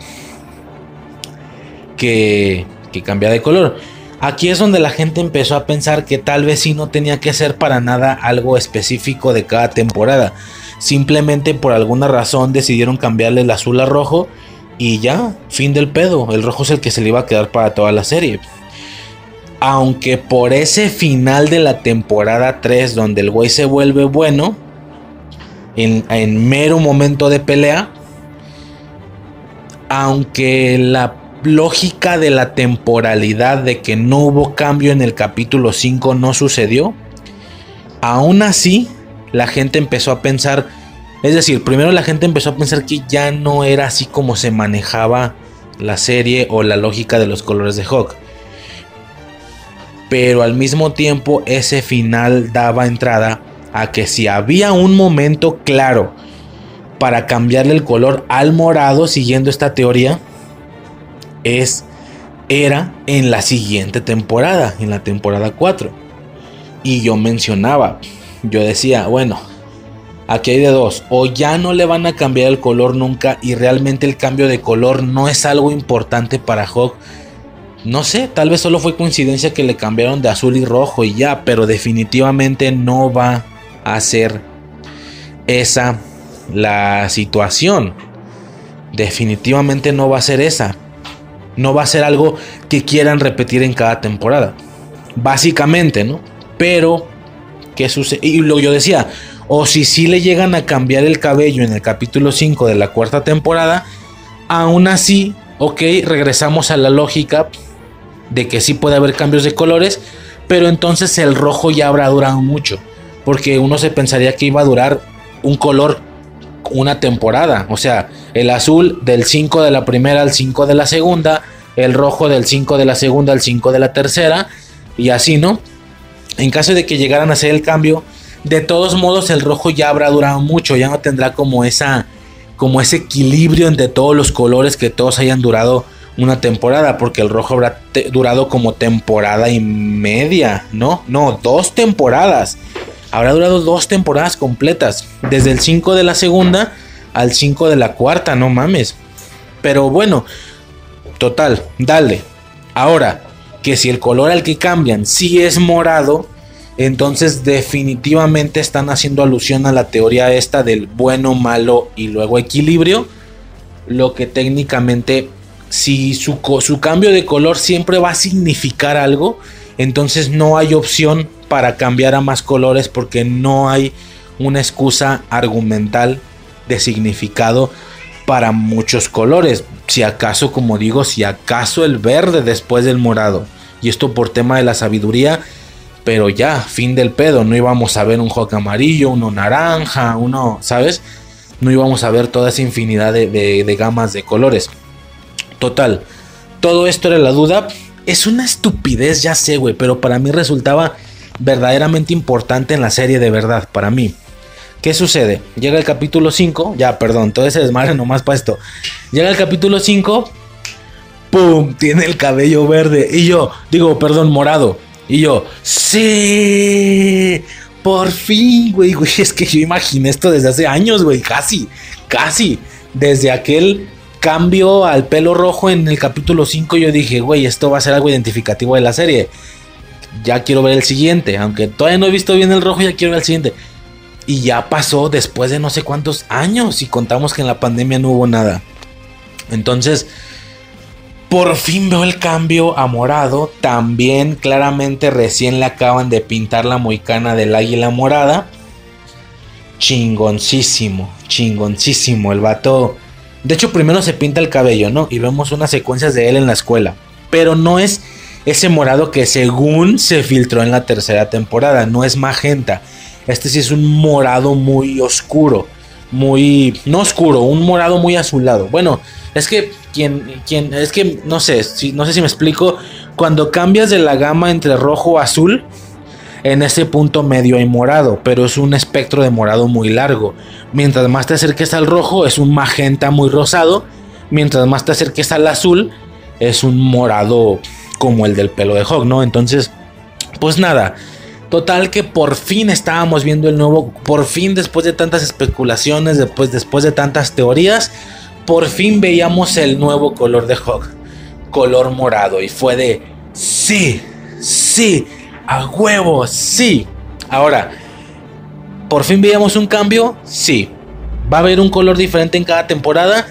que, que cambia de color. Aquí es donde la gente empezó a pensar que tal vez sí no tenía que ser para nada algo específico de cada temporada. Simplemente por alguna razón decidieron cambiarle el azul a rojo y ya, fin del pedo. El rojo es el que se le iba a quedar para toda la serie. Aunque por ese final de la temporada 3 donde el güey se vuelve bueno, en, en mero momento de pelea, aunque la lógica de la temporalidad de que no hubo cambio en el capítulo 5 no sucedió, aún así la gente empezó a pensar, es decir, primero la gente empezó a pensar que ya no era así como se manejaba la serie o la lógica de los colores de Hawk. Pero al mismo tiempo ese final daba entrada a que si había un momento claro para cambiarle el color al morado siguiendo esta teoría, es era en la siguiente temporada, en la temporada 4. Y yo mencionaba, yo decía, bueno, aquí hay de dos, o ya no le van a cambiar el color nunca y realmente el cambio de color no es algo importante para Hawk. No sé, tal vez solo fue coincidencia que le cambiaron de azul y rojo y ya, pero definitivamente no va a ser esa la situación. Definitivamente no va a ser esa. No va a ser algo que quieran repetir en cada temporada. Básicamente, ¿no? Pero, Y lo yo decía, o si sí le llegan a cambiar el cabello en el capítulo 5 de la cuarta temporada, aún así, ok, regresamos a la lógica de que sí puede haber cambios de colores, pero entonces el rojo ya habrá durado mucho. Porque uno se pensaría que iba a durar un color una temporada. O sea, el azul del 5 de la primera al 5 de la segunda, el rojo del 5 de la segunda al 5 de la tercera, y así, ¿no? En caso de que llegaran a hacer el cambio, de todos modos el rojo ya habrá durado mucho, ya no tendrá como esa como ese equilibrio entre todos los colores que todos hayan durado una temporada, porque el rojo habrá durado como temporada y media, ¿no? No, dos temporadas. Habrá durado dos temporadas completas. Desde el 5 de la segunda al 5 de la cuarta, no mames. Pero bueno, total, dale. Ahora, que si el color al que cambian sí es morado, entonces definitivamente están haciendo alusión a la teoría esta del bueno, malo y luego equilibrio. Lo que técnicamente, si su, su cambio de color siempre va a significar algo, entonces no hay opción para cambiar a más colores porque no hay una excusa argumental de significado para muchos colores. Si acaso, como digo, si acaso el verde después del morado. Y esto por tema de la sabiduría. Pero ya, fin del pedo. No íbamos a ver un Hawk amarillo, uno naranja, uno, ¿sabes? No íbamos a ver toda esa infinidad de, de gamas de colores. Total. Todo esto era la duda. Es una estupidez, ya sé, güey. Pero para mí resultaba verdaderamente importante en la serie de verdad, para mí. ¿Qué sucede? Llega el capítulo 5, ya, perdón, todo ese desmadre nomás para esto. Llega el capítulo 5, ¡pum! Tiene el cabello verde. Y yo, digo, perdón, morado. Y yo, ¡sí! Por fin, güey, güey. Es que yo imaginé esto desde hace años, güey. Casi, casi. Desde aquel cambio al pelo rojo en el capítulo 5, yo dije, güey, esto va a ser algo identificativo de la serie. Ya quiero ver el siguiente. Aunque todavía no he visto bien el rojo, ya quiero ver el siguiente. Y ya pasó después de no sé cuántos años. Y contamos que en la pandemia no hubo nada. Entonces, por fin veo el cambio a morado. También claramente recién le acaban de pintar la moicana del águila morada. Chingoncísimo, chingoncísimo. El vato. De hecho, primero se pinta el cabello, ¿no? Y vemos unas secuencias de él en la escuela. Pero no es ese morado que según se filtró en la tercera temporada. No es magenta. Este sí es un morado muy oscuro. Muy. No oscuro, un morado muy azulado. Bueno, es que quien, quien, es que no sé, si, no sé si me explico. Cuando cambias de la gama entre rojo azul, en ese punto medio hay morado, pero es un espectro de morado muy largo. Mientras más te acerques al rojo, es un magenta muy rosado. Mientras más te acerques al azul, es un morado como el del pelo de Hog, ¿no? Entonces, pues nada. Total que por fin estábamos viendo el nuevo, por fin después de tantas especulaciones, después, después de tantas teorías, por fin veíamos el nuevo color de Hog, color morado. Y fue de, sí, sí, a huevo, sí. Ahora, ¿por fin veíamos un cambio? Sí. ¿Va a haber un color diferente en cada temporada?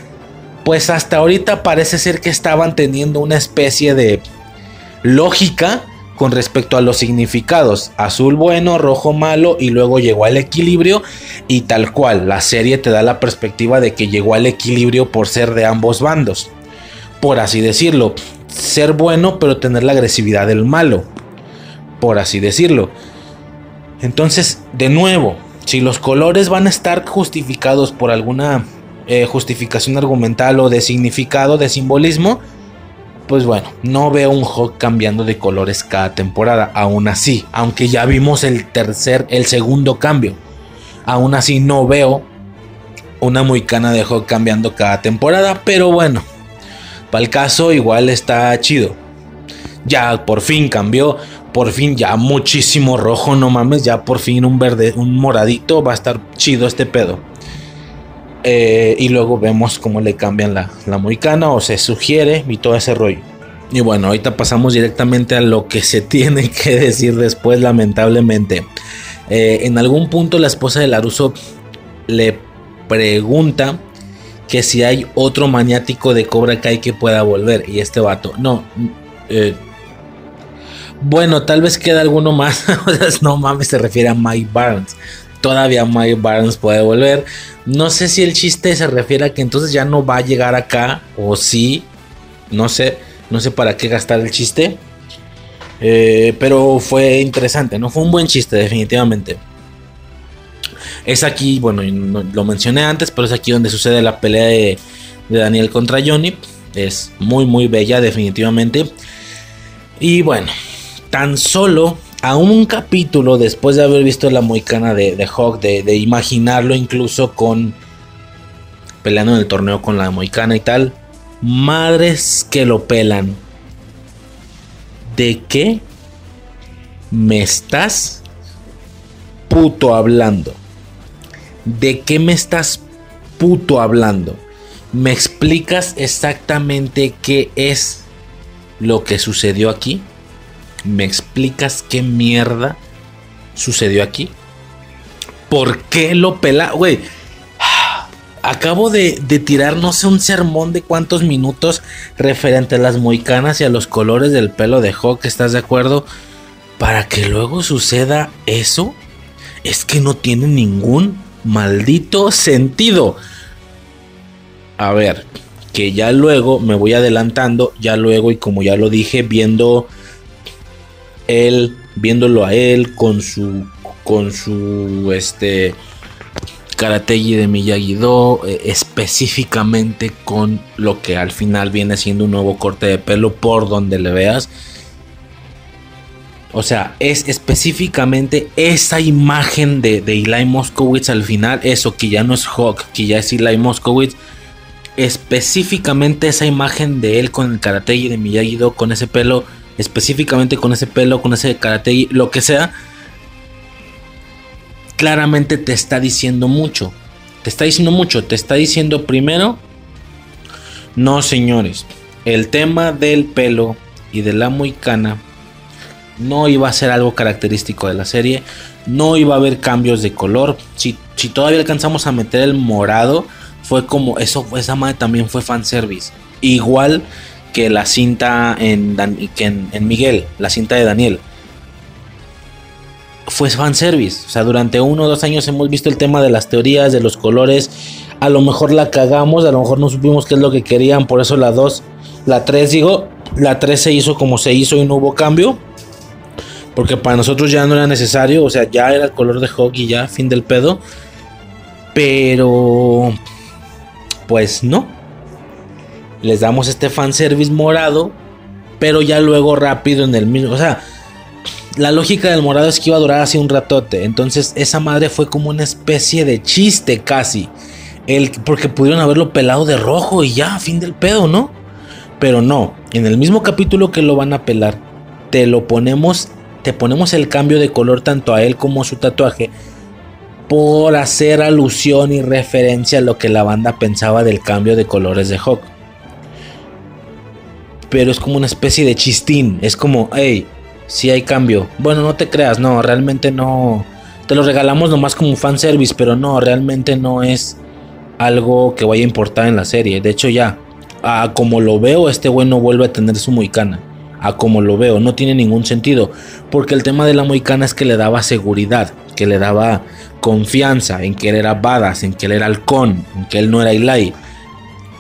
Pues hasta ahorita parece ser que estaban teniendo una especie de lógica con respecto a los significados. Azul bueno, rojo malo y luego llegó al equilibrio y tal cual. La serie te da la perspectiva de que llegó al equilibrio por ser de ambos bandos. Por así decirlo. Ser bueno pero tener la agresividad del malo. Por así decirlo. Entonces, de nuevo, si los colores van a estar justificados por alguna eh, justificación argumental o de significado, de simbolismo, pues bueno, no veo un Hawk cambiando de colores cada temporada. Aún así, aunque ya vimos el tercer, el segundo cambio, aún así no veo una muicana de Hawk cambiando cada temporada. Pero bueno, para el caso, igual está chido. Ya por fin cambió, por fin ya muchísimo rojo, no mames, ya por fin un verde, un moradito, va a estar chido este pedo. Eh, y luego vemos cómo le cambian la, la o se sugiere y todo ese rollo. Y bueno, ahorita pasamos directamente a lo que se tiene que decir después, lamentablemente. Eh, en algún punto la esposa de Laruso le pregunta que si hay otro maniático de Cobra Kai que pueda volver. Y este vato, no. Eh, bueno, tal vez queda alguno más. no mames, se refiere a Mike Barnes. Todavía Mike Barnes puede volver. No sé si el chiste se refiere a que entonces ya no va a llegar acá. O sí. No sé. No sé para qué gastar el chiste. Eh, pero fue interesante, ¿no? Fue un buen chiste, definitivamente. Es aquí, bueno, lo mencioné antes, pero es aquí donde sucede la pelea de, de Daniel contra Johnny. Es muy, muy bella, definitivamente. Y bueno, tan solo a un capítulo después de haber visto la moicana de, de Hawk, de, imaginarlo incluso con peleando en el torneo con la moicana y tal. Madres que lo pelan. ¿De qué me estás puto hablando? ¿De qué me estás puto hablando? ¿Me explicas exactamente qué es lo que sucedió aquí? ¿Me explicas qué mierda sucedió aquí? ¿Por qué lo pela? Güey, acabo de, de, tirar no sé un sermón de cuántos minutos referente a las moicanas y a los colores del pelo de Hawk, ¿estás de acuerdo? Para que luego suceda eso, es que no tiene ningún maldito sentido. A ver, que ya luego me voy adelantando, ya luego y como ya lo dije, viendo él, viéndolo a él con su, con su, este, Karategi de Miyagi-Do, eh, específicamente con lo que al final viene siendo un nuevo corte de pelo por donde le veas. O sea, es específicamente esa imagen de, de Eli Moskowitz al final, eso que ya no es Hawk, que ya es Eli Moskowitz. Específicamente esa imagen de él con el Karategi de Miyagi-Do, con ese pelo específicamente con ese pelo, con ese karate, lo que sea, claramente te está diciendo mucho. Te está diciendo mucho. Te está diciendo primero, no señores, el tema del pelo y de la moicana no iba a ser algo característico de la serie. No iba a haber cambios de color. Si, si todavía alcanzamos a meter el morado, fue como eso, esa madre también fue fanservice. Igual que la cinta en, que en, Miguel, la cinta de Daniel. Fue fanservice. O sea, durante uno o dos años hemos visto el tema de las teorías, de los colores. A lo mejor la cagamos, a lo mejor no supimos qué es lo que querían. Por eso la 2, la 3 digo, la 3 se hizo como se hizo y no hubo cambio. Porque para nosotros ya no era necesario. O sea, ya era el color de Hawk y ya, fin del pedo. Pero... Pues no. Les damos este fanservice morado. Pero ya luego rápido en el mismo. O sea, la lógica del morado es que iba a durar así un ratote. Entonces esa madre fue como una especie de chiste casi. El, porque pudieron haberlo pelado de rojo y ya, fin del pedo, ¿no? Pero no, en el mismo capítulo que lo van a pelar, te lo ponemos, te ponemos el cambio de color tanto a él como a su tatuaje por hacer alusión y referencia a lo que la banda pensaba del cambio de colores de Hawk. Pero es como una especie de chistín, es como, hey, si hay cambio. Bueno, no te creas, no, realmente no. Te lo regalamos nomás como un fanservice, pero no, realmente no es algo que vaya a importar en la serie. De hecho, ya, a como lo veo, este güey no vuelve a tener su moicana. A como lo veo, no tiene ningún sentido. Porque el tema de la moicana es que le daba seguridad, que le daba confianza en que él era badass, en que él era halcón, en que él no era Ilai.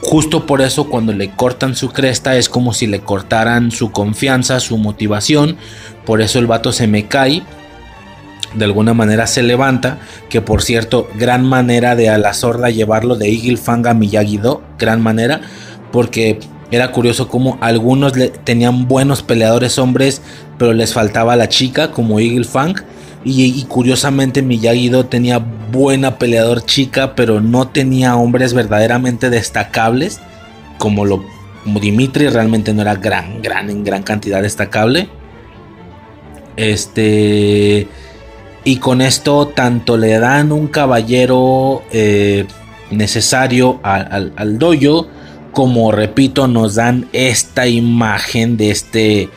Justo por eso cuando le cortan su cresta es como si le cortaran su confianza, su motivación. Por eso el vato se me cae. De alguna manera se levanta. Que por cierto, gran manera de a la sorda llevarlo de Eagle Fang a Miyagi-Do. Gran manera. Porque era curioso como algunos tenían buenos peleadores hombres. Pero les faltaba la chica como Eagle Fang y, curiosamente Miyagi-Do tenía buena peleador chica, pero no tenía hombres verdaderamente destacables. Como lo Dimitri realmente no era gran, gran, en gran cantidad destacable. Este. Y con esto tanto le dan un caballero eh, necesario al, al dojo. Como repito, nos dan esta imagen de este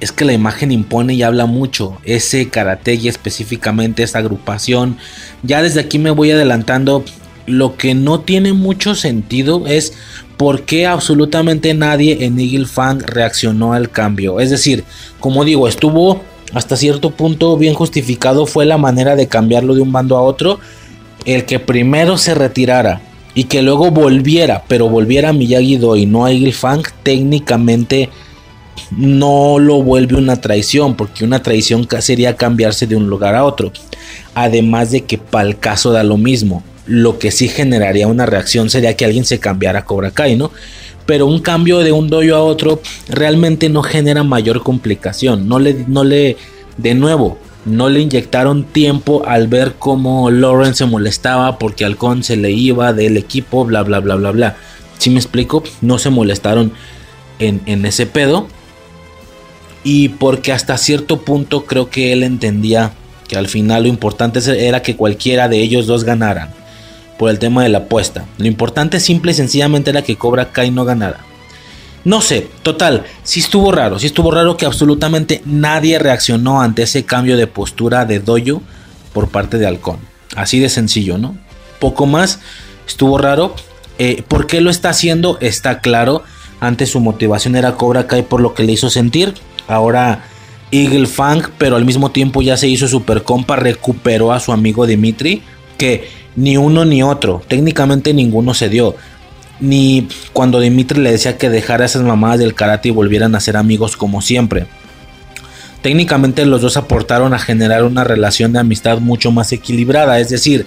es que la imagen impone y habla mucho. Ese karate y específicamente esa agrupación. Ya desde aquí me voy adelantando. Lo que no tiene mucho sentido es por qué absolutamente nadie en Eagle Fang reaccionó al cambio. Es decir, como digo, estuvo hasta cierto punto bien justificado. Fue la manera de cambiarlo de un bando a otro. El que primero se retirara y que luego volviera, pero volviera a Miyagi-Do y no a Eagle Fang, técnicamente no lo vuelve una traición, porque una traición sería cambiarse de un lugar a otro. Además de que para el caso da lo mismo. Lo que sí generaría una reacción sería que alguien se cambiara a Cobra Kai, ¿no? Pero un cambio de un doyo a otro realmente no genera mayor complicación. No le, no le, de nuevo, no le inyectaron tiempo al ver cómo Lauren se molestaba porque Halcón se le iba del equipo, bla, bla, bla, bla, bla. Si me explico, no se molestaron en ese pedo y porque hasta cierto punto creo que él entendía que al final lo importante era que cualquiera de ellos dos ganaran por el tema de la apuesta. Lo importante simple y sencillamente era que Cobra Kai no ganara. No sé, total, sí estuvo raro, sí estuvo raro que absolutamente nadie reaccionó ante ese cambio de postura de Doyo por parte de Halcón. Así de sencillo, ¿no? Poco más, estuvo raro. Eh, ¿Por qué lo está haciendo? Está claro. Antes su motivación era Cobra Kai por lo que le hizo sentir ahora Eagle Fang, pero al mismo tiempo ya se hizo super compa, recuperó a su amigo Dimitri, que ni uno ni otro, técnicamente ninguno se dio. Ni cuando Dimitri le decía que dejara esas mamadas del karate y volvieran a ser amigos como siempre. Técnicamente los dos aportaron a generar una relación de amistad mucho más equilibrada, es decir,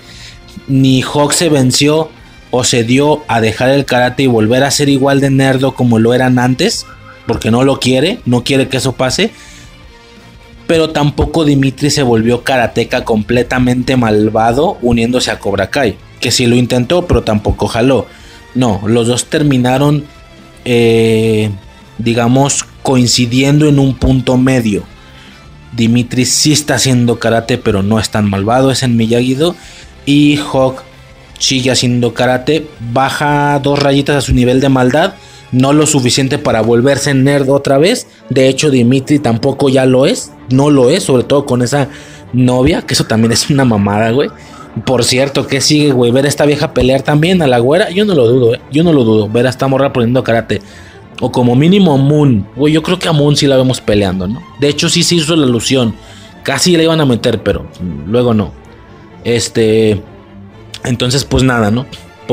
ni Hawk se venció o se dio a dejar el karate y volver a ser igual de nerdo como lo eran antes porque no lo quiere, no quiere que eso pase. Pero tampoco Dimitri se volvió karateca completamente malvado uniéndose a Cobra Kai. Que sí lo intentó, pero tampoco jaló. No, los dos terminaron, eh, digamos, coincidiendo en un punto medio. Dimitri sí está haciendo karate, pero no es tan malvado, es en Miyagi-Do. Y Hawk sigue haciendo karate, baja dos rayitas a su nivel de maldad, no lo suficiente para volverse nerd otra vez. De hecho, Dimitri tampoco ya lo es, no lo es, sobre todo con esa novia, que eso también es una mamada, güey. Por cierto, que sigue, güey, ver a esta vieja pelear también a la güera, yo no lo dudo, eh. Yo no lo dudo, ver a esta morra poniendo karate. O como mínimo Moon. Güey, yo creo que a Moon sí la vemos peleando, ¿no? De hecho, sí se hizo la alusión. Casi la iban a meter, pero luego no. Este. Entonces, pues nada, ¿no?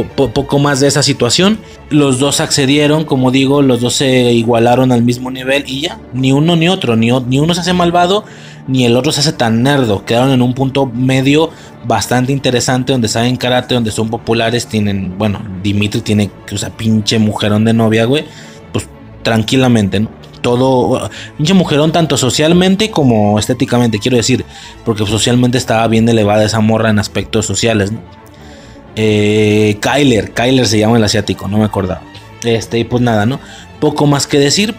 Poco más de esa situación. Los dos accedieron, como digo, los dos se igualaron al mismo nivel y ya. Ni uno ni otro. Ni, ni uno se hace malvado, ni el otro se hace tan nerdo. Quedaron en un punto medio bastante interesante donde saben karate, donde son populares. Tienen, bueno, Dimitri tiene, o sea, pinche mujerón de novia, güey. Pues tranquilamente, ¿no? Todo, pinche mujerón tanto socialmente como estéticamente, quiero decir, porque socialmente estaba bien elevada esa morra en aspectos sociales, ¿no? Eh, Kyler, Kyler se llama el asiático, no me acordaba. Este, y pues nada, ¿no? Poco más que decir.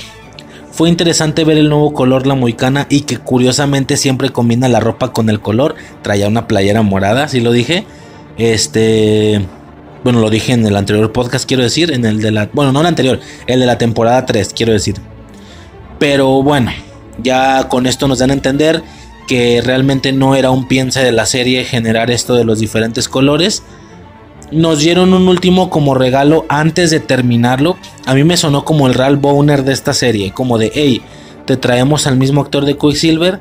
Fue interesante ver el nuevo color la moicana y que curiosamente siempre combina la ropa con el color. Traía una playera morada, si lo dije. Este. Bueno, lo dije en el anterior podcast, quiero decir. En el de la. Bueno, no el anterior, el de la temporada 3, quiero decir. Pero bueno, ya con esto nos dan a entender que realmente no era un piense de la serie generar esto de los diferentes colores nos dieron un último como regalo antes de terminarlo. A mí me sonó como el Ralph Bowner de esta serie, como de, hey, te traemos al mismo actor de Quicksilver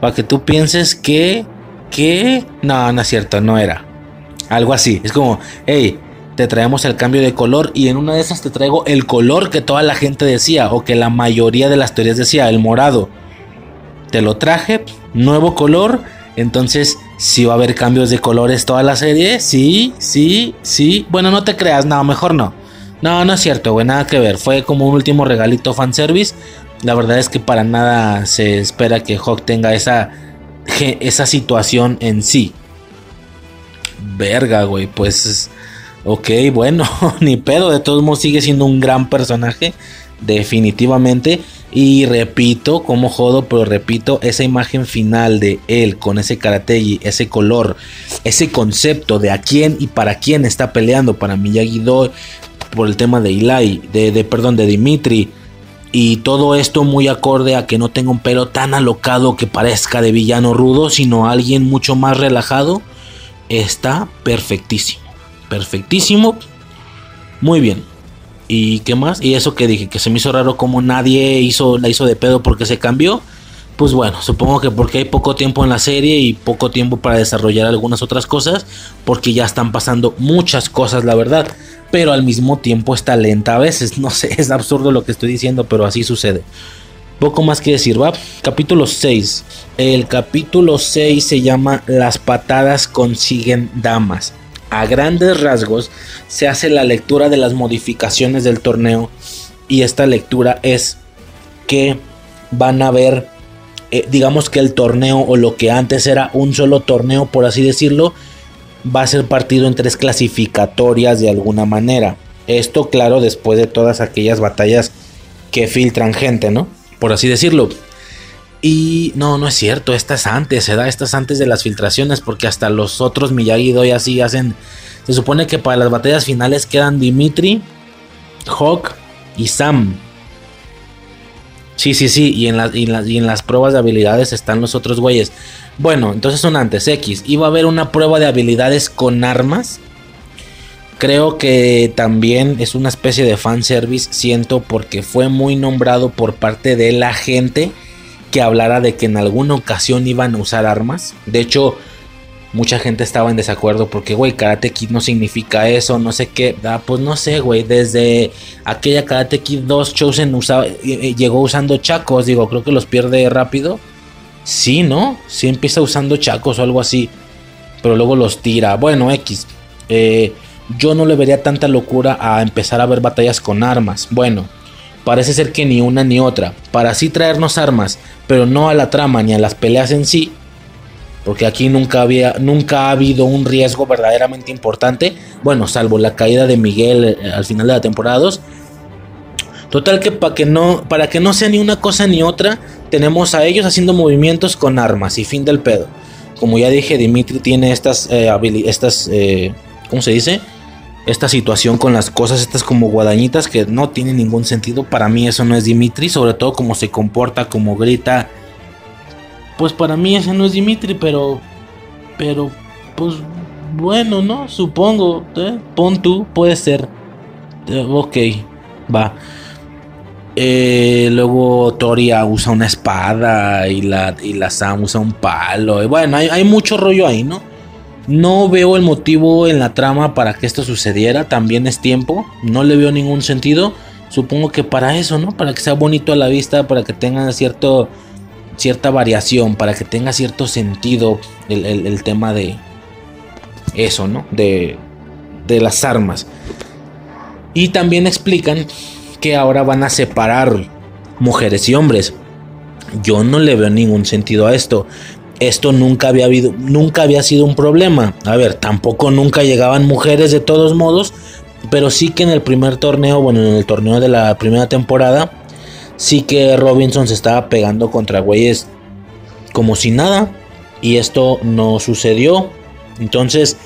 para que tú pienses que, que, no, no es cierto, no era. Algo así, es como, hey, te traemos el cambio de color y en una de esas te traigo el color que toda la gente decía o que la mayoría de las teorías decía, el morado. Te lo traje, nuevo color entonces, si va a haber cambios de colores toda la serie, sí, sí, sí. Bueno, no te creas, no, mejor no. No, no es cierto, güey, nada que ver. Fue como un último regalito fanservice. La verdad es que para nada se espera que Hawk tenga esa, esa situación en sí. Verga, güey, pues. Ok, bueno, ni pedo. De todos modos, sigue siendo un gran personaje. Definitivamente. Y repito, como jodo, pero repito, esa imagen final de él con ese karategi, ese color, ese concepto de a quién y para quién está peleando, para Miyagi-Do, por el tema de Ilai, de, de, perdón, de Dimitri. Y todo esto muy acorde a que no tenga un pelo tan alocado que parezca de villano rudo, sino alguien mucho más relajado. Está perfectísimo. Perfectísimo. Muy bien. ¿Y qué más? Y eso que dije, que se me hizo raro como nadie hizo, la hizo de pedo porque se cambió. Pues bueno, supongo que porque hay poco tiempo en la serie y poco tiempo para desarrollar algunas otras cosas, porque ya están pasando muchas cosas, la verdad. Pero al mismo tiempo está lenta a veces. No sé, es absurdo lo que estoy diciendo, pero así sucede. Poco más que decir, va. Capítulo 6. El capítulo 6 se llama Las patadas consiguen damas a grandes rasgos se hace la lectura de las modificaciones del torneo. Y esta lectura es que van a ver eh, digamos que el torneo o lo que antes era un solo torneo por así decirlo va a ser partido en tres clasificatorias de alguna manera. Esto claro después de todas aquellas batallas que filtran gente no por así decirlo y no, no es cierto, esta es antes, se da estas antes de las filtraciones, porque hasta los otros Miyagi-Do y así hacen. Se supone que para las batallas finales quedan Dimitri, Hawk y Sam. Sí, sí, sí, y en, y, y en las pruebas de habilidades están los otros güeyes. Bueno, entonces son antes X. Iba a haber una prueba de habilidades con armas. Creo que también es una especie de fanservice, siento, porque fue muy nombrado por parte de la gente que hablara de que en alguna ocasión iban a usar armas. De hecho, mucha gente estaba en desacuerdo porque, güey, Karate Kid no significa eso, no sé qué. Ah, pues no sé, güey, desde aquella Karate Kid 2 Chosen usaba, eh, eh, llegó usando chacos, digo, creo que los pierde rápido. Sí, ¿no? Sí empieza usando chacos o algo así, pero luego los tira. Bueno, X. Eh, yo no le vería tanta locura a empezar a ver batallas con armas. Bueno, parece ser que ni una ni otra. Para así traernos armas, pero no a la trama ni a las peleas en sí. Porque aquí nunca, había, nunca ha habido un riesgo verdaderamente importante. Bueno, salvo la caída de Miguel eh, al final de la temporada 2. Total que para que no, para que no sea ni una cosa ni otra, tenemos a ellos haciendo movimientos con armas y fin del pedo. Como ya dije, Dimitri tiene estas, eh, estas eh, ¿cómo se dice? Esta situación con las cosas, estas como guadañitas que no tienen ningún sentido. Para mí eso no es Dimitri, sobre todo como se comporta, como grita. Pues para mí ese no es Dimitri, pero, pero, pues bueno, ¿no? Supongo, ¿eh? pon tú, puede ser. ok, va. Eh, luego Toria usa una espada y la, y la Sam usa un palo. Y bueno, hay, mucho rollo ahí, ¿no? No veo el motivo en la trama para que esto sucediera. También es tiempo. No le veo ningún sentido. Supongo que para eso, ¿no? Para que sea bonito a la vista, para que tenga cierto, cierta variación, para que tenga cierto sentido el, tema de eso, ¿no? De, de las armas. Y también explican que ahora van a separar mujeres y hombres. Yo no le veo ningún sentido a esto. Esto nunca había habido, nunca había sido un problema. A ver, tampoco nunca llegaban mujeres de todos modos, pero sí que en el primer torneo, bueno, en el torneo de la primera temporada, sí que Robinson se estaba pegando contra güeyes como si nada y esto no sucedió. Entonces,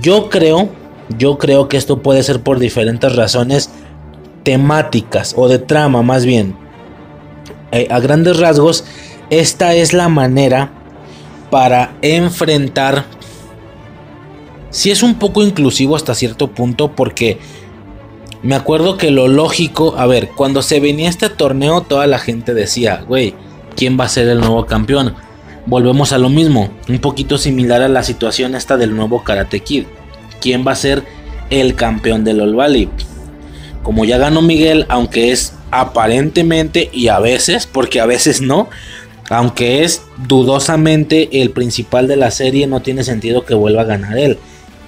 yo creo, yo creo que esto puede ser por diferentes razones temáticas o de trama más bien. Eh, a grandes rasgos, esta es la manera para enfrentar... Si es un poco inclusivo hasta cierto punto porque me acuerdo que lo lógico, a ver, cuando se venía este torneo toda la gente decía, güey, ¿quién va a ser el nuevo campeón? Volvemos a lo mismo, un poquito similar a la situación esta del nuevo Karate Kid. ¿Quién va a ser el campeón del All Valley? como ya ganó Miguel, aunque es aparentemente y a veces, porque a veces no, aunque es dudosamente el principal de la serie, no tiene sentido que vuelva a ganar él.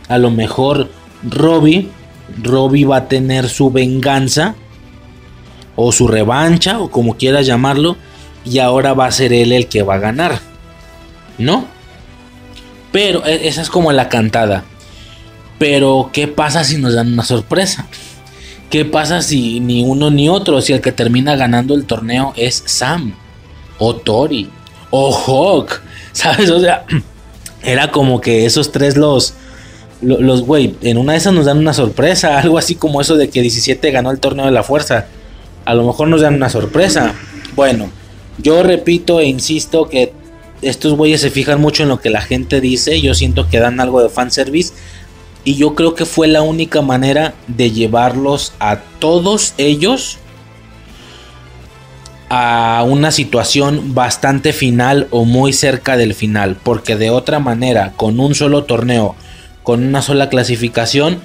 A lo mejor Robbie, Robbie va a tener su venganza o su revancha o como quieras llamarlo y ahora va a ser él el que va a ganar. ¿No? Pero e, esa es como la cantada. Pero ¿qué pasa si nos dan una sorpresa? ¿Qué pasa si ni uno ni otro, si el que termina ganando el torneo es Sam o Tori o Hawk? ¿Sabes? O sea, era como que esos tres los los güey, en una de esas nos dan una sorpresa, algo así como eso de que 17 ganó el torneo de la fuerza. A lo mejor nos dan una sorpresa. Bueno, yo repito e insisto que estos güeyes se fijan mucho en lo que la gente dice. Yo siento que dan algo de fanservice. Y yo creo que fue la única manera de llevarlos a todos ellos a una situación bastante final o muy cerca del final. Porque de otra manera, con un solo torneo, con una sola clasificación,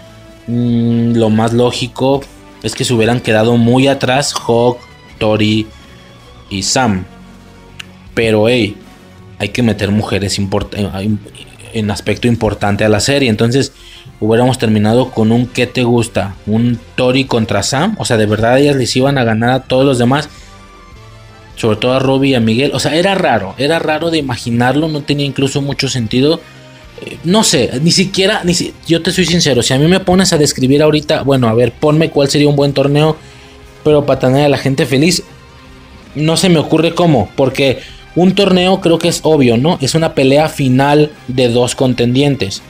mm, lo más lógico es que se hubieran quedado muy atrás Hawk, Tori y Sam. Pero hey, hay que meter mujeres en aspecto importante a la serie. Entonces, hubiéramos terminado con un ¿qué te gusta? Un Tori contra Sam. O sea, de verdad ellas les iban a ganar a todos los demás. Sobre todo a Robbie y a Miguel. O sea, era raro. Era raro de imaginarlo. No tenía incluso mucho sentido. Eh, no sé, ni siquiera, ni si, yo te soy sincero, si a mí me pones a describir ahorita, bueno, a ver, ponme cuál sería un buen torneo, pero para tener a la gente feliz, no se me ocurre cómo, porque un torneo creo que es obvio, ¿no? Es una pelea final de dos contendientes.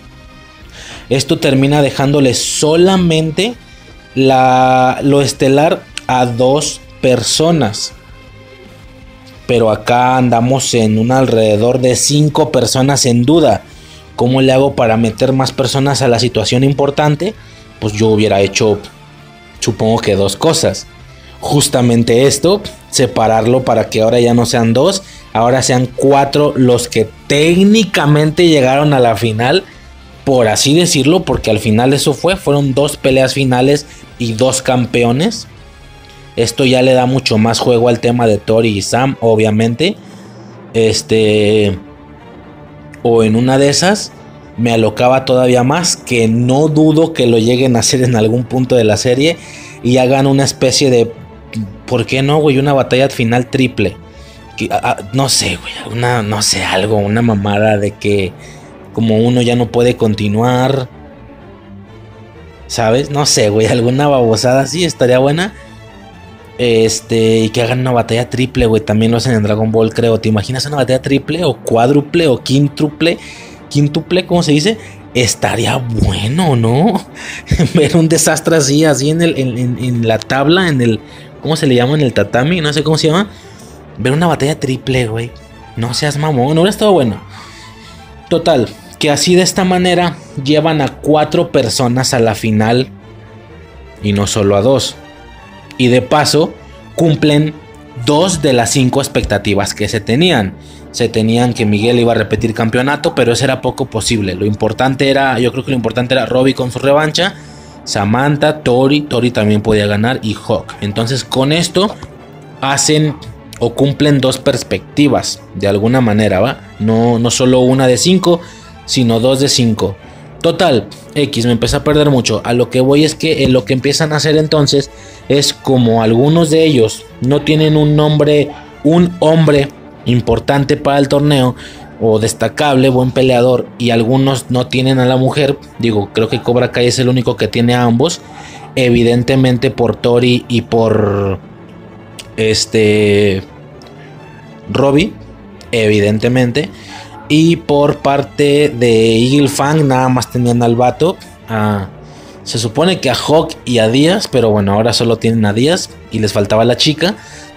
Esto termina dejándole solamente la, lo estelar a dos personas. Pero acá andamos en un alrededor de cinco personas en duda. ¿Cómo le hago para meter más personas a la situación importante? Pues yo hubiera hecho, supongo que dos cosas. Justamente esto, separarlo para que ahora ya no sean dos, ahora sean cuatro los que técnicamente llegaron a la final por así decirlo, porque al final eso fue, fueron dos peleas finales y dos campeones. Esto ya le da mucho más juego al tema de Tori y Sam, obviamente. Este. O en una de esas me alocaba todavía más, que no dudo que lo lleguen a hacer en algún punto de la serie y hagan una especie de. ¿Por qué no, güey? Una batalla final triple. no sé, güey. Una, no sé, algo, una mamada de que como uno ya no puede continuar. ¿Sabes? No sé, güey, alguna babosada así estaría buena. Este, y que hagan una batalla triple, güey. También lo hacen en Dragon Ball, creo. ¿Te imaginas una batalla triple o cuádruple o quíntuple? Quíntuple, ¿cómo se dice? Estaría bueno, ¿no? Ver un desastre así, así en, el, en, la tabla, en el. ¿Cómo se le llama? En el tatami, no sé cómo se llama. Ver una batalla triple, güey. No seas mamón, no hubiera estado bueno. Total, que así de esta manera llevan a cuatro personas a la final y no solo a dos. Y de paso cumplen dos de las cinco expectativas que se tenían. Se tenían que Miguel iba a repetir campeonato, pero eso era poco posible. Lo importante era, yo creo que lo importante era Robbie con su revancha, Samantha, Tori, Tori también podía ganar y Hawk. Entonces con esto hacen o cumplen dos perspectivas de alguna manera, ¿va? No, no solo una de cinco, sino dos de cinco. Total, X, me empecé a perder mucho. A lo que voy es que lo que empiezan a hacer entonces es como algunos de ellos no tienen un nombre, un hombre importante para el torneo o destacable, buen peleador y algunos no tienen a la mujer, digo, creo que Cobra Kai es el único que tiene a ambos, evidentemente por Tori y por este Robbie, evidentemente. Y por parte de Eagle Fang nada más tenían al vato. Se supone que a Hawk y a Díaz, pero bueno, ahora solo tienen a Díaz y les faltaba la chica.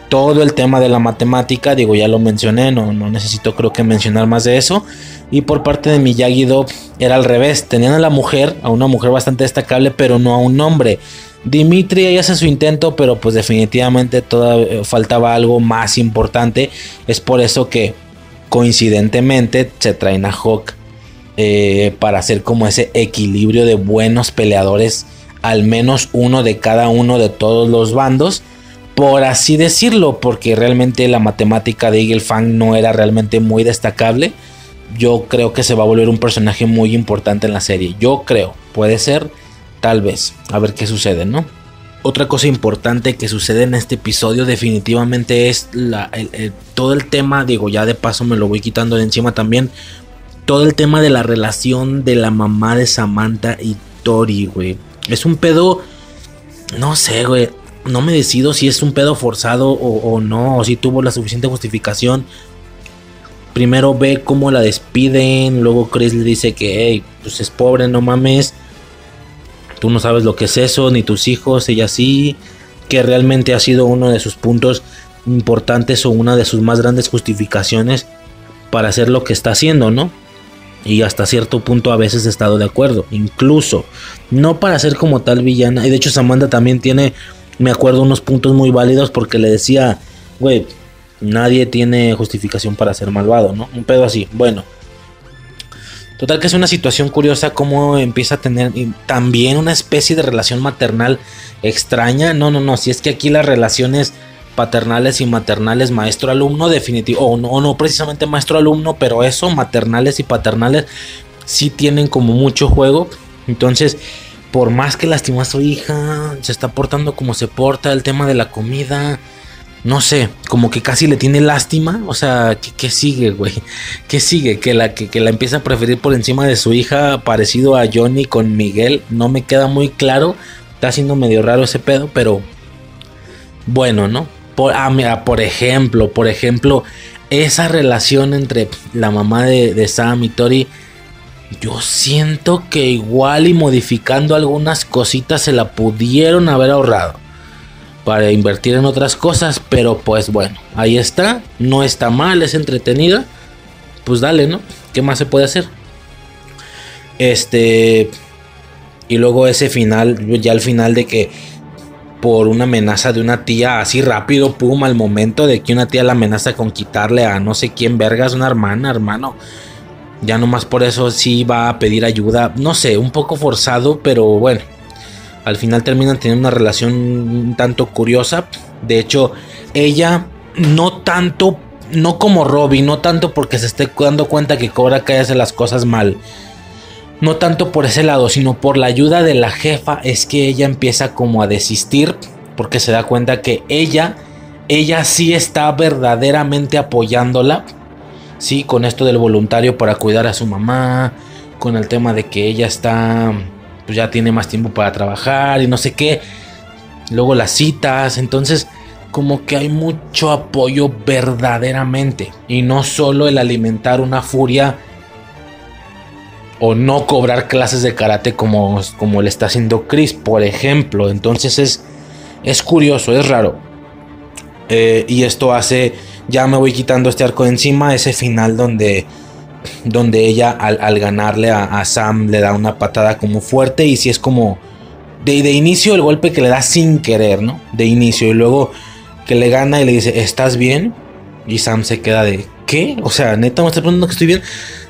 Todo el tema de la matemática, digo, ya lo mencioné, no, no necesito creo que mencionar más de eso. Y por parte de Miyagi-Do era al revés, tenían a la mujer, a una mujer bastante destacable, pero no a un hombre. Dimitri ahí hace su intento, pero pues definitivamente todavía faltaba algo más importante. Es por eso que coincidentemente se traen a Hawk eh, para hacer como ese equilibrio de buenos peleadores, al menos uno de cada uno de todos los bandos, por así decirlo, porque realmente la matemática de Eagle Fang no era realmente muy destacable. Yo creo que se va a volver un personaje muy importante en la serie. Yo creo, puede ser, tal vez. A ver qué sucede, ¿no? Otra cosa importante que sucede en este episodio definitivamente es la, todo el tema, digo, ya de paso me lo voy quitando de encima también, todo el tema de la relación de la mamá de Samantha y Tori, güey. Es un pedo, no sé, güey. No me decido si es un pedo forzado o, no, o si tuvo la suficiente justificación. Primero ve cómo la despiden, luego Chris le dice que, hey, pues es pobre, no mames. Tú no sabes lo que es eso, ni tus hijos, ella sí, que realmente ha sido uno de sus puntos importantes o una de sus más grandes justificaciones para hacer lo que está haciendo, ¿no? Y hasta cierto punto a veces he estado de acuerdo, incluso no para ser como tal villana. Y de hecho Samantha también tiene, me acuerdo, unos puntos muy válidos porque le decía, güey, nadie tiene justificación para ser malvado, ¿no? Un pedo así. Bueno, Total que es una situación curiosa cómo empieza a tener también una especie de relación maternal extraña. No, no, no, si es que aquí las relaciones paternales y maternales maestro-alumno definitivo, o no, no precisamente maestro-alumno, pero eso, maternales y paternales, sí tienen como mucho juego. Entonces, por más que lastima a su hija, se está portando como se porta, el tema de la comida, no sé, como que casi le tiene lástima. O sea, ¿qué, sigue, güey? ¿Qué sigue? Que la, que, la empieza a preferir por encima de su hija, parecido a Johnny con Miguel. No me queda muy claro. Está siendo medio raro ese pedo, pero bueno, ¿no? Por, ah, mira, por ejemplo, por ejemplo, esa relación entre la mamá de, de Sam y Tori. Yo siento que igual y modificando algunas cositas se la pudieron haber ahorrado para invertir en otras cosas, pero pues bueno, ahí está, no está mal, es entretenida, pues dale, ¿no? ¿Qué más se puede hacer? Este y luego ese final, ya al final de que por una amenaza de una tía así rápido, pum, al momento de que una tía la amenaza con quitarle a no sé quién vergas, una hermana, hermano. Ya nomás por eso sí va a pedir ayuda, no sé, un poco forzado, pero bueno al final terminan teniendo una relación un tanto curiosa. De hecho, ella no tanto, no como Robin, no tanto porque se esté dando cuenta que Cobra Kai hace las cosas mal. No tanto por ese lado, sino por la ayuda de la jefa es que ella empieza como a desistir porque se da cuenta que ella, ella sí está verdaderamente apoyándola. Sí, con esto del voluntario para cuidar a su mamá, con el tema de que ella está pues ya tiene más tiempo para trabajar y no sé qué. Luego las citas, entonces como que hay mucho apoyo verdaderamente y no solo el alimentar una furia o no cobrar clases de karate como, como le está haciendo Chris, por ejemplo. Entonces es, es curioso, es raro. Eh, y esto hace, ya me voy quitando este arco de encima, ese final donde, donde ella al, ganarle a, Sam le da una patada como fuerte y si es como de, de inicio el golpe que le da sin querer, ¿no? De inicio y luego que le gana y le dice, ¿estás bien? Y Sam se queda de, ¿qué? O sea, neta me está preguntando que estoy bien.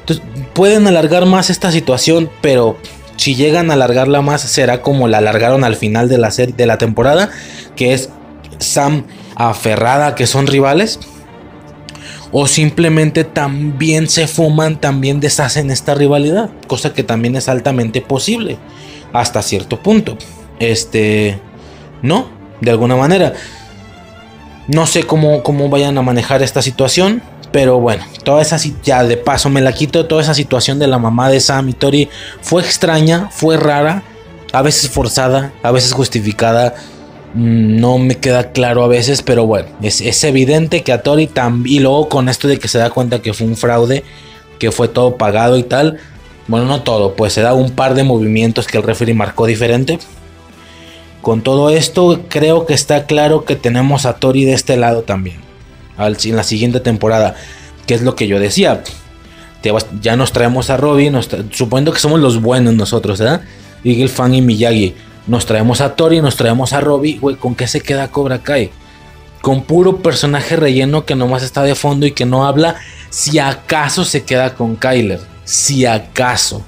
Entonces, pueden alargar más esta situación, pero si llegan a alargarla más, será como la alargaron al final de la serie de la temporada, que es Sam aferrada que son rivales. O simplemente también se fuman, también deshacen esta rivalidad. Cosa que también es altamente posible. Hasta cierto punto. Este. No, de alguna manera. No sé cómo, cómo vayan a manejar esta situación. Pero bueno, toda esa ya de paso me la quito. Toda esa situación de la mamá de Sam y Tori fue extraña, fue rara, a veces forzada, a veces justificada. Mm, no me queda claro a veces, pero bueno, es, evidente que a Tori también. Y luego con esto de que se da cuenta que fue un fraude, que fue todo pagado y tal. Bueno, no todo, pues se da un par de movimientos que el referee marcó diferente. Con todo esto, creo que está claro que tenemos a Tori de este lado también en la siguiente temporada. Que es lo que yo decía. ya nos traemos a Robin, suponiendo que somos los buenos nosotros, ¿verdad? Eagle Fan y Miyagi. Nos traemos a Tori, nos traemos a Robin, güey, ¿con qué se queda Cobra Kai? Con puro personaje relleno que nomás está de fondo y que no habla. Si acaso se queda con Kyler. Si acaso.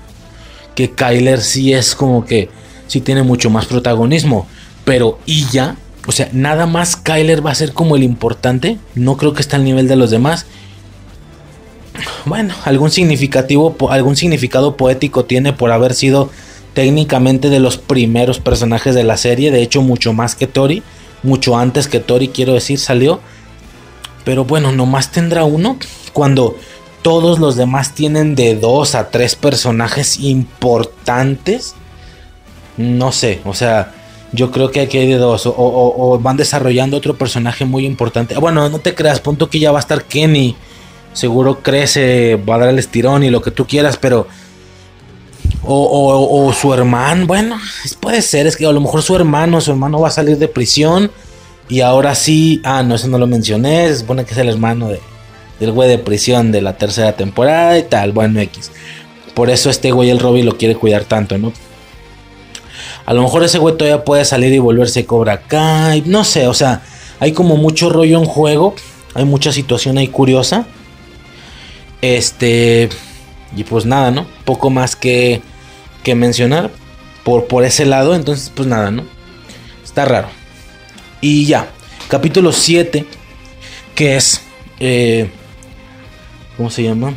Que Kyler sí es como que. Sí tiene mucho más protagonismo. Pero y ya. O sea, nada más Kyler va a ser como el importante. No creo que esté al nivel de los demás. Bueno, algún significativo, algún significado poético tiene por haber sido técnicamente de los primeros personajes de la serie. De hecho, mucho más que Tori. Mucho antes que Tori, quiero decir, salió. Pero bueno, nomás tendrá uno. Cuando todos los demás tienen de dos a tres personajes importantes. No sé, o sea, yo creo que aquí hay de dos. O, van desarrollando otro personaje muy importante. Bueno, no te creas, punto que ya va a estar Kenny. Seguro crece, va a dar el estirón y lo que tú quieras, pero. O, su hermano, bueno, puede ser, es que a lo mejor su hermano, su hermano va a salir de prisión. Y ahora sí, ah, no, eso no lo mencioné. Se supone que es el hermano de, del güey de prisión de la tercera temporada y tal. Bueno, X. Por eso este güey, el Robby, lo quiere cuidar tanto, ¿no? A lo mejor ese güey todavía puede salir y volverse Cobra Kai. No sé, o sea, hay como mucho rollo en juego. Hay mucha situación ahí curiosa. Este. Y pues nada, ¿no? Poco más que, que mencionar por, por ese lado. Entonces, pues nada, ¿no? Está raro. Y ya. Capítulo 7. Que es. Eh, ¿Cómo se llama?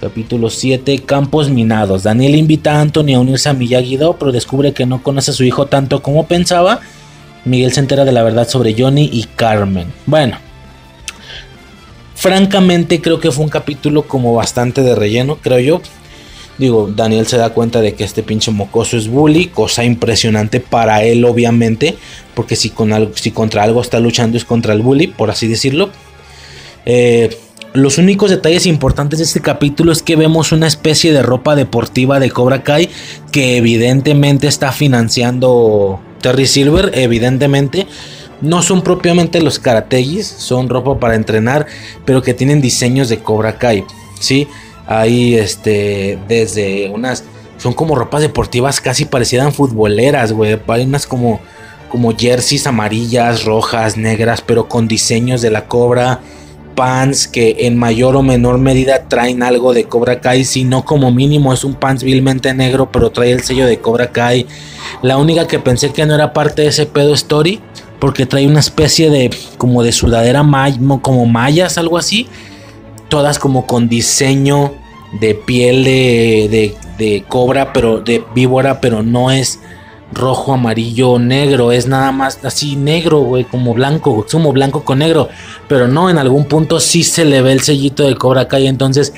Capítulo 7, Campos Minados. Daniel invita a Anthony a unirse a Miyagi-Do, pero descubre que no conoce a su hijo tanto como pensaba. Miguel se entera de la verdad sobre Johnny y Carmen. Bueno, francamente creo que fue un capítulo como bastante de relleno, creo yo. Digo, Daniel se da cuenta de que este pinche mocoso es bully, cosa impresionante para él obviamente, porque si, con algo, si contra algo está luchando es contra el bully, por así decirlo. Eh, los únicos detalles importantes de este capítulo es que vemos una especie de ropa deportiva de Cobra Kai que evidentemente está financiando Terry Silver, evidentemente. No son propiamente los karategis, son ropa para entrenar, pero que tienen diseños de Cobra Kai, ¿sí? Hay este, desde unas, son como ropas deportivas casi parecidas futboleras, güey. Hay unas como, como jerseys amarillas, rojas, negras, pero con diseños de la Cobra pants que en mayor o menor medida traen algo de Cobra Kai, si no como mínimo es un pants vilmente negro, pero trae el sello de Cobra Kai. La única que pensé que no era parte de ese pedo story, porque trae una especie de como de sudadera como mallas, algo así, todas como con diseño de piel de, de, de cobra, pero de víbora, pero no es rojo, amarillo, negro, es nada más así negro, güey, como blanco, como blanco con negro, pero no, en algún punto sí se le ve el sellito de Cobra Kai, entonces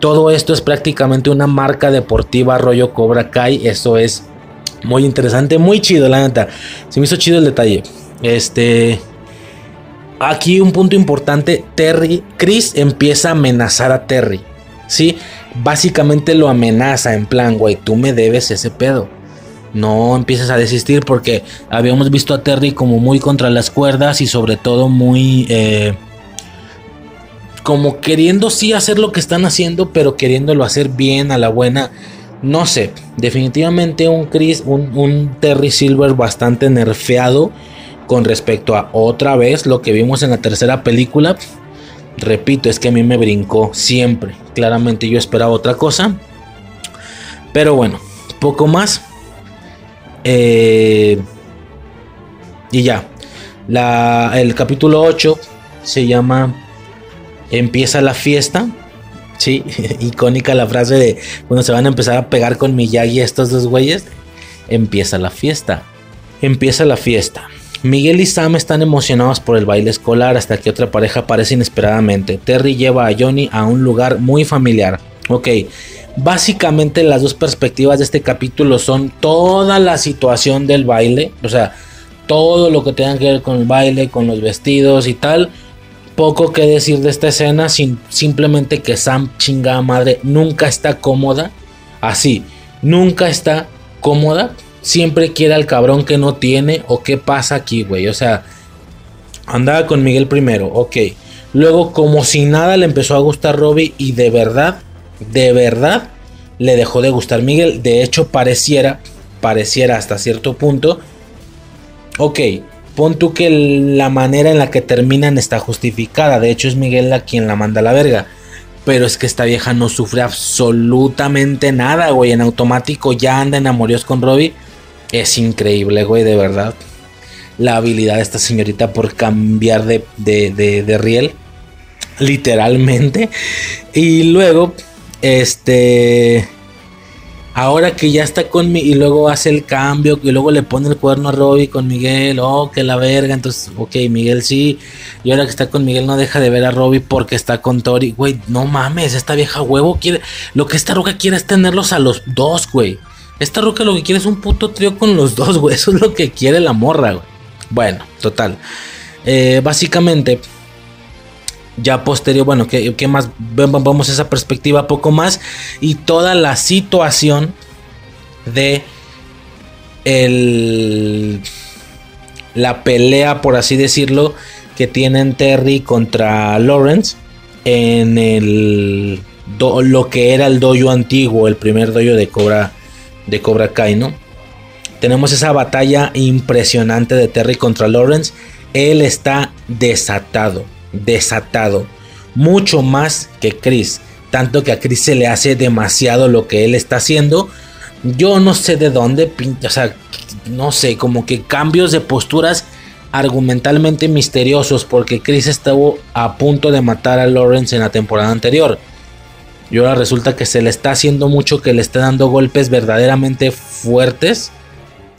todo esto es prácticamente una marca deportiva rollo Cobra Kai, eso es muy interesante, muy chido, la neta, se me hizo chido el detalle, este, aquí un punto importante, Terry, Chris empieza a amenazar a Terry, ¿sí? Básicamente lo amenaza en plan, güey, tú me debes ese pedo. No empieces a desistir porque habíamos visto a Terry como muy contra las cuerdas y sobre todo muy... Eh, como queriendo sí hacer lo que están haciendo, pero queriéndolo hacer bien a la buena. No sé, definitivamente un Chris, un, un Terry Silver bastante nerfeado con respecto a otra vez lo que vimos en la tercera película. Repito, es que a mí me brincó siempre. Claramente yo esperaba otra cosa. Pero bueno, poco más. Eh, y ya. La, el capítulo 8 se llama Empieza la fiesta. Sí, icónica la frase de cuando se van a empezar a pegar con Miyagi estos dos güeyes. Empieza la fiesta. Empieza la fiesta. Miguel y Sam están emocionados por el baile escolar hasta que otra pareja aparece inesperadamente. Terry lleva a Johnny a un lugar muy familiar. Ok, básicamente las dos perspectivas de este capítulo son toda la situación del baile, o sea, todo lo que tenga que ver con el baile, con los vestidos y tal. Poco que decir de esta escena, sin, simplemente que Sam, chingada madre, nunca está cómoda. Así, nunca está cómoda siempre quiere al cabrón que no tiene o qué pasa aquí, güey. O sea, andaba con Miguel primero, ok. Luego, como si nada, le empezó a gustar Robbie y de verdad, de verdad, le dejó de gustar Miguel. De hecho, pareciera, pareciera hasta cierto punto. Ok, pon tú que la manera en la que terminan está justificada. De hecho, es Miguel a quien la manda a la verga. Pero es que esta vieja no sufre absolutamente nada, güey. En automático ya anda en amoríos con Robbie. Es increíble, güey, de verdad. La habilidad de esta señorita por cambiar de, de, riel. Literalmente. Y luego, este... Ahora que ya está con mi y luego hace el cambio y luego le pone el cuerno a Robbie con Miguel, oh, que la verga, entonces, ok, Miguel sí, y ahora que está con Miguel no deja de ver a Robbie porque está con Tori, güey, no mames, esta vieja huevo quiere, lo que esta roca quiere es tenerlos a los dos, güey. Esta roca lo que quiere es un puto trío con los dos, güey. Eso es lo que quiere la morra, güey. Bueno, total. Eh, básicamente, ya posterior, bueno, ¿qué, ¿qué, más? Vamos a esa perspectiva poco más. Y toda la situación de el, la pelea, por así decirlo, que tienen Terry contra Lawrence en el lo que era el dojo antiguo, el primer dojo de Cobra de Cobra Kai, ¿no? Tenemos esa batalla impresionante de Terry contra Lawrence. Él está desatado, desatado. Mucho más que Chris. Tanto que a Chris se le hace demasiado lo que él está haciendo. Yo no sé de dónde, o sea, no sé, como que cambios de posturas argumentalmente misteriosos. Porque Chris estuvo a punto de matar a Lawrence en la temporada anterior. Y ahora resulta que se le está haciendo mucho, que le está dando golpes verdaderamente fuertes.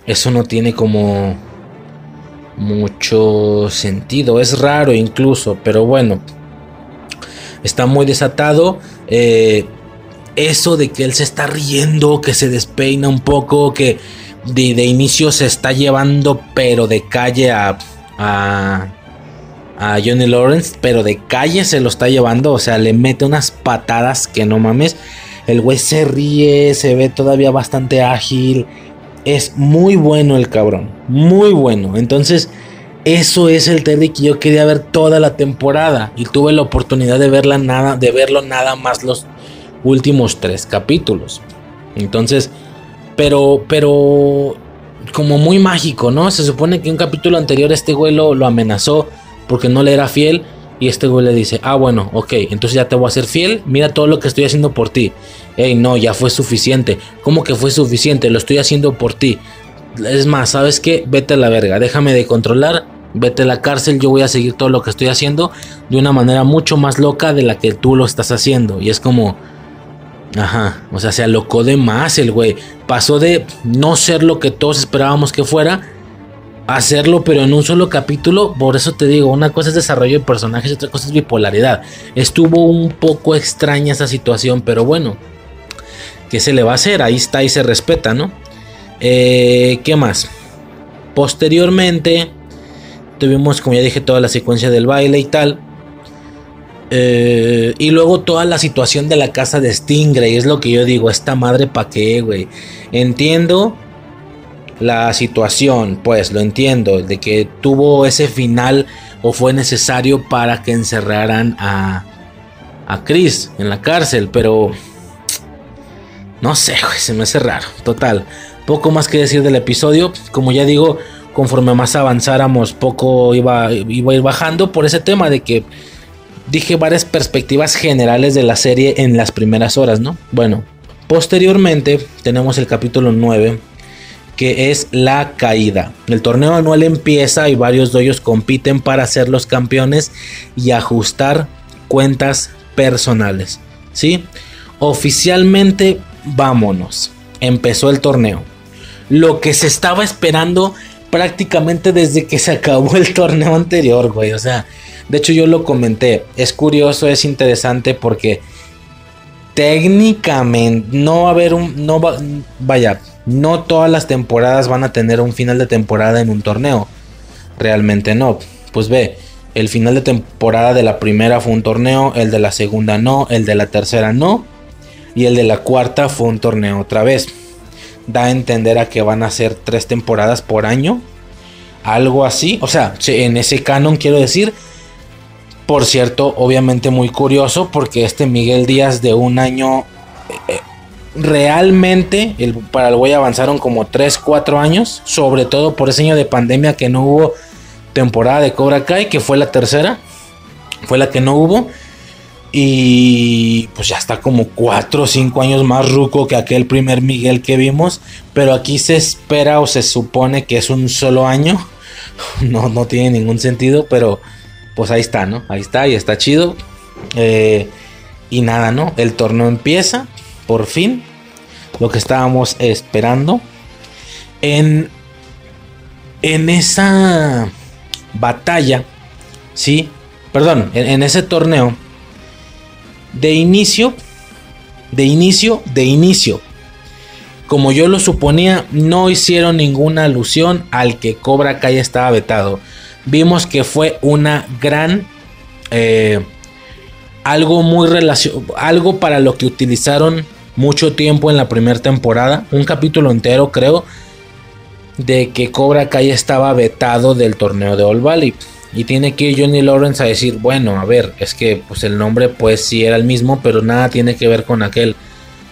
Eso no tiene como mucho sentido. Es raro incluso, pero bueno. Está muy desatado. Eh, eso de que él se está riendo, que se despeina un poco, que de, inicio se está llevando, pero de calle a, a, a Johnny Lawrence, pero de calle se lo está llevando, o sea, le mete unas patadas que no mames. El güey se ríe, se ve todavía bastante ágil. Es muy bueno el cabrón, muy bueno. Entonces, eso es el Terry que yo quería ver toda la temporada y tuve la oportunidad de verla nada, de verlo nada más los últimos tres capítulos. Entonces, pero, pero como muy mágico, ¿no? Se supone que un capítulo anterior este güey lo, lo amenazó porque no le era fiel. Y este güey le dice, ah, bueno, ok, entonces ya te voy a ser fiel. Mira todo lo que estoy haciendo por ti. Ey, no, ya fue suficiente. ¿Cómo que fue suficiente? Lo estoy haciendo por ti. Es más, ¿sabes qué? Vete a la verga, déjame de controlar. Vete a la cárcel, yo voy a seguir todo lo que estoy haciendo de una manera mucho más loca de la que tú lo estás haciendo. Y es como, ajá, o sea, se alocó de más el güey. Pasó de no ser lo que todos esperábamos que fuera hacerlo, pero en un solo capítulo. Por eso te digo, una cosa es desarrollo de personajes otra cosa es bipolaridad. Estuvo un poco extraña esa situación, pero bueno, ¿qué se le va a hacer? Ahí está y se respeta, ¿no? Eh, ¿Qué más? Posteriormente, tuvimos, como ya dije, toda la secuencia del baile y tal. Eh, y luego toda la situación de la casa de Stingray. Es lo que yo digo, esta madre pa' qué, güey. Entiendo la situación, pues lo entiendo, de que tuvo ese final o fue necesario para que encerraran a, a Chris en la cárcel, pero no sé, se me hace raro. Total, poco más que decir del episodio. Como ya digo, conforme más avanzáramos, poco iba, iba a ir bajando por ese tema de que dije varias perspectivas generales de la serie en las primeras horas, ¿no? Bueno, posteriormente tenemos el capítulo 9 que es la caída. El torneo anual empieza y varios doyos compiten para ser los campeones y ajustar cuentas personales. ¿Sí? Oficialmente, vámonos. Empezó el torneo. Lo que se estaba esperando prácticamente desde que se acabó el torneo anterior, güey. O sea, de hecho yo lo comenté. Es curioso, es interesante porque técnicamente no va a haber un... No va, vaya, no todas las temporadas van a tener un final de temporada en un torneo. Realmente no. Pues ve, el final de temporada de la primera fue un torneo, el de la segunda no, el de la tercera no. Y el de la cuarta fue un torneo otra vez. Da a entender a que van a ser tres temporadas por año. Algo así. O sea, en ese canon quiero decir. Por cierto, obviamente muy curioso porque este Miguel Díaz de un año... Eh, realmente el, para el güey avanzaron como 3, 4 años, sobre todo por ese año de pandemia que no hubo temporada de Cobra Kai, que fue la tercera, fue la que no hubo. Y pues ya está como 4 o 5 años más ruco que aquel primer Miguel que vimos. Pero aquí se espera o se supone que es un solo año. No, no tiene ningún sentido, pero pues ahí está, ¿no? Ahí está y está chido. Eh, y nada, ¿no? El torneo empieza por fin lo que estábamos esperando en en esa batalla sí perdón en, ese torneo de inicio de inicio de inicio. Como yo lo suponía no hicieron ninguna alusión al que Cobra Kai estaba vetado. Vimos que fue una gran eh, algo muy relación algo para lo que utilizaron mucho tiempo en la primera temporada, un capítulo entero creo, de que Cobra Kai estaba vetado del torneo de All Valley. Y tiene que ir Johnny Lawrence a decir, bueno, a ver, es que pues el nombre pues sí era el mismo, pero nada tiene que ver con aquel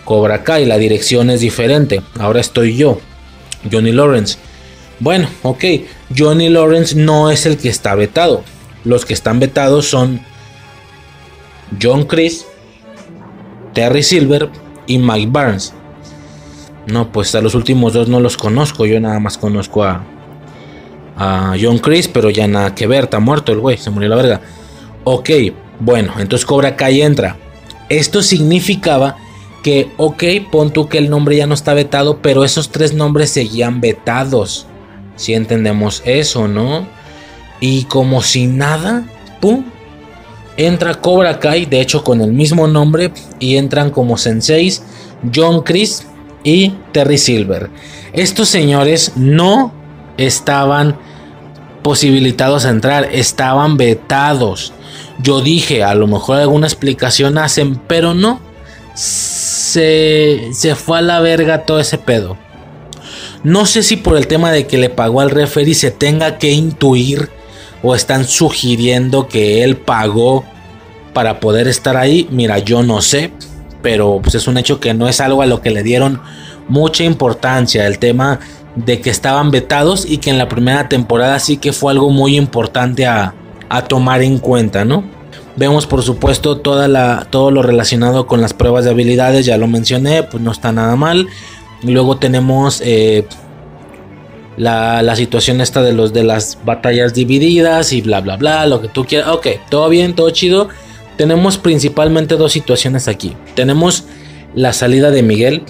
Cobra Kai, la dirección es diferente. Ahora estoy yo, Johnny Lawrence. Bueno, ok, Johnny Lawrence no es el que está vetado. Los que están vetados son John Chris, Terry Silver, y Mike Barnes. No, pues a los últimos dos no los conozco. Yo nada más conozco a, John Chris, pero ya nada que ver. Está muerto el güey, se murió la verga. Ok, bueno, entonces Cobra Kai entra. Esto significaba que, ok, pon tú que el nombre ya no está vetado, pero esos tres nombres seguían vetados. Si entendemos eso, ¿no? Y como si nada, ¡pum! Entra Cobra Kai, de hecho con el mismo nombre, y entran como senseis John Chris y Terry Silver. Estos señores no estaban posibilitados a entrar, estaban vetados. Yo dije, a lo mejor alguna explicación hacen, pero no. Se, se fue a la verga todo ese pedo. No sé si por el tema de que le pagó al referee se tenga que intuir o están sugiriendo que él pagó para poder estar ahí. Mira, yo no sé, pero pues es un hecho que no es algo a lo que le dieron mucha importancia. El tema de que estaban vetados y que en la primera temporada sí que fue algo muy importante a, tomar en cuenta, ¿no? Vemos por supuesto toda la, todo lo relacionado con las pruebas de habilidades, ya lo mencioné, pues no está nada mal. Luego tenemos eh, la, situación esta de los de las batallas divididas y bla bla bla, lo que tú quieras. Ok, todo bien, todo chido. Tenemos principalmente dos situaciones aquí. Tenemos la salida de Miguel,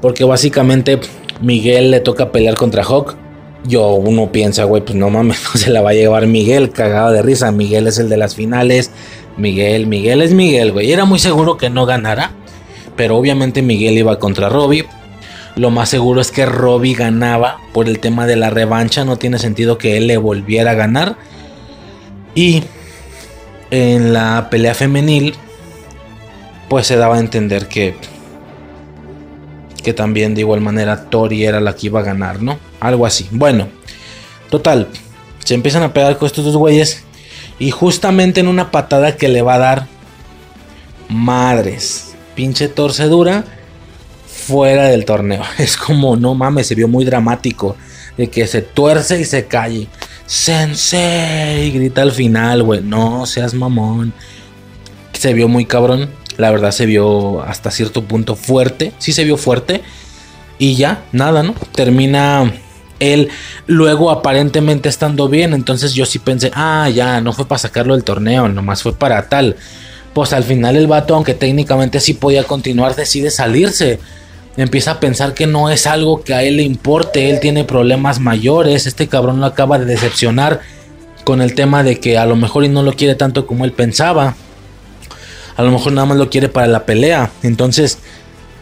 porque básicamente Miguel le toca pelear contra Hawk. Yo uno piensa, güey, pues no mames, no se la va a llevar Miguel, cagado de risa. Miguel es el de las finales. Miguel, Miguel es Miguel, güey. Era muy seguro que no ganara, pero obviamente Miguel iba contra Robbie. Lo más seguro es que Robbie ganaba por el tema de la revancha. No tiene sentido que él le volviera a ganar. Y en la pelea femenil, pues se daba a entender que que también de igual manera Tori era la que iba a ganar, ¿no? Algo así. Bueno, total, se empiezan a pegar con estos dos güeyes y justamente en una patada que le va a dar madres, pinche torcedura fuera del torneo. Es como, no mames, se vio muy dramático de que se tuerce y se calle. Sensei, grita al final, güey. No seas mamón. Se vio muy cabrón. La verdad se vio hasta cierto punto fuerte. Sí se vio fuerte. Y ya, nada, ¿no? Termina él luego aparentemente estando bien. Entonces yo sí pensé, ah, ya, no fue para sacarlo del torneo, nomás fue para tal. Pues al final el vato, aunque técnicamente sí podía continuar, decide salirse. Empieza a pensar que no es algo que a él le importe. Él tiene problemas mayores. Este cabrón lo acaba de decepcionar con el tema de que a lo mejor y no lo quiere tanto como él pensaba. A lo mejor nada más lo quiere para la pelea. Entonces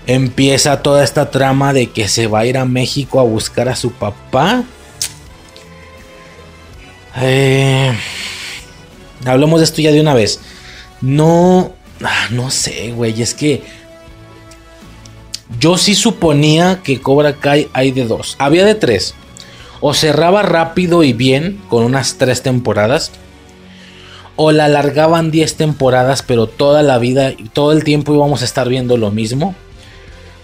empieza toda esta trama de que se va a ir a México a buscar a su papá. Eh, hablemos de esto ya de una vez. No, ah, no sé, güey. Es que yo sí suponía que Cobra Kai hay de dos. Había de tres. O cerraba rápido y bien con unas tres temporadas. O la alargaban 10 temporadas, pero toda la vida, todo el tiempo íbamos a estar viendo lo mismo.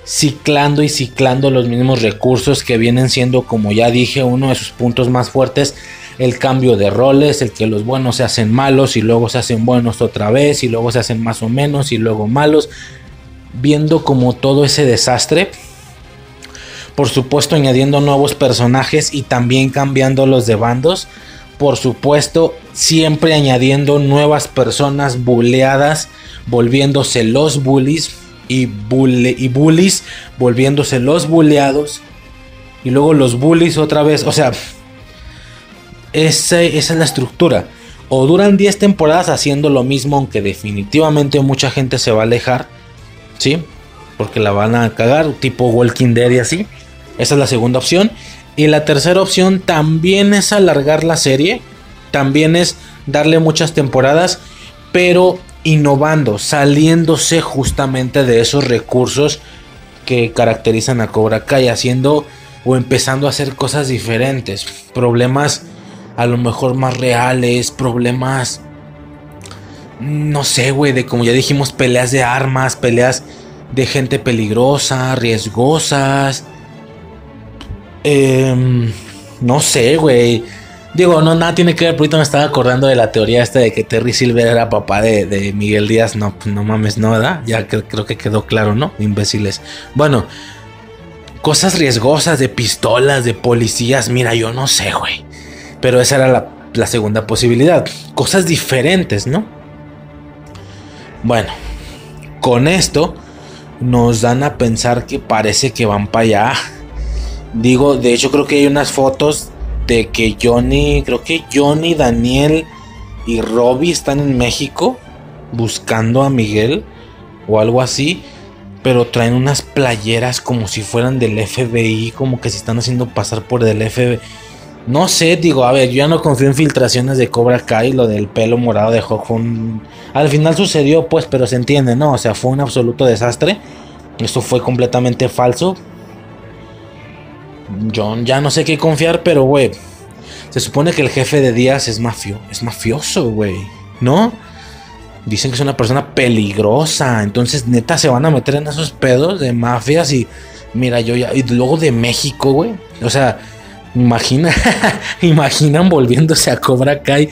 Ciclando y ciclando los mismos recursos que vienen siendo, como ya dije, uno de sus puntos más fuertes. El cambio de roles, el que los buenos se hacen malos y luego se hacen buenos otra vez y luego se hacen más o menos y luego malos viendo como todo ese desastre. Por supuesto añadiendo nuevos personajes y también cambiando los de bandos. Por supuesto siempre añadiendo nuevas personas buleadas, volviéndose los bullies y, y bullies, volviéndose los buleados. Y luego los bullies otra vez. O sea, esa es la estructura. O duran 10 temporadas haciendo lo mismo, aunque definitivamente mucha gente se va a alejar ¿sí? Porque la van a cagar, tipo Walking Dead y así. Esa es la segunda opción. Y la tercera opción también es alargar la serie. También es darle muchas temporadas. Pero innovando, saliéndose justamente de esos recursos que caracterizan a Cobra Kai. Haciendo o empezando a hacer cosas diferentes. Problemas a lo mejor más reales. Problemas no sé, güey, de como ya dijimos, peleas de armas, peleas de gente peligrosa, riesgosas. Em, no sé, güey. Digo, no, nada tiene que ver, ahorita me estaba acordando de la teoría esta de que Terry Silver era papá de, Miguel Díaz. No, pues no mames, no, ¿verdad? Ya creo que quedó claro, ¿no? Imbéciles. Bueno, cosas riesgosas de pistolas, de policías, mira, yo no sé, güey. Pero esa era la, la segunda posibilidad. Cosas diferentes, ¿no? Bueno, con esto nos dan a pensar que parece que van para allá. Digo, de hecho creo que hay unas fotos de que Johnny, creo que Johnny, Daniel y Robbie están en México buscando a Miguel o algo así, pero traen unas playeras como si fueran del FBI, como que se están haciendo pasar por el FBI. No sé, digo, a ver, yo ya no confío en filtraciones de Cobra Kai, lo del pelo morado de Hawk fue un... Al final sucedió, pues, pero se entiende, ¿no? O sea, fue un absoluto desastre. Esto fue completamente falso. Yo ya no sé qué confiar, pero, güey, se supone que el jefe de Díaz es mafio, es mafioso, güey, ¿no? Dicen que es una persona peligrosa, entonces neta se van a meter en esos pedos de mafias y mira, yo ya... Y luego de México, güey. O sea Imagina, imaginan volviéndose a Cobra Kai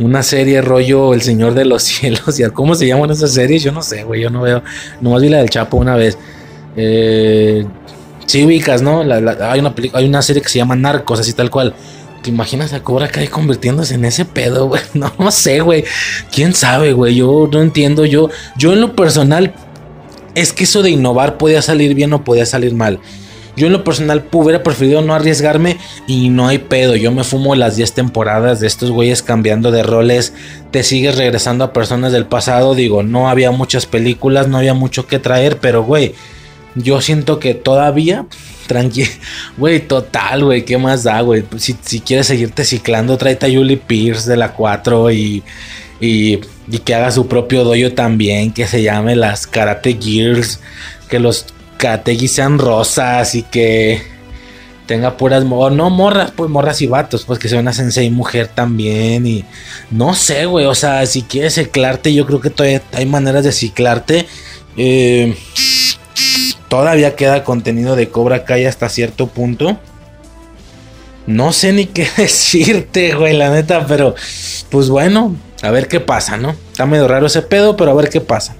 una serie rollo El Señor de los Cielos. ¿Y cómo se llaman esas series? Yo no sé, güey. Yo no veo. Nomás vi la del Chapo una vez. Eh, sí, ubicas, ¿no? hay, una hay una serie que se llama Narcos, así tal cual. ¿Te imaginas a Cobra Kai convirtiéndose en ese pedo, güey? No sé, güey. ¿Quién sabe, güey? Yo no entiendo. Yo, yo en lo personal, es que eso de innovar podía salir bien o podía salir mal. Yo en lo personal hubiera preferido no arriesgarme y no hay pedo. Yo me fumo las 10 temporadas de estos güeyes cambiando de roles. Te sigues regresando a personas del pasado. Digo, no había muchas películas, no había mucho que traer, pero güey, yo siento que todavía tranqui. Güey, total, güey, ¿qué más da, güey? Si, si quieres seguirte ciclando, tráete a Julie Pierce de la 4 y, y, y que haga su propio doyo también, que se llame las Karate Gears, que los Karategi sean rosas y que tenga puras o no morras, pues morras y vatos, pues que sea una sensei mujer también y no sé, güey, o sea, si quieres ciclarte, yo creo que todavía hay maneras de ciclarte. Eh, todavía queda contenido de Cobra Kai hasta cierto punto. No sé ni qué decirte, güey, la neta, pero pues bueno, a ver qué pasa, ¿no? Está medio raro ese pedo, pero a ver qué pasa.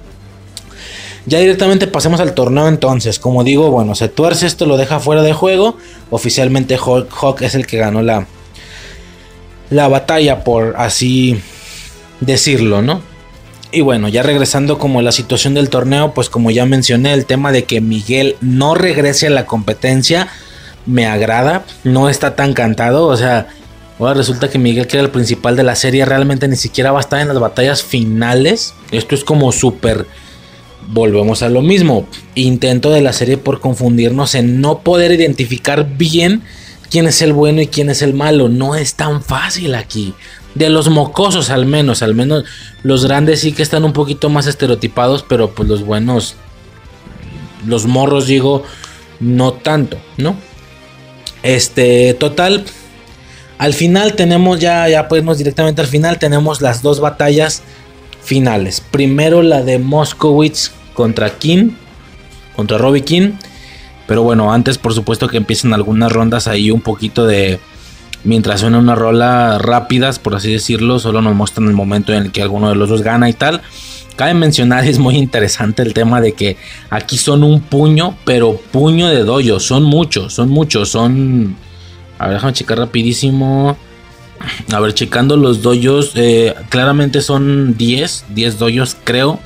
Ya directamente pasemos al torneo entonces. Como digo, bueno, se tuerce esto, lo deja fuera de juego. Oficialmente Hawk, es el que ganó la, la batalla, por así decirlo, ¿no? Y bueno, ya regresando como a la situación del torneo, pues como ya mencioné, el tema de que Miguel no regrese a la competencia me agrada, no está tan cantado, o sea, ahora resulta que Miguel, que era el principal de la serie, realmente ni siquiera va a estar en las batallas finales. Esto es como súper volvemos a lo mismo. Intento de la serie por confundirnos en no poder identificar bien quién es el bueno y quién es el malo. No es tan fácil aquí. De los mocosos al menos, al menos los grandes sí que están un poquito más estereotipados, pero pues los buenos, los morros digo, no tanto, ¿no? Este, total, al final tenemos ya, ya podemos directamente al final, tenemos las dos batallas finales. Primero la de Moskowitz contra King, contra Robbie King. Pero bueno, antes por supuesto que empiecen algunas rondas ahí un poquito de... Mientras suena una rola rápidas, por así decirlo, solo nos muestran el momento en el que alguno de los dos gana y tal. Cabe mencionar, es muy interesante el tema de que aquí son un puño, pero puño de doyos. Son muchos, son muchos, son... A ver, déjame checar rapidísimo. A ver, checando los doyos, eh, claramente son 10, 10 doyos creo.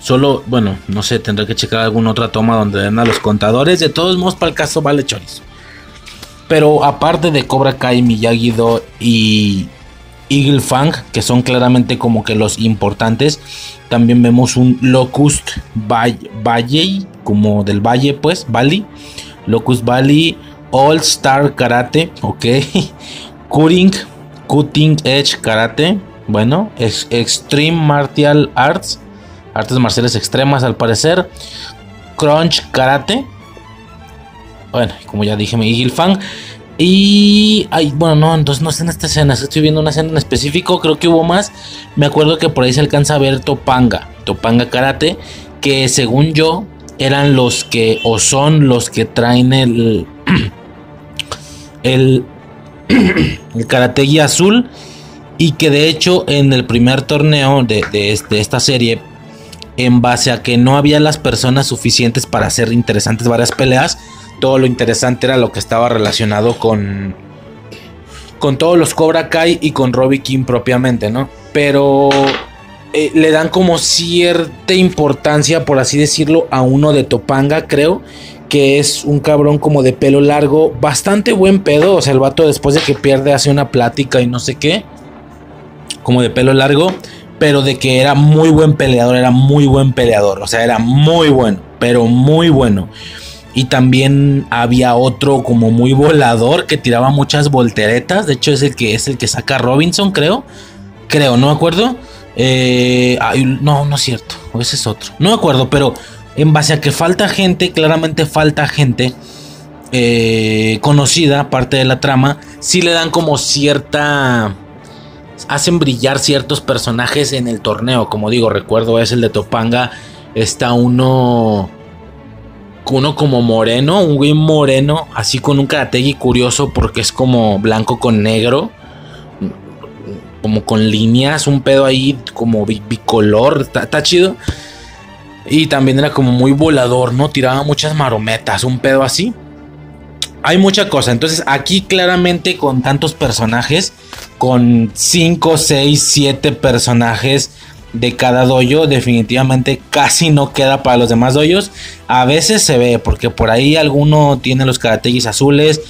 Solo, bueno, no sé, tendré que checar alguna otra toma donde den a los contadores. De todos modos, para el caso vale chorizo. Pero aparte de Cobra Kai, Miyagi-Do y Eagle Fang, que son claramente como que los importantes, también vemos un Locust Valley, como del valle, pues, Valley. Locust Valley, All Star Karate, ok. Cutting, Cutting Edge Karate, bueno, Extreme Martial Arts, artes marciales extremas al parecer. Crunch Karate. Bueno, como ya dije, Eagle Fang. Y. Ay, bueno, no, entonces no está en esta escena. Estoy viendo una escena en específico. Creo que hubo más. Me acuerdo que por ahí se alcanza a ver Topanga. Topanga Karate. Que según yo. Eran los que. O son los que traen el. El. el Karate azul. Y que de hecho en el primer torneo de, de, de esta serie en base a que no había las personas suficientes para hacer interesantes varias peleas. Todo lo interesante era lo que estaba relacionado con con todos los Cobra Kai y con Robbie King propiamente, ¿no? Pero eh, le dan como cierta importancia, por así decirlo, a uno de Topanga, creo. Que es un cabrón como de pelo largo. Bastante buen pedo. O sea, el vato después de que pierde hace una plática y no sé qué. Como de pelo largo pero de que era muy buen peleador, era muy buen peleador, o sea, era muy bueno, pero muy bueno. Y también había otro como muy volador que tiraba muchas volteretas, de hecho es el que es el que saca Robinson, creo. Creo, no me acuerdo. Eh, no, no es cierto, ese es otro. No me acuerdo, pero en base a que falta gente, claramente falta gente eh, conocida, parte de la trama, sí le dan como cierta hacen brillar ciertos personajes en el torneo. Como digo, recuerdo es el de Topanga. Está uno. Uno como moreno, un güey moreno, así con un karategi curioso porque es como blanco con negro. Como con líneas, un pedo ahí como bicolor. Está, chido. Y también era como muy volador, ¿no? Tiraba muchas marometas, un pedo así hay mucha cosa. Entonces, aquí claramente con tantos personajes, con 5, 6, 7 personajes de cada doyo, definitivamente casi no queda para los demás doyos. A veces se ve, porque por ahí alguno tiene los karategis azules,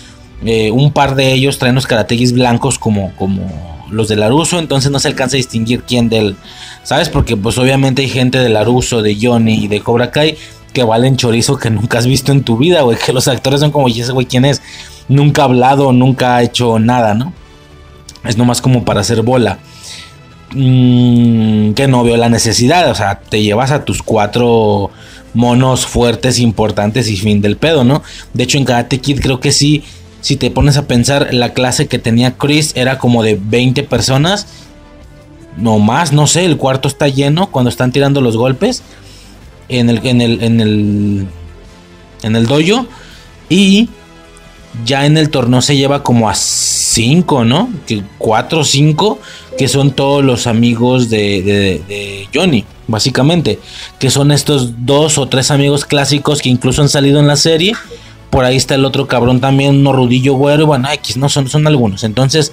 eh, un par de ellos traen los karategis blancos como, como los de Laruso, entonces no se alcanza a distinguir quién del, ¿sabes? Porque pues obviamente hay gente de Laruso, de Johnny y de Cobra Kai que valen chorizo que nunca has visto en tu vida, güey. Que los actores son como, ¿y ese güey quién es? Nunca ha hablado, nunca ha hecho nada, ¿no? Es nomás como para hacer bola. Mm, que no veo la necesidad, o sea, te llevas a tus cuatro monos fuertes, importantes y fin del pedo, ¿no? De hecho, en Karate Kid creo que sí, si te pones a pensar, la clase que tenía Chris era como de 20 personas, no más, no sé, el cuarto está lleno cuando están tirando los golpes en el, en el, en el, en el dojo y ya en el torneo se lleva como a 5, ¿no? Que 4 o 5, que son todos los amigos de, de, de, Johnny, básicamente. Que son estos dos o tres amigos clásicos que incluso han salido en la serie. Por ahí está el otro cabrón también, uno rudillo güero. Bueno, X, no son, son algunos. Entonces,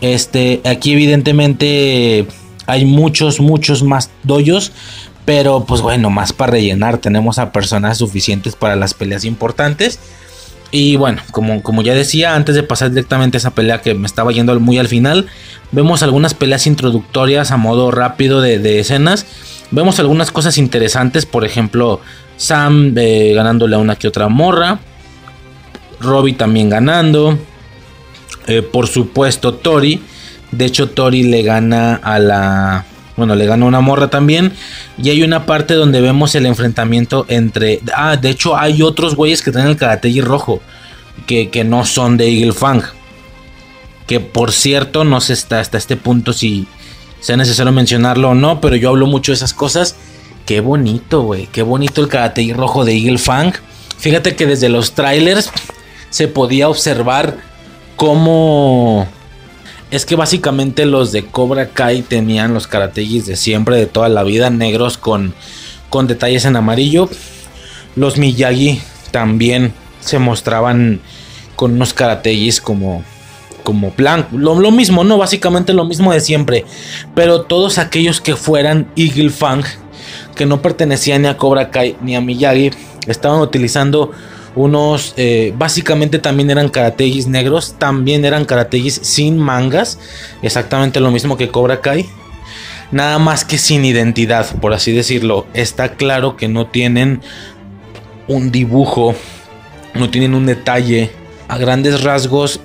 este, aquí evidentemente hay muchos, muchos más doyos. Pero pues bueno, más para rellenar. Tenemos a personas suficientes para las peleas importantes. Y bueno, como, como ya decía, antes de pasar directamente a esa pelea que me estaba yendo muy al final, vemos algunas peleas introductorias a modo rápido de, escenas. Vemos algunas cosas interesantes, por ejemplo, Sam eh, ganándole a una que otra morra. Robbie también ganando. Eh, por supuesto, Tori. De hecho, Tori le gana a la bueno, le gana una morra también. Y hay una parte donde vemos el enfrentamiento entre. Ah, de hecho, hay otros güeyes que tienen el karategi rojo. Que, que, no son de Eagle Fang. Que por cierto, no sé hasta, hasta este punto si sea necesario mencionarlo o no. Pero yo hablo mucho de esas cosas. Qué bonito, güey. Qué bonito el karategi rojo de Eagle Fang. Fíjate que desde los trailers se podía observar cómo es que básicamente los de Cobra Kai tenían los karategis de siempre, de toda la vida, negros con, con detalles en amarillo. Los Miyagi también se mostraban con unos karategis como, como plan. Lo, lo, mismo, ¿no? Básicamente lo mismo de siempre. Pero todos aquellos que fueran Eagle Fang, que no pertenecían ni a Cobra Kai ni a Miyagi, estaban utilizando unos eh, básicamente también eran karategis negros, también eran karategis sin mangas, exactamente lo mismo que Cobra Kai, nada más que sin identidad, por así decirlo. Está claro que no tienen un dibujo, no tienen un detalle, a grandes rasgos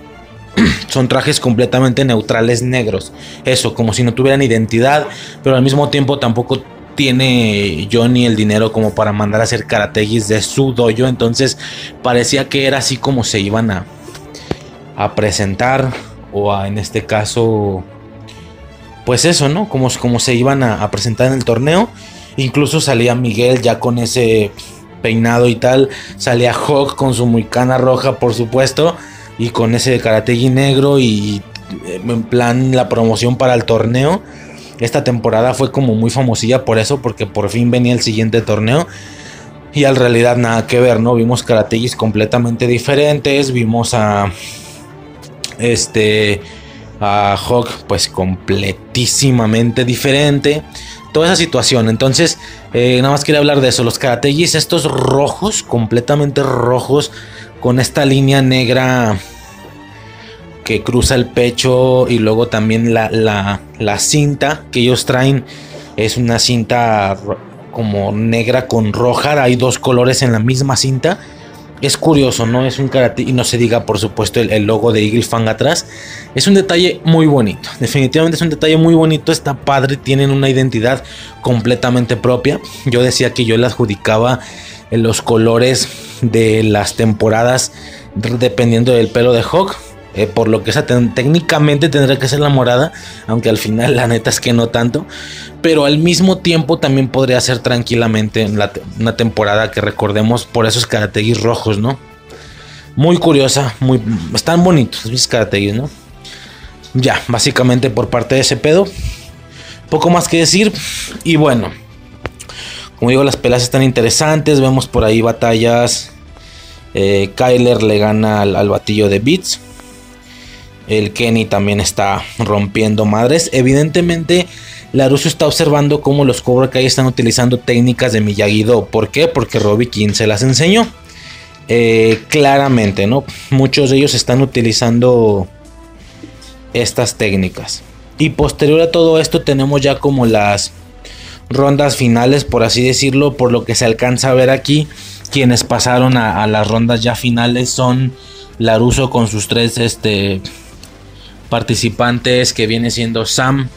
son trajes completamente neutrales negros. Eso, como si no tuvieran identidad, pero al mismo tiempo tampoco tiene Johnny el dinero como para mandar a hacer karategis de su dojo. Entonces parecía que era así como se iban a, a presentar. O a, en este caso, pues eso, ¿no? Como, como se iban a, presentar en el torneo. Incluso salía Miguel ya con ese peinado y tal. Salía Hawk con su muicana roja, por supuesto. Y con ese karategi negro y en plan la promoción para el torneo. Esta temporada fue como muy famosilla por eso, porque por fin venía el siguiente torneo. Y al realidad nada que ver, ¿no? Vimos karategis completamente diferentes. Vimos a. Este. A Hawk, pues completísimamente diferente. Toda esa situación. Entonces, eh, nada más quería hablar de eso. Los karategis, estos rojos, completamente rojos. Con esta línea negra que cruza el pecho y luego también la, la, cinta que ellos traen es una cinta como negra con roja, hay dos colores en la misma cinta. Es curioso, ¿no? Es un karate y no se diga, por supuesto, el, logo de Eagle Fang atrás. Es un detalle muy bonito. Definitivamente es un detalle muy bonito. Está padre, tienen una identidad completamente propia. Yo decía que yo le adjudicaba en los colores de las temporadas dependiendo del pelo de Hawk. Eh, por lo que esa técnicamente tendría que ser la morada, aunque al final la neta es que no tanto. Pero al mismo tiempo también podría ser tranquilamente en una temporada que recordemos por esos karategis rojos, ¿no? Muy curiosa, muy, están bonitos esos karategis, ¿no? Ya, básicamente por parte de ese pedo. Poco más que decir. Y bueno, como digo, las peleas están interesantes. Vemos por ahí batallas. Eh, Kyler le gana al, al batillo de Beats. El Kenny también está rompiendo madres. Evidentemente, Laruso está observando cómo los Cobra Kai están utilizando técnicas de Miyagi-Do. ¿Por qué? Porque Robbie King se las enseñó. Eh, claramente, ¿no? Muchos de ellos están utilizando estas técnicas. Y posterior a todo esto tenemos ya como las rondas finales, por así decirlo, por lo que se alcanza a ver aquí. Quienes pasaron a, las rondas ya finales son Laruso con sus tres este, participantes que viene siendo Sam,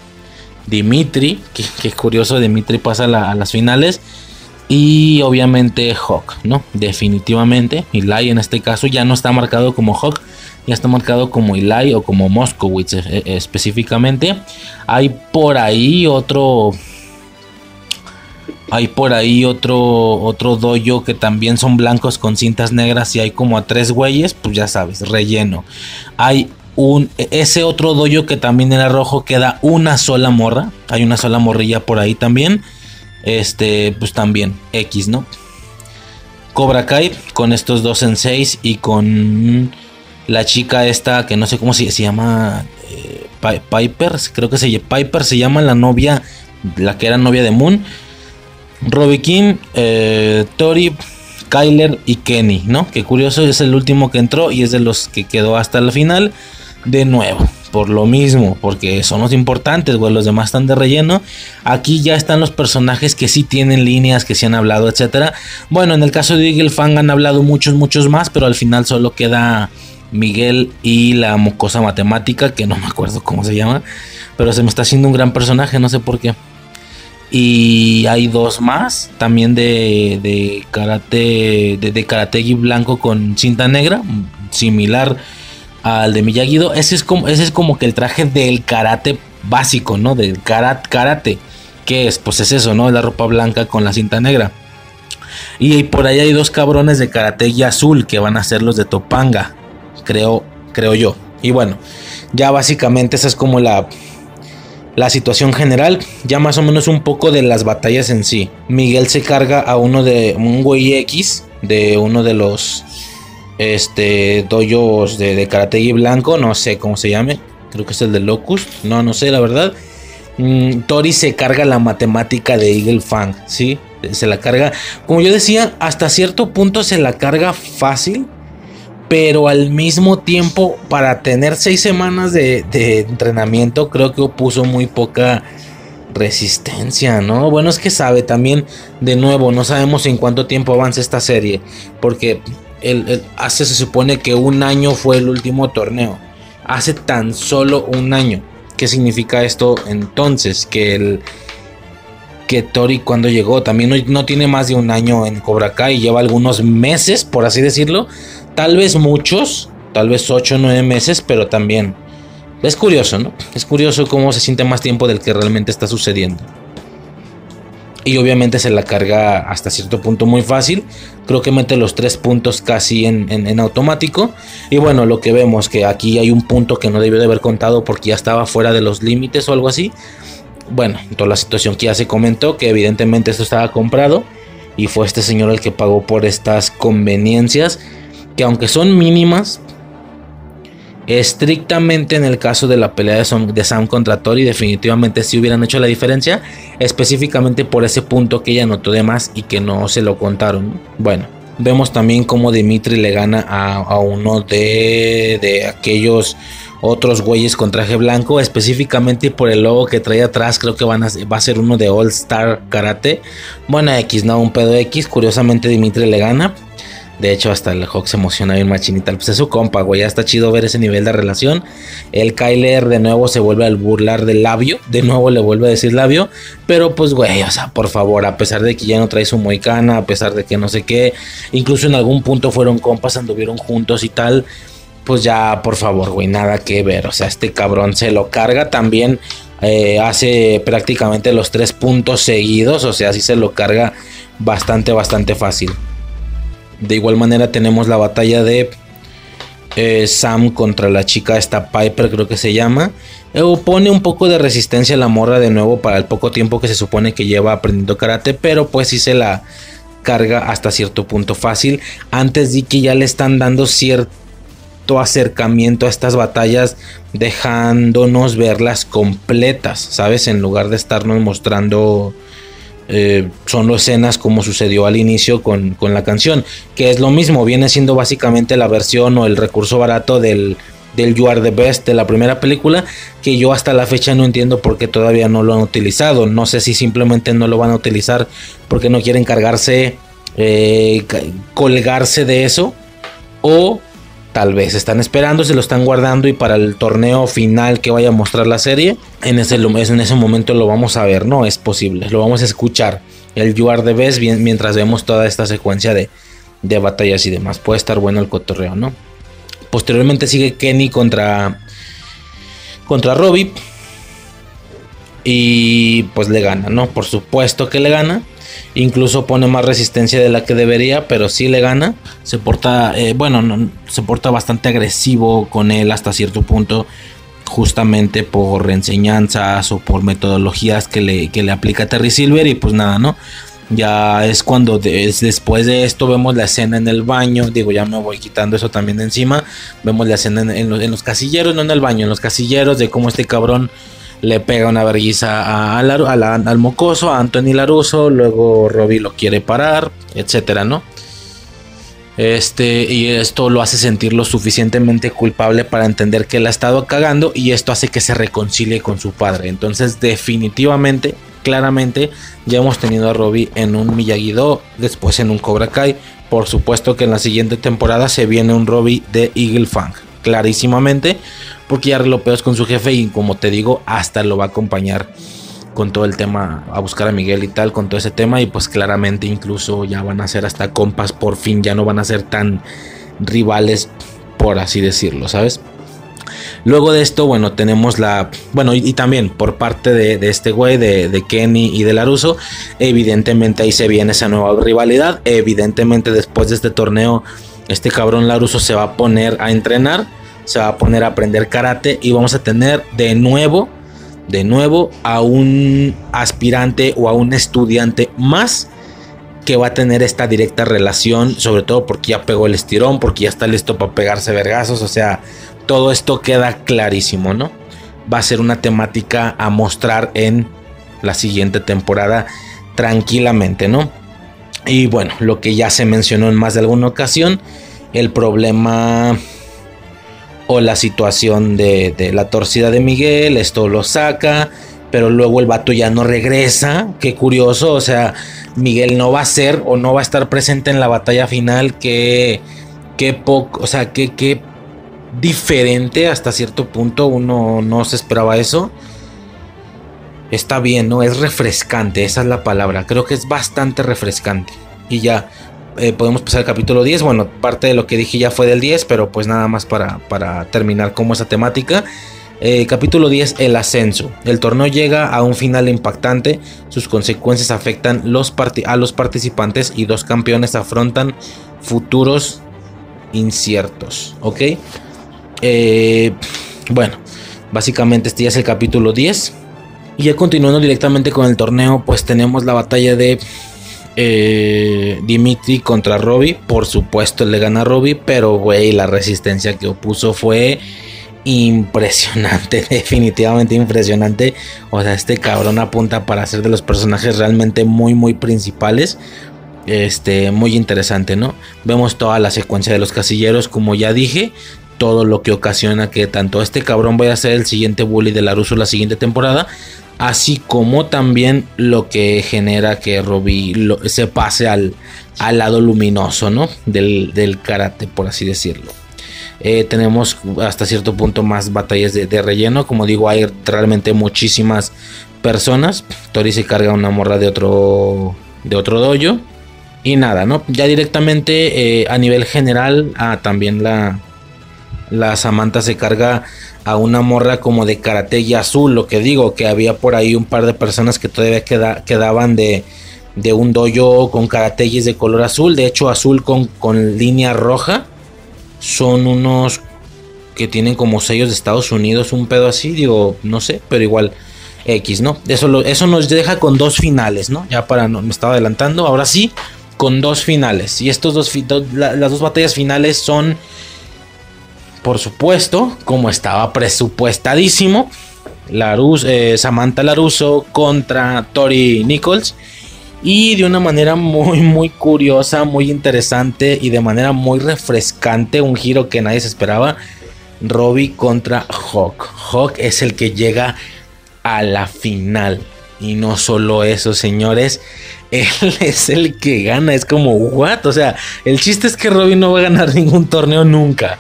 Dimitri, que, curioso, Dimitri pasa a las finales. Y obviamente Hawk, ¿no? Definitivamente. Eli en este caso ya no está marcado como Hawk, ya está marcado como Eli o como Moskowitz eh, eh, específicamente. Hay por ahí otro. Hay por ahí otro otro doyo que también son blancos con cintas negras y hay como a tres güeyes, pues ya sabes, relleno. Hay un ese otro doyo que también era rojo queda una sola morra, hay una sola morrilla por ahí también. Este, pues también X, ¿no? Cobra Kai con estos dos en 6 y con la chica esta que no sé cómo se, se llama eh, Piper, creo que se Piper se llama la novia, la que era novia de Moon. Robbie King, eh, Tori, Kyler y Kenny, ¿no? Que curioso es el último que entró y es de los que quedó hasta la final de nuevo por lo mismo, porque son los importantes, güey, los demás están de relleno. Aquí ya están los personajes que sí tienen líneas, que sí han hablado, etcétera. Bueno, en el caso de Eagle Fang han hablado muchos, muchos más, pero al final solo queda Miguel y la mocosa matemática, que no me acuerdo cómo se llama, pero se me está haciendo un gran personaje, no sé por qué. Y hay dos más, también de, de karate, de, de blanco con cinta negra, similar al de miyagi Ese es como, ese es como que el traje del karate básico, ¿no? Del karate, karate. ¿Qué es? Pues es eso, ¿no? La ropa blanca con la cinta negra. Y por ahí hay dos cabrones de karate y azul que van a ser los de Topanga. Creo, creo yo. Y bueno, ya básicamente esa es como la, la situación general. Ya más o menos un poco de las batallas en sí. Miguel se carga a uno de un güey X de uno de los este doyos de, de blanco, no sé cómo se llame, creo que es el de Locust, no, no sé la verdad. Mm, Tori se carga la matemática de Eagle Fang, ¿sí? Se la carga, como yo decía, hasta cierto punto se la carga fácil, pero al mismo tiempo, para tener seis semanas de, de entrenamiento, creo que puso muy poca resistencia, ¿no? Bueno, es que sabe también, de nuevo, no sabemos en cuánto tiempo avanza esta serie, porque hace se supone que un año fue el último torneo. Hace tan solo un año. ¿Qué significa esto entonces? Que el que Tori cuando llegó también no, tiene más de un año en Cobra Kai, lleva algunos meses, por así decirlo. Tal vez muchos, tal vez 8 o 9 meses, pero también es curioso, ¿no? Es curioso cómo se siente más tiempo del que realmente está sucediendo y obviamente se la carga hasta cierto punto muy fácil. Creo que mete los tres puntos casi en, automático. Y bueno, lo que vemos que aquí hay un punto que no debió de haber contado porque ya estaba fuera de los límites o algo así. Bueno, toda la situación que ya se comentó, que evidentemente esto estaba comprado. Y fue este señor el que pagó por estas conveniencias. Que aunque son mínimas, Estrictamente en el caso de la pelea de Sam, contra Tori, definitivamente sí hubieran hecho la diferencia, específicamente por ese punto que ella notó de más y que no se lo contaron. Bueno, vemos también cómo Dimitri le gana a, uno de, de aquellos otros güeyes con traje blanco, específicamente por el logo que trae atrás, creo que van va a ser uno de All Star Karate. Bueno, X, no, un pedo X, curiosamente Dimitri le gana, de hecho, hasta el Hawk se emociona bien machinita. Pues es su compa, güey. Ya está chido ver ese nivel de relación. El Kyler de nuevo se vuelve a burlar del labio. De nuevo le vuelve a decir labio. Pero pues, güey, o sea, por favor, a pesar de que ya no trae su moicana, a pesar de que no sé qué. Incluso en algún punto fueron compas, anduvieron juntos y tal. Pues ya, por favor, güey, nada que ver. O sea, este cabrón se lo carga también. Eh, hace prácticamente los tres puntos seguidos. O sea, sí se lo carga bastante, bastante fácil. De igual manera tenemos la batalla de eh, Sam contra la chica esta Piper creo que se llama. Eh, pone un poco de resistencia a la morra de nuevo para el poco tiempo que se supone que lleva aprendiendo karate. Pero pues sí se la carga hasta cierto punto fácil. Antes de que ya le están dando cierto acercamiento a estas batallas. Dejándonos verlas completas. ¿Sabes? En lugar de estarnos mostrando eh, son escenas como sucedió al inicio con, la canción, que es lo mismo, viene siendo básicamente la versión o el recurso barato del, del You Are the Best de la primera película, que yo hasta la fecha no entiendo por qué todavía no lo han utilizado. No sé si simplemente no lo van a utilizar porque no quieren cargarse, eh, colgarse de eso, o tal vez están esperando, se lo están guardando y para el torneo final que vaya a mostrar la serie, en ese, en ese momento lo vamos a ver, no es posible, lo vamos a escuchar. El You Are the Best mientras vemos toda esta secuencia de, de batallas y demás. Puede estar bueno el cotorreo, ¿no? Posteriormente sigue Kenny contra contra Robbie y pues le gana, ¿no? Por supuesto que le gana. Incluso pone más resistencia de la que debería, pero sí le gana. Se porta, eh, bueno, se porta bastante agresivo con él hasta cierto punto, justamente por enseñanzas o por metodologías que le, que le aplica Terry Silver. Y pues nada, ¿no? Ya es cuando después de esto vemos la escena en el baño. Digo, ya me voy quitando eso también de encima. Vemos la escena en, los, casilleros, no en el baño, en los casilleros de cómo este cabrón le pega una vergüenza al mocoso, a Anthony Laruso. Luego Robbie lo quiere parar, etcétera, ¿no? Este, y esto lo hace sentir lo suficientemente culpable para entender que él ha estado cagando. Y esto hace que se reconcilie con su padre. Entonces, definitivamente claramente ya hemos tenido a Robbie en un Miyagi-Do, después en un Cobra Kai. Por supuesto que en la siguiente temporada se viene un Robbie de Eagle Fang, clarísimamente, porque ya arregló pedos con su jefe y como te digo, hasta lo va a acompañar con todo el tema, a buscar a Miguel y tal, con todo ese tema y pues claramente incluso ya van a ser hasta compas, por fin ya no van a ser tan rivales, por así decirlo, ¿sabes? Luego de esto, bueno, tenemos la. Bueno, y, también por parte de, este güey, de, Kenny y de Laruso, evidentemente ahí se viene esa nueva rivalidad. Evidentemente, después de este torneo, este cabrón Laruso se va a poner a entrenar, se va a poner a aprender karate y vamos a tener de nuevo, de nuevo, a un aspirante o a un estudiante más que va a tener esta directa relación, sobre todo porque ya pegó el estirón, porque ya está listo para pegarse vergazos, o sea, todo esto queda clarísimo, ¿no? Va a ser una temática a mostrar en la siguiente temporada tranquilamente, ¿no? Y bueno, lo que ya se mencionó en más de alguna ocasión, el problema o la situación de, la torcida de Miguel, esto lo saca, pero luego el vato ya no regresa, qué curioso, o sea, Miguel no va a ser o no va a estar presente en la batalla final, que, qué poco, o sea, qué, qué diferente hasta cierto punto. Uno no se esperaba eso. Está bien, ¿no? Es refrescante, esa es la palabra. Creo que es bastante refrescante. Y ya eh, podemos pasar al capítulo 10. Bueno, parte de lo que dije ya fue del 10, pero pues nada más para, para terminar como esa temática. Eh, capítulo 10, el ascenso. El torneo llega a un final impactante. Sus consecuencias afectan los a los participantes y dos campeones afrontan futuros inciertos. ¿Ok? Eh, bueno, básicamente este ya es el capítulo 10. Y ya continuando directamente con el torneo, pues tenemos la batalla de eh, Dimitri contra Robbie. Por supuesto, le gana a Robbie, pero güey, la resistencia que opuso fue impresionante, definitivamente impresionante. O sea, este cabrón apunta para ser de los personajes realmente muy, muy principales. Este, muy interesante, ¿no? Vemos toda la secuencia de los casilleros, como ya dije todo lo que ocasiona que tanto este cabrón vaya a ser el siguiente bully de Laruso la siguiente temporada, así como también lo que genera que Robbie se pase al, al, lado luminoso, ¿no? Del, karate, por así decirlo. Eh, tenemos hasta cierto punto más batallas de, relleno. Como digo, hay realmente muchísimas personas. Tori se carga una morra de otro, de otro dojo. Y nada, ¿no? Ya directamente eh, a nivel general, ah, también la, la Samantha se carga a una morra como de karate y azul. Lo que digo, que había por ahí un par de personas que todavía quedaban de, de un dojo con karateyes de color azul. De hecho, azul con, con línea roja. Son unos que tienen como sellos de Estados Unidos, un pedo así. Digo, no sé, pero igual. X, ¿no? Eso, eso nos deja con dos finales, ¿no? Ya para no, me estaba adelantando. Ahora sí, con dos finales. Y estos dos, las dos batallas finales son por supuesto, como estaba presupuestadísimo, eh, Samantha Laruso contra Tori Nichols. Y de una manera muy, muy curiosa, muy interesante y de manera muy refrescante, un giro que nadie se esperaba. Robbie contra Hawk. Hawk es el que llega a la final. Y no solo eso, señores. Él es el que gana. Es como, ¿what? O sea, el chiste es que Robbie no va a ganar ningún torneo nunca.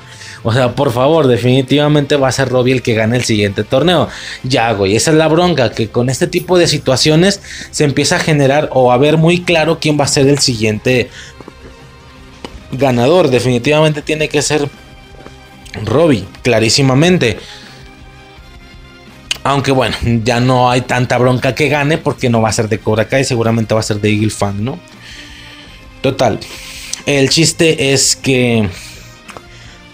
O sea, por favor, definitivamente va a ser Robbie el que gane el siguiente torneo. Ya, güey, esa es la bronca, que con este tipo de situaciones se empieza a generar o a ver muy claro quién va a ser el siguiente ganador. Definitivamente tiene que ser Robbie, clarísimamente. Aunque bueno, ya no hay tanta bronca que gane porque no va a ser de Cobra Kai, seguramente va a ser de Eagle Fan, ¿no? Total. El chiste es que,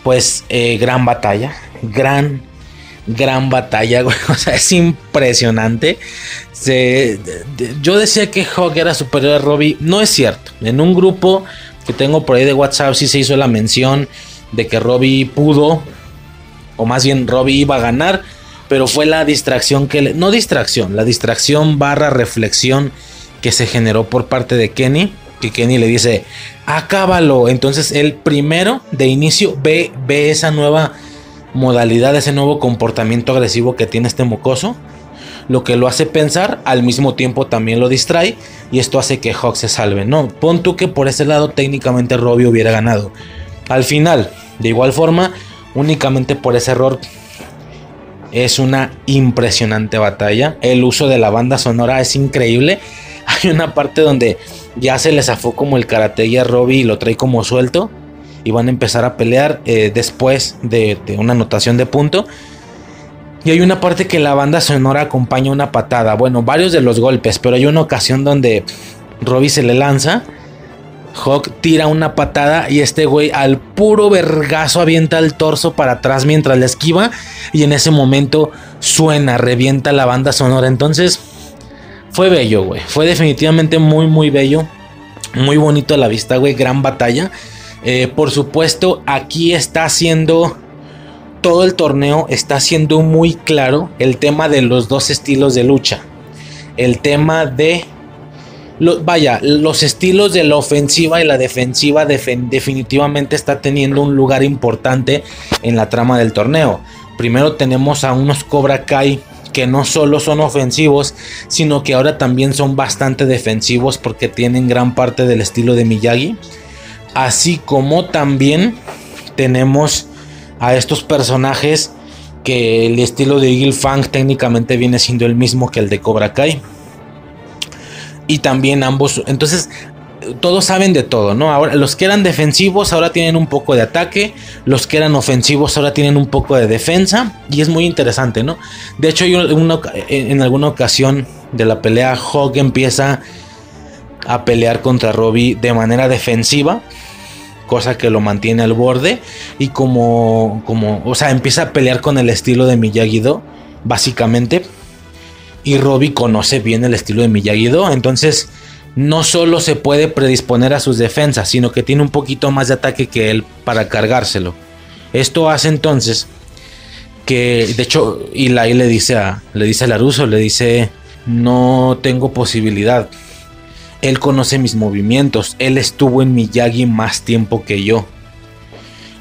pues, eh, gran batalla, gran, gran batalla, güey. O sea, es impresionante. yo decía que Hawk era superior a Robbie. No es cierto. En un grupo que tengo por ahí de WhatsApp sí se hizo la mención de que Robbie pudo, o más bien Robbie iba a ganar, pero fue la distracción que le, no distracción, la distracción barra reflexión que se generó por parte de Kenny, que Kenny le dice, acábalo, entonces él primero de inicio ve, ve esa nueva modalidad, ese nuevo comportamiento agresivo que tiene este mocoso, lo que lo hace pensar, al mismo tiempo también lo distrae y esto hace que Hawk se salve. No, pon tú que por ese lado técnicamente Robbie hubiera ganado. Al final, de igual forma, únicamente por ese error es una impresionante batalla. El uso de la banda sonora es increíble. Hay una parte donde ya se le zafó como el karate a Robbie y lo trae como suelto. Y van a empezar a pelear eh, después de, una anotación de punto. Y hay una parte que la banda sonora acompaña una patada. Bueno, varios de los golpes, pero hay una ocasión donde Robbie se le lanza Hawk tira una patada y este güey al puro vergazo avienta el torso para atrás mientras le esquiva y en ese momento suena, revienta la banda sonora. Entonces fue bello, güey. Fue definitivamente muy, muy bello. Muy bonito a la vista, güey. Gran batalla. Eh, por supuesto, aquí está haciendo... Todo el torneo está siendo muy claro el tema de los dos estilos de lucha. El tema de vaya, los estilos de la ofensiva y la defensiva definitivamente está teniendo un lugar importante en la trama del torneo. Primero tenemos a unos Cobra Kai que no solo son ofensivos, sino que ahora también son bastante defensivos porque tienen gran parte del estilo de Miyagi. Así como también tenemos a estos personajes que el estilo de Eagle Fang técnicamente viene siendo el mismo que el de Cobra Kai y también ambos. Entonces, todos saben de todo, ¿no? Ahora, los que eran defensivos ahora tienen un poco de ataque, los que eran ofensivos ahora tienen un poco de defensa, y es muy interesante, ¿no? De hecho, en alguna ocasión de la pelea, Hawk empieza a pelear contra Robbie de manera defensiva, cosa que lo mantiene al borde, y como, como, o sea, empieza a pelear con el estilo de Miyagi-Do, básicamente y Robbie conoce bien el estilo de Miyagi-Do, entonces no solo se puede predisponer a sus defensas, sino que tiene un poquito más de ataque que él para cargárselo. Esto hace entonces que, de hecho, Eli le dice a, le dice a Laruso, le dice, no tengo posibilidad. Él conoce mis movimientos, él estuvo en Miyagi más tiempo que yo.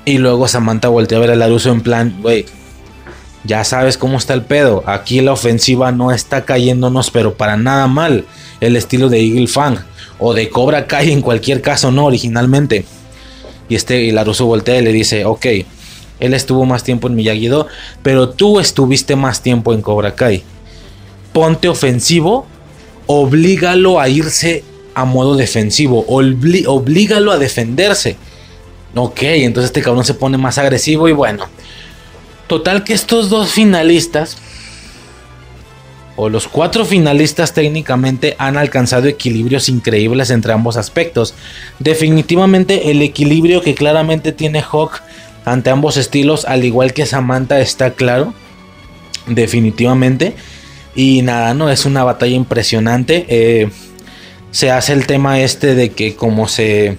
Y luego Samantha voltea a ver a Laruso en plan, güey, ya sabes cómo está el pedo. Aquí la ofensiva no está cayéndonos, pero para nada mal. El estilo de Eagle Fang o de Cobra Kai en cualquier caso, no originalmente. Y este y Laruso voltea y le dice: Ok, él estuvo más tiempo en Miyagi-Do, pero tú estuviste más tiempo en Cobra Kai. Ponte ofensivo, oblígalo a irse a modo defensivo, oblígalo a defenderse. Ok, entonces este cabrón se pone más agresivo y bueno. Total que estos dos finalistas, o los cuatro finalistas técnicamente, han alcanzado equilibrios increíbles entre ambos aspectos. Definitivamente el equilibrio que claramente tiene Hawk ante ambos estilos, al igual que Samantha, está claro. Definitivamente. Y nada, no, es una batalla impresionante. Eh, se hace el tema este de que como se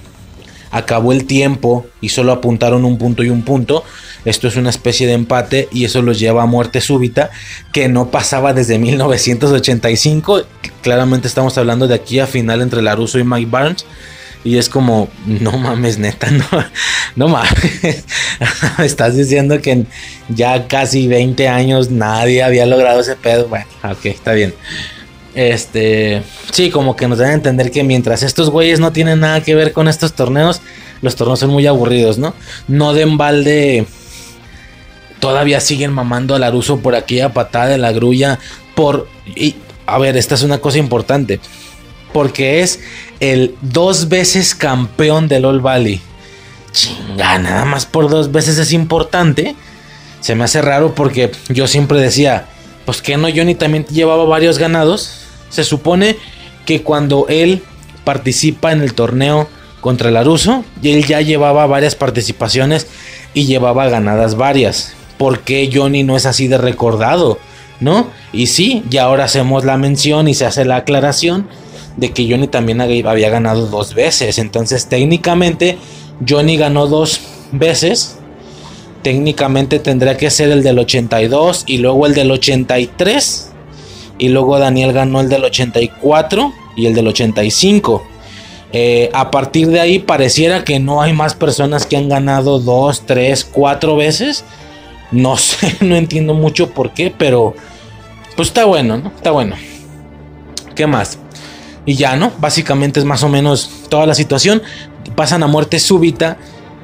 acabó el tiempo y solo apuntaron un punto y un punto, esto es una especie de empate y eso los lleva a muerte súbita que no pasaba desde 1985. Claramente estamos hablando de aquí a final entre Laruso y Mike Barnes. Y es como, no mames, neta, no, no mames. Estás diciendo que en ya casi 20 años nadie había logrado ese pedo. Bueno, ok, está bien. Este, sí, como que nos dan a entender que mientras estos güeyes no tienen nada que ver con estos torneos, los torneos son muy aburridos, ¿no? No den balde. Todavía siguen mamando a Laruso por aquella patada de la grulla. Por. Y, a ver, esta es una cosa importante. Porque es el dos veces campeón del All Valley. Chinga, nada más por dos veces es importante. Se me hace raro porque yo siempre decía, pues que no, Johnny también llevaba varios ganados. Se supone que cuando él participa en el torneo contra Laruso, él ya llevaba varias participaciones y llevaba ganadas varias. ¿Por qué Johnny no es así de recordado? ¿No? Y sí, y ahora hacemos la mención y se hace la aclaración de que Johnny también había ganado dos veces. Entonces, técnicamente, Johnny ganó dos veces. Técnicamente tendría que ser el del 82 y luego el del 83. Y luego Daniel ganó el del 84 y el del 85. Eh, a partir de ahí pareciera que no hay más personas que han ganado dos, tres, cuatro veces. No sé, no entiendo mucho por qué, pero pues está bueno, ¿no? Está bueno. ¿Qué más? Y ya, ¿no? Básicamente es más o menos toda la situación. Pasan a muerte súbita.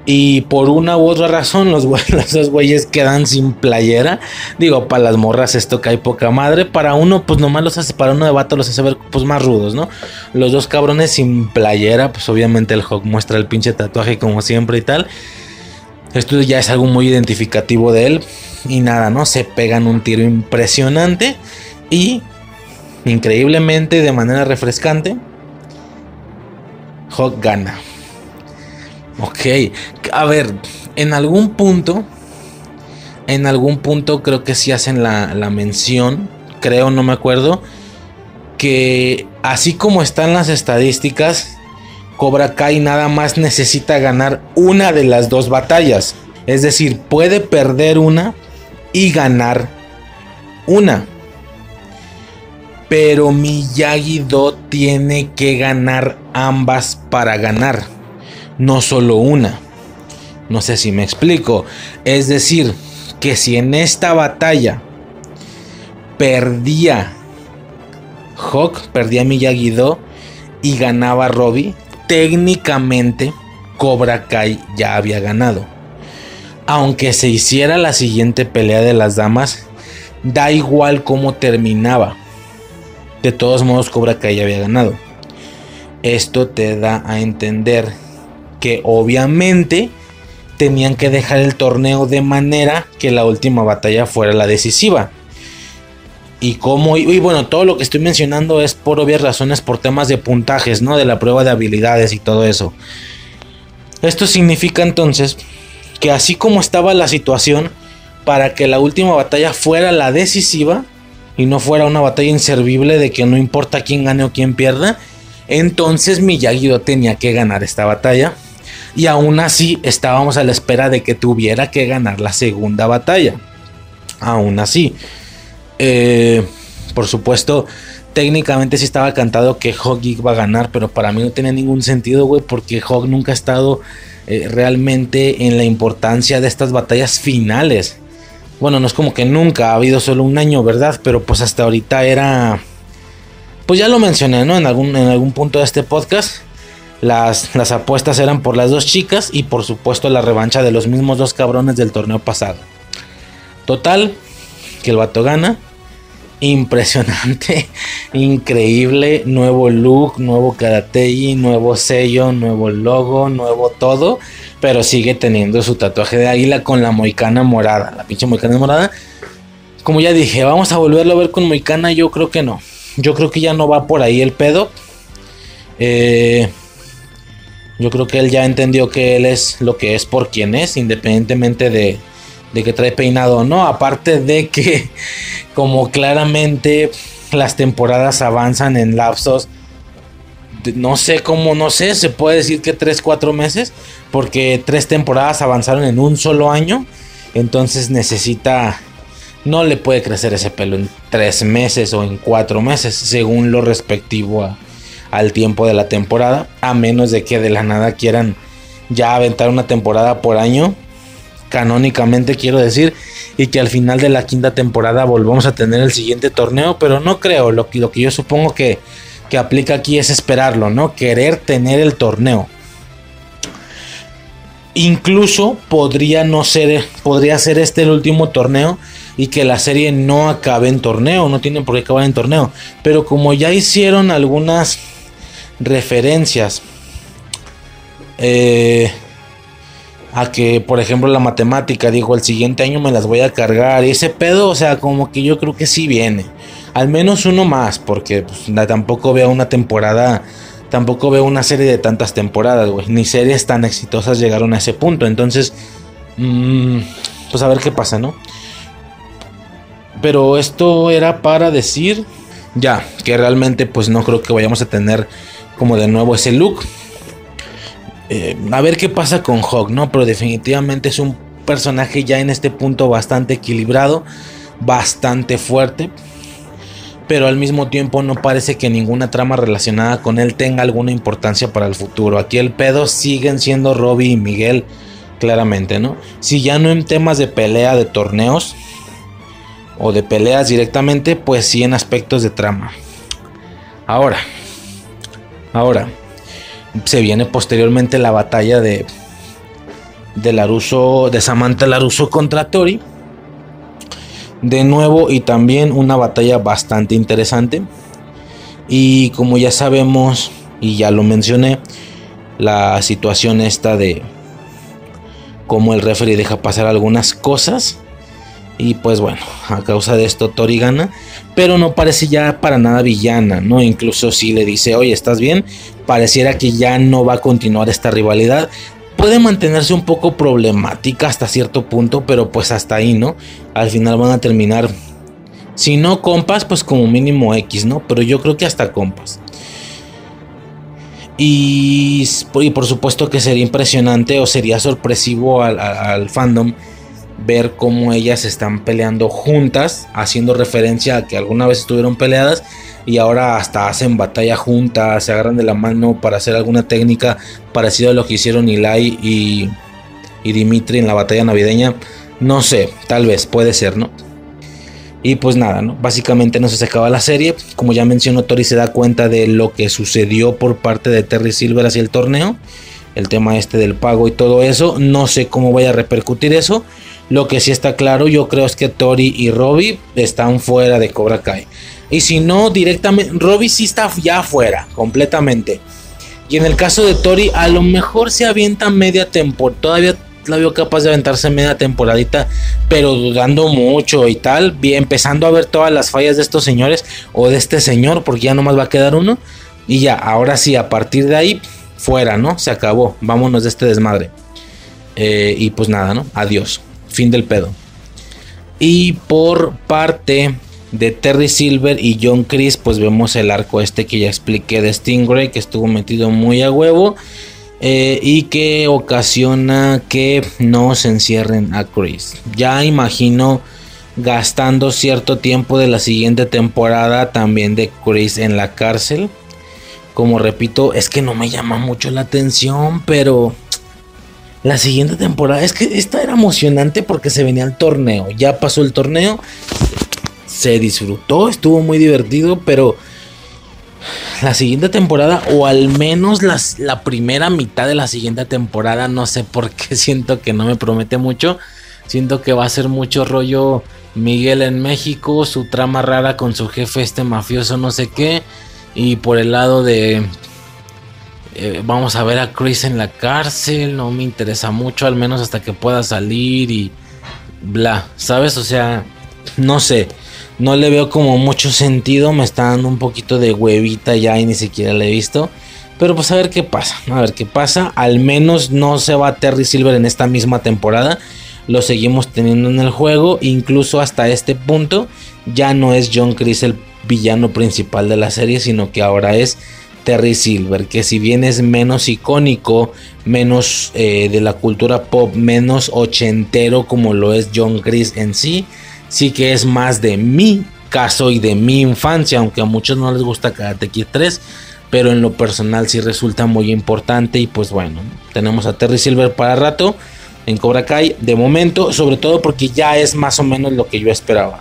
Y por una u otra razón, los, dos güeyes quedan sin playera. Digo, para las morras esto cae poca madre. Para uno, pues nomás los hace, para uno de vato los hace ver pues más rudos, ¿no? Los dos cabrones sin playera, pues obviamente el Hawk muestra el pinche tatuaje como siempre y tal. Esto ya es algo muy identificativo de él. Y nada, ¿no? Se pegan un tiro impresionante. Y increíblemente, de manera refrescante, Hawk gana. Ok, a ver, en algún punto, en algún punto creo que sí hacen la, la mención, creo, no me acuerdo, que así como están las estadísticas, Cobra Kai nada más necesita ganar una de las dos batallas. Es decir, puede perder una y ganar una. Pero Miyagi-Do tiene que ganar ambas para ganar. No solo una. No sé si me explico. Es decir, que si en esta batalla perdía Hawk, perdía Miyagi-Do y ganaba Robbie, técnicamente Cobra Kai ya había ganado. Aunque se hiciera la siguiente pelea de las damas, da igual cómo terminaba. De todos modos, Cobra Kai ya había ganado. Esto te da a entender que obviamente tenían que dejar el torneo de manera que la última batalla fuera la decisiva. Y como, y, bueno, todo lo que estoy mencionando es por obvias razones, por temas de puntajes, ¿no? De la prueba de habilidades y todo eso. Esto significa entonces que así como estaba la situación, para que la última batalla fuera la decisiva y no fuera una batalla inservible de que no importa quién gane o quién pierda, entonces miyagi tenía que ganar esta batalla. Y aún así estábamos a la espera de que tuviera que ganar la segunda batalla. Aún así. Eh, por supuesto, técnicamente sí estaba cantado que Hawk iba a ganar, pero para mí no tiene ningún sentido, güey, porque Hawk nunca ha estado eh, realmente en la importancia de estas batallas finales. Bueno, no es como que nunca ha habido solo un año, ¿verdad? Pero pues hasta ahorita era... Pues ya lo mencioné, ¿no? En algún, en algún punto de este podcast. Las, las apuestas eran por las dos chicas y por supuesto la revancha de los mismos dos cabrones del torneo pasado. Total, que el vato gana impresionante, increíble, nuevo look, nuevo karatei, nuevo sello, nuevo logo, nuevo todo, pero sigue teniendo su tatuaje de águila con la moicana morada, la pinche moicana morada. Como ya dije, vamos a volverlo a ver con moicana, yo creo que no. Yo creo que ya no va por ahí el pedo. Eh, yo creo que él ya entendió que él es lo que es por quien es, independientemente de, de que trae peinado o no. Aparte de que, como claramente las temporadas avanzan en lapsos, no sé cómo, no sé, se puede decir que 3, 4 meses, porque tres temporadas avanzaron en un solo año. Entonces necesita, no le puede crecer ese pelo en 3 meses o en 4 meses, según lo respectivo al tiempo de la temporada, a menos de que de la nada quieran ya aventar una temporada por año canónicamente quiero decir, y que al final de la quinta temporada volvamos a tener el siguiente torneo, pero no creo, lo que, lo que yo supongo que, que aplica aquí es esperarlo, ¿no? Querer tener el torneo. Incluso podría no ser, podría ser este el último torneo y que la serie no acabe en torneo, no tienen por qué acabar en torneo. Pero como ya hicieron algunas referencias eh, a que, por ejemplo, la matemática, dijo, el siguiente año me las voy a cargar. Y ese pedo, o sea, como que yo creo que sí viene. Al menos uno más, porque pues, tampoco veo una temporada, tampoco veo una serie de tantas temporadas, güey. Ni series tan exitosas llegaron a ese punto. Entonces, mmm, pues a ver qué pasa, ¿no? Pero esto era para decir ya que realmente pues no creo que vayamos a tener como de nuevo ese look. Eh, a ver qué pasa con Hawk, ¿no? Pero definitivamente es un personaje ya en este punto bastante equilibrado, bastante fuerte. Pero al mismo tiempo no parece que ninguna trama relacionada con él tenga alguna importancia para el futuro. Aquí el pedo siguen siendo Robbie y Miguel, claramente, ¿no? Si ya no en temas de pelea de torneos, o de peleas directamente, pues sí en aspectos de trama. Ahora, ahora, se viene posteriormente la batalla de, de Laruso, de Samantha Laruso contra Tori. De nuevo y también una batalla bastante interesante. Y como ya sabemos y ya lo mencioné, la situación esta de cómo el referee deja pasar algunas cosas y pues bueno, a causa de esto Tori gana, pero no parece ya para nada villana, ¿no? Incluso si le dice, oye, ¿estás bien? Pareciera que ya no va a continuar esta rivalidad. Puede mantenerse un poco problemática hasta cierto punto, pero pues hasta ahí, ¿no? Al final van a terminar, si no compas, pues como mínimo X, ¿no? Pero yo creo que hasta compas. Y, y por supuesto que sería impresionante o sería sorpresivo al, al fandom ver cómo ellas están peleando juntas, haciendo referencia a que alguna vez estuvieron peleadas y ahora hasta hacen batalla juntas, se agarran de la mano para hacer alguna técnica parecida a lo que hicieron Ilai y, y Dimitri en la batalla navideña. No sé, tal vez, puede ser, ¿no? Y pues nada, ¿no? Básicamente no se acaba la serie. Como ya mencionó, Tori se da cuenta de lo que sucedió por parte de Terry Silver hacia el torneo. El tema este del pago y todo eso. No sé cómo vaya a repercutir eso. Lo que sí está claro, yo creo es que Tori y Robbie están fuera de Cobra Kai. Y si no, directamente, Robbie sí está ya fuera, completamente. Y en el caso de Tori, a lo mejor se avienta media temporada. Todavía la veo capaz de aventarse media temporadita, pero dudando mucho y tal. Empezando a ver todas las fallas de estos señores o de este señor, porque ya nomás va a quedar uno. Y ya, ahora sí, a partir de ahí, fuera, ¿no? Se acabó. Vámonos de este desmadre. Eh, y pues nada, ¿no? Adiós. Fin del pedo. Y por parte de Terry Silver y John Chris, pues vemos el arco este que ya expliqué de Stingray, que estuvo metido muy a huevo. Eh, y que ocasiona que no se encierren a Chris. Ya imagino gastando cierto tiempo de la siguiente temporada también de Chris en la cárcel. Como repito, es que no me llama mucho la atención, pero la siguiente temporada. Es que esta era emocionante porque se venía el torneo. Ya pasó el torneo. Se disfrutó, estuvo muy divertido, pero la siguiente temporada, o al menos la primera mitad de la siguiente temporada, no sé por qué siento que no me promete mucho. Siento que va a ser mucho rollo Miguel en México, su trama rara con su jefe este mafioso, no sé qué. Y por el lado de eh, vamos a ver a Chris en la cárcel, no me interesa mucho, al menos hasta que pueda salir y bla, ¿sabes? O sea, no sé, no le veo como mucho sentido, me está dando un poquito de huevita ya y ni siquiera le he visto. Pero pues a ver qué pasa, a ver qué pasa. Al menos no se va Terry Silver en esta misma temporada. Lo seguimos teniendo en el juego. Incluso hasta este punto ya no es John Chris el villano principal de la serie, sino que ahora es Terry Silver, que si bien es menos icónico, menos eh, de la cultura pop, menos ochentero como lo es John Chris en sí, sí que es más de mi caso y de mi infancia, aunque a muchos no les gusta Karate Kid 3, pero en lo personal sí resulta muy importante y pues bueno, tenemos a Terry Silver para rato. en Cobra Kai de momento, sobre todo porque ya es más o menos lo que yo esperaba.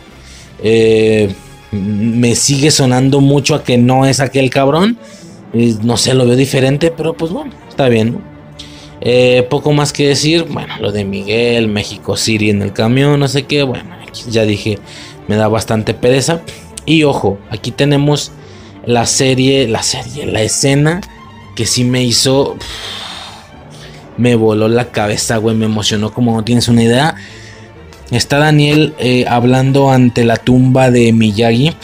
Eh, me sigue sonando mucho a que no es aquel cabrón. No sé, lo veo diferente, pero pues bueno, está bien. Eh, poco más que decir, bueno, lo de Miguel, México City en el camión, no sé qué, bueno, ya dije, me da bastante pereza. Y ojo, aquí tenemos la serie, la serie, la escena que sí me hizo, me voló la cabeza, güey, me emocionó como no tienes una idea. Está Daniel eh, hablando ante la tumba de Miyagi.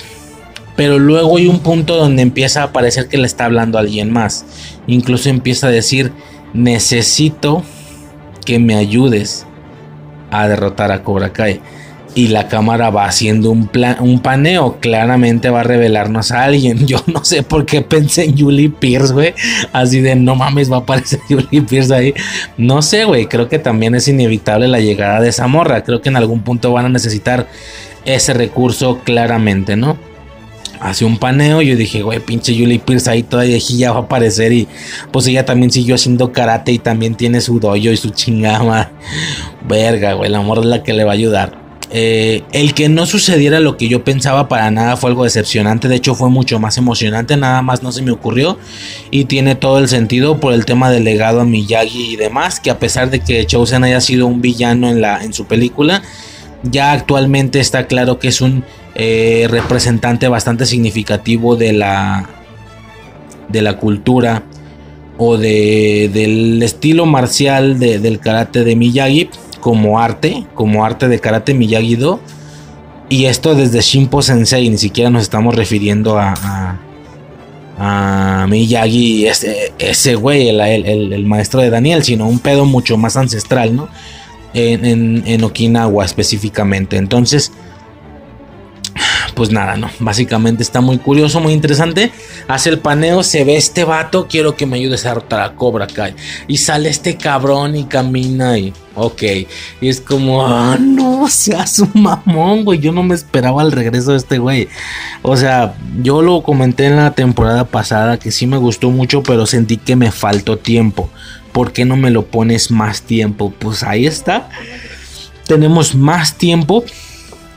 Pero luego hay un punto donde empieza a parecer que le está hablando a alguien más. Incluso empieza a decir, necesito que me ayudes a derrotar a Cobra Kai. Y la cámara va haciendo un, plan, un paneo. Claramente va a revelarnos a alguien. Yo no sé por qué pensé en Julie Pierce, güey. Así de no mames, va a aparecer Julie Pierce ahí. No sé, güey. Creo que también es inevitable la llegada de esa morra. Creo que en algún punto van a necesitar ese recurso claramente, ¿no? Hace un paneo. Yo dije, güey, pinche Julie Pierce ahí todavía ya va a aparecer. Y pues ella también siguió haciendo karate y también tiene su dojo y su chingama. Verga, güey, el amor es la que le va a ayudar. Eh, el que no sucediera lo que yo pensaba para nada fue algo decepcionante. De hecho, fue mucho más emocionante. Nada más no se me ocurrió. Y tiene todo el sentido por el tema del legado a Miyagi y demás. Que a pesar de que Chosen haya sido un villano en, la, en su película, ya actualmente está claro que es un eh, representante bastante significativo de la, de la cultura o de, del estilo marcial del karate de Miyagi como arte, como arte de karate Miyagi-Do. Y esto desde Shimpo Sensei, ni siquiera nos estamos refiriendo a, a, Miyagi, ese, ese güey, el, el, maestro de Daniel, sino un pedo mucho más ancestral, ¿no? En, en Okinawa específicamente. Entonces, pues nada, ¿no? Básicamente está muy curioso, muy interesante. Hace el paneo, se ve este vato, quiero que me ayudes a derrotar a Cobra Kai. Y sale este cabrón y camina y... Ok. Y es como, ah, no, seas un mamón, güey. Yo no me esperaba el regreso de este güey. O sea, yo lo comenté en la temporada pasada que sí me gustó mucho, pero sentí que me faltó tiempo. ¿Por qué no me lo pones más tiempo? Pues ahí está. Tenemos más tiempo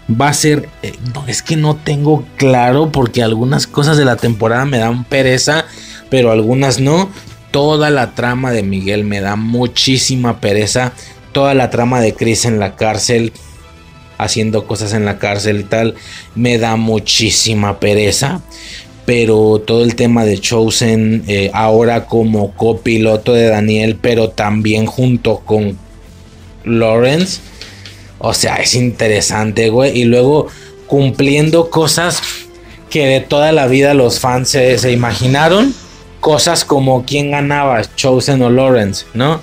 va a ser, eh, es que no tengo claro porque algunas cosas de la temporada me dan pereza, pero algunas no. Toda la trama de Miguel me da muchísima pereza. Toda la trama de Chris en la cárcel, haciendo cosas en la cárcel y tal, me da muchísima pereza. Pero todo el tema de Chosen, eh, ahora como copiloto de Daniel, pero también junto con Lawrence o sea, es interesante, güey. Y luego cumpliendo cosas que de toda la vida los fans se, imaginaron. Cosas como quién ganaba, Chosen o Lawrence, ¿no?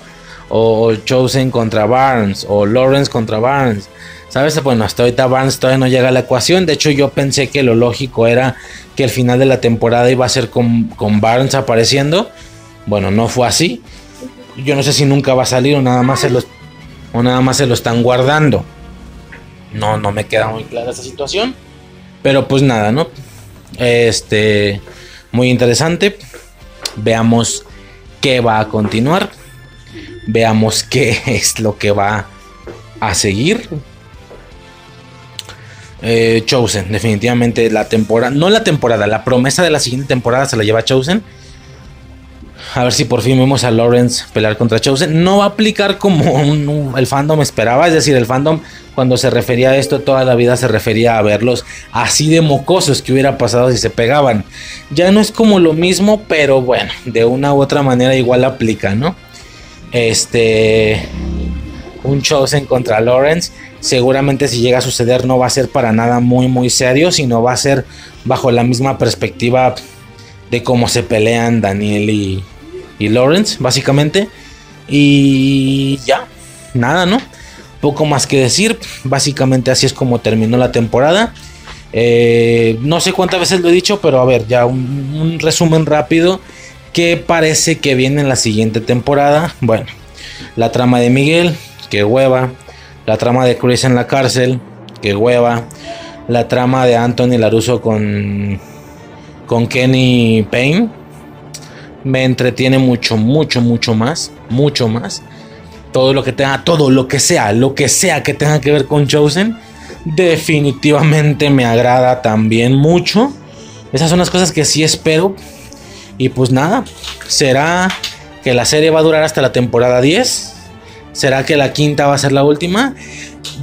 O, Chosen contra Barnes, o Lawrence contra Barnes. ¿Sabes? Bueno, hasta ahorita Barnes todavía no llega a la ecuación. De hecho, yo pensé que lo lógico era que el final de la temporada iba a ser con, con Barnes apareciendo. Bueno, no fue así. Yo no sé si nunca va a salir o nada más se los nada más se lo están guardando. No, no me queda muy clara esa situación. Pero pues nada, ¿no? Este, muy interesante. Veamos qué va a continuar. Veamos qué es lo que va a seguir. Eh, Chosen, definitivamente la temporada, no la temporada, la promesa de la siguiente temporada se la lleva Chosen. A ver si por fin vemos a Lawrence pelear contra Chosen. No va a aplicar como el fandom esperaba. Es decir, el fandom cuando se refería a esto toda la vida se refería a verlos así de mocosos que hubiera pasado si se pegaban. Ya no es como lo mismo, pero bueno, de una u otra manera igual aplica, ¿no? Este... Un Chosen contra Lawrence. Seguramente si llega a suceder no va a ser para nada muy muy serio, sino va a ser bajo la misma perspectiva de cómo se pelean Daniel y, y Lawrence, básicamente. Y ya, nada, ¿no? Poco más que decir. Básicamente así es como terminó la temporada. Eh, no sé cuántas veces lo he dicho, pero a ver, ya un, resumen rápido. ¿Qué parece que viene en la siguiente temporada? Bueno, la trama de Miguel, que hueva. La trama de Chris en la cárcel, que hueva. La trama de Anthony Laruso con, con Kenny Payne, me entretiene mucho, mucho, mucho más, mucho más. todo lo que tenga, todo lo que sea, lo que sea que tenga que ver con Chosen, definitivamente me agrada también mucho. Esas son las cosas que sí espero. Y pues nada, será que la serie va a durar hasta la temporada 10. ¿Será que la quinta va a ser la última?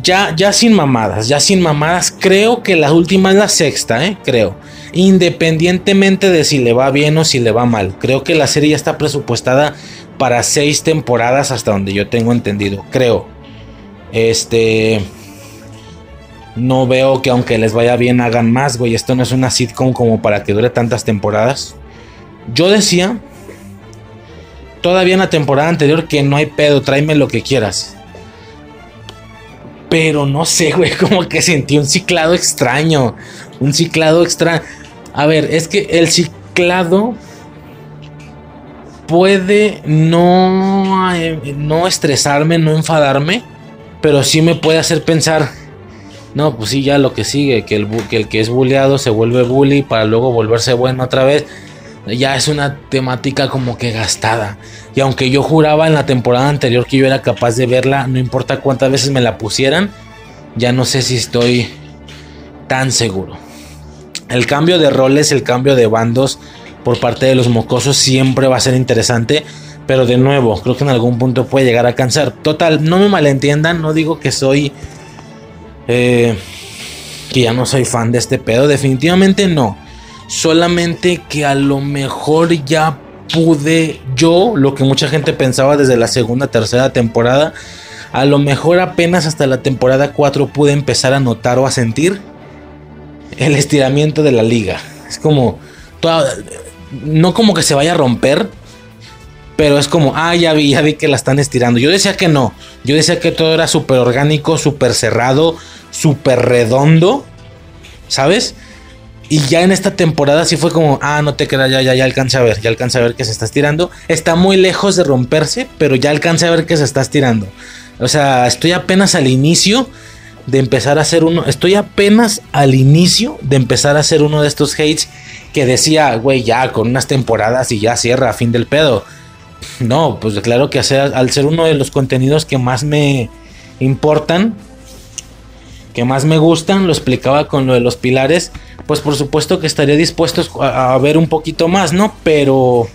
Ya, ya sin mamadas, ya sin mamadas. Creo que la última es la sexta, ¿eh? Creo. Independientemente de si le va bien o si le va mal. Creo que la serie ya está presupuestada para seis temporadas hasta donde yo tengo entendido. Creo. Este... No veo que aunque les vaya bien hagan más, güey. Esto no es una sitcom como para que dure tantas temporadas. Yo decía todavía en la temporada anterior que no hay pedo, tráeme lo que quieras. Pero no sé, güey, como que sentí un ciclado extraño. Un ciclado extraño. A ver, es que el ciclado puede no, eh, no estresarme, no enfadarme, pero sí me puede hacer pensar, no, pues sí, ya lo que sigue, que el que, el que es bulleado se vuelve bully para luego volverse bueno otra vez ya es una temática como que gastada. Y aunque yo juraba en la temporada anterior que yo era capaz de verla, no importa cuántas veces me la pusieran, ya no sé si estoy tan seguro. El cambio de roles, el cambio de bandos por parte de los mocosos siempre va a ser interesante. Pero de nuevo, creo que en algún punto puede llegar a cansar. Total, no me malentiendan, no digo que soy... Eh, que ya no soy fan de este pedo, definitivamente no. Solamente que a lo mejor ya pude yo, lo que mucha gente pensaba desde la segunda, tercera temporada, a lo mejor apenas hasta la temporada 4 pude empezar a notar o a sentir el estiramiento de la liga. Es como, no como que se vaya a romper, pero es como, ah, ya vi, ya vi que la están estirando. Yo decía que no, yo decía que todo era súper orgánico, súper cerrado, súper redondo, ¿sabes? Y ya en esta temporada sí fue como, ah, no te creas, ya, ya, ya alcanza a ver, ya alcanza a ver que se está estirando. Está muy lejos de romperse, pero ya alcanza a ver que se está estirando. O sea, estoy apenas al inicio de empezar a hacer uno, estoy apenas al inicio de empezar a hacer uno de estos hates que decía, güey, ya con unas temporadas y ya cierra, fin del pedo. No, pues claro que al ser uno de los contenidos que más me importan, que más me gustan, lo explicaba con lo de los pilares, pues por supuesto que estaría dispuesto a, ver un poquito más, ¿no? Pero,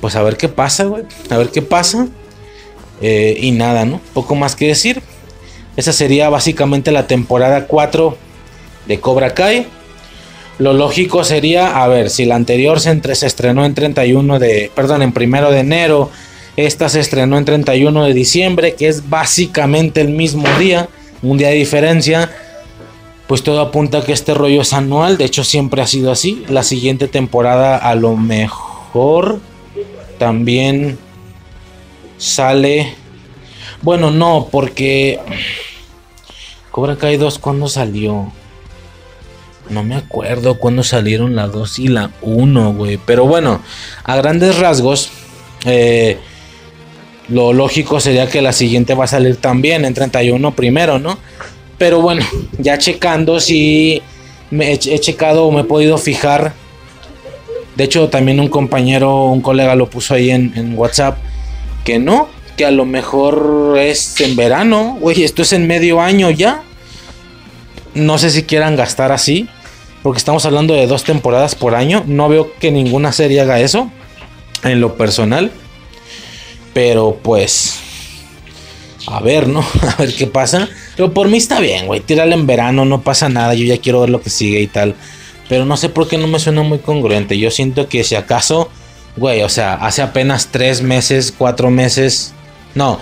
pues a ver qué pasa, güey, a ver qué pasa. Eh, y nada, ¿no? Poco más que decir. Esa sería básicamente la temporada 4 de Cobra Kai. Lo lógico sería, a ver, si la anterior se, entre, se estrenó en 31 de, perdón, en primero de enero, esta se estrenó en 31 de diciembre, que es básicamente el mismo día un día de diferencia, pues todo apunta a que este rollo es anual, de hecho siempre ha sido así. La siguiente temporada a lo mejor también sale... Bueno, no, porque... Cobra Kai 2, ¿cuándo salió? No me acuerdo cuándo salieron la 2 y la 1, güey. Pero bueno, a grandes rasgos, eh, lo lógico sería que la siguiente va a salir también en 31 primero, ¿no? Pero bueno, ya checando me he, checado o me he podido fijar. De hecho, también un compañero, un colega lo puso ahí en, en WhatsApp. Que no, que a lo mejor es en verano. Güey, esto es en medio año ya. No sé si quieran gastar así. Porque estamos hablando de dos temporadas por año. No veo que ninguna serie haga eso. En lo personal. Pero pues. A ver, ¿no? A ver qué pasa. Pero por mí está bien, güey. Tírale en verano, no pasa nada. Yo ya quiero ver lo que sigue y tal. Pero no sé por qué no me suena muy congruente. Yo siento que si acaso, güey, o sea, hace apenas tres meses, cuatro meses. No,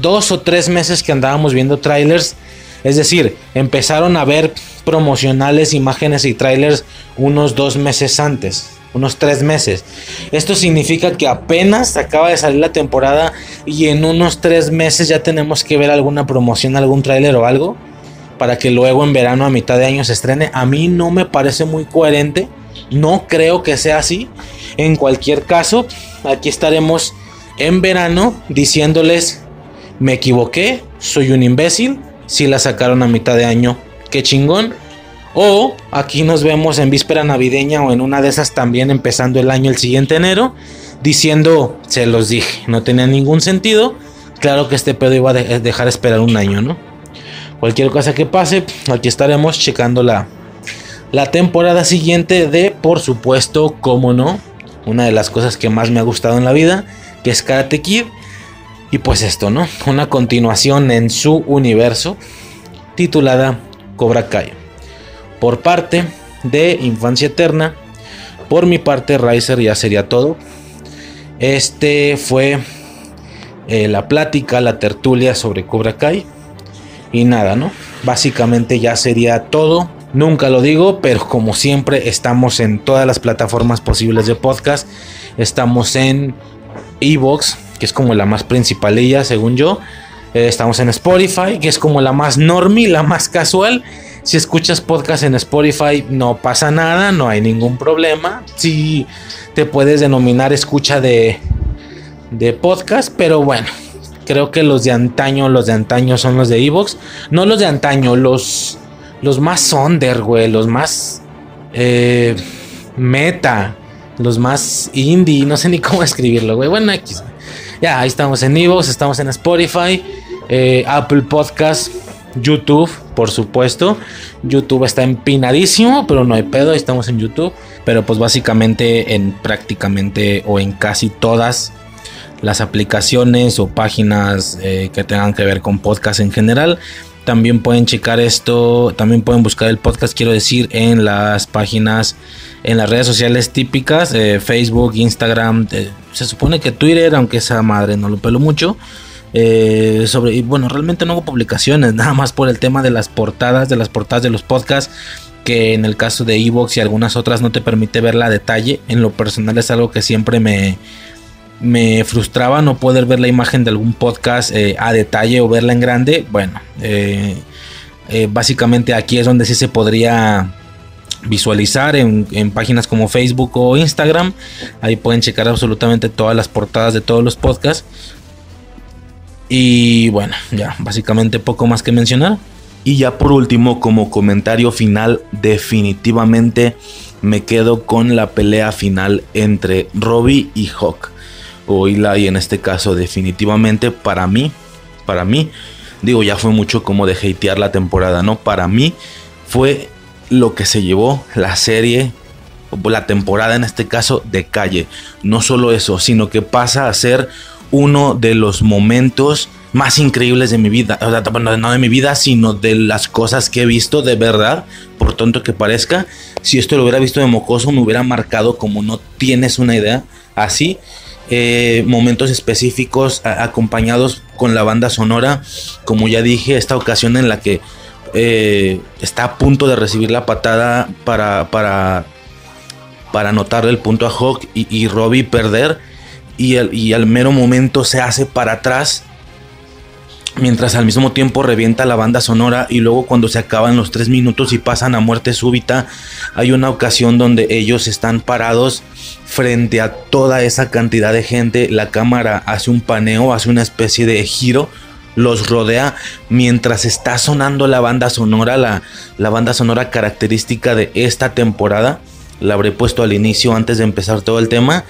dos o tres meses que andábamos viendo trailers. Es decir, empezaron a ver promocionales, imágenes y trailers unos dos meses antes unos tres meses. Esto significa que apenas acaba de salir la temporada y en unos tres meses ya tenemos que ver alguna promoción, algún tráiler o algo para que luego en verano a mitad de año se estrene. A mí no me parece muy coherente, no creo que sea así. En cualquier caso, aquí estaremos en verano diciéndoles, me equivoqué, soy un imbécil, si la sacaron a mitad de año, qué chingón o aquí nos vemos en víspera navideña o en una de esas también empezando el año el siguiente enero, diciendo, se los dije, no tenía ningún sentido, claro que este pedo iba a de- dejar esperar un año, ¿no? Cualquier cosa que pase, aquí estaremos checando la, la temporada siguiente de, por supuesto, como no, una de las cosas que más me ha gustado en la vida, que es Karate Kid. Y pues esto, ¿no? Una continuación en su universo titulada Cobra Kai. Por parte de Infancia Eterna, por mi parte, Riser ya sería todo. Este fue eh, la plática, la tertulia sobre Cobra Kai. Y nada, ¿no? Básicamente ya sería todo. Nunca lo digo, pero como siempre estamos en todas las plataformas posibles de podcast. Estamos en Evox, que es como la más principalilla, según yo. Eh, estamos en Spotify, que es como la más normie, la más casual. Si escuchas podcast en Spotify, no pasa nada, no hay ningún problema. Si te puedes denominar escucha de, de podcast, pero bueno, creo que los de antaño, los de antaño son los de Evox. No los de antaño, los, los más under, güey, los más eh, meta, los más indie, no sé ni cómo escribirlo, güey. Bueno, X. Ya, ahí estamos en Evox, estamos en Spotify, eh, Apple Podcast, YouTube, por supuesto. YouTube está empinadísimo, pero no hay pedo, estamos en YouTube. Pero pues básicamente en prácticamente o en casi todas las aplicaciones o páginas eh, que tengan que ver con podcast en general. También pueden checar esto, también pueden buscar el podcast, quiero decir, en las páginas, en las redes sociales típicas, eh, Facebook, Instagram, eh, se supone que Twitter, aunque esa madre no lo pelo mucho. Eh, sobre, bueno, realmente no hago publicaciones, nada más por el tema de las portadas, de las portadas de los podcasts, que en el caso de Evox y algunas otras no te permite verla a detalle. En lo personal es algo que siempre me, me frustraba no poder ver la imagen de algún podcast eh, a detalle o verla en grande. Bueno, eh, básicamente aquí es donde sí se podría visualizar en, en, páginas como Facebook o Instagram. Ahí pueden checar absolutamente todas las portadas de todos los podcasts. Y bueno, ya básicamente poco más que mencionar. Y ya por último, como comentario final, definitivamente me quedo con la pelea final entre Robbie y Hawk o Eli en este caso definitivamente para mí, para mí, digo ya fue mucho como de hatear la temporada, ¿no? Para mí fue lo que se llevó la serie, la temporada en este caso de calle. No solo eso, sino que pasa a ser uno de los momentos más increíbles de mi vida. O sea, no de mi vida, sino de las cosas que he visto de verdad, por tonto que parezca. Si esto lo hubiera visto de mocoso, me hubiera marcado como no tienes una idea. Así, eh, momentos específicos acompañados con la banda sonora. Como ya dije, esta ocasión en la que eh, está a punto de recibir la patada para, para, para anotarle el punto a Hawk y, y Robbie perder. Y, al mero momento se hace para atrás mientras al mismo tiempo revienta la banda sonora y luego cuando se acaban los tres minutos y pasan a muerte súbita, hay una ocasión donde ellos están parados frente a toda esa cantidad de gente, la cámara hace un paneo, hace una especie de giro, los rodea mientras está sonando la banda sonora, la, la banda sonora característica de esta temporada, la habré puesto al inicio antes de empezar todo el tema.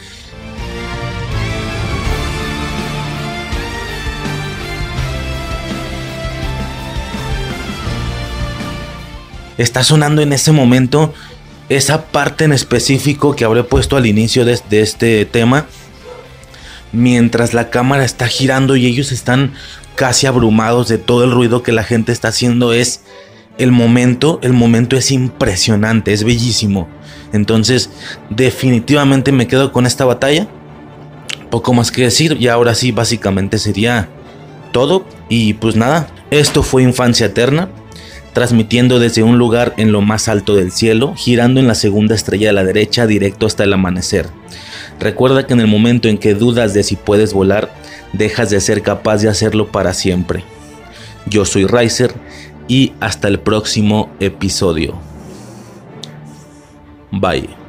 Está sonando en ese momento esa parte en específico que habré puesto al inicio de, de, este tema. Mientras la cámara está girando y ellos están casi abrumados de todo el ruido que la gente está haciendo. Es el momento, el momento es impresionante, es bellísimo. Entonces, definitivamente me quedo con esta batalla. Poco más que decir. Y ahora sí, básicamente sería todo. Y pues nada, esto fue Infancia Eterna transmitiendo desde un lugar en lo más alto del cielo, girando en la segunda estrella de la derecha directo hasta el amanecer. Recuerda que en el momento en que dudas de si puedes volar, dejas de ser capaz de hacerlo para siempre. Yo soy Riser y hasta el próximo episodio. Bye.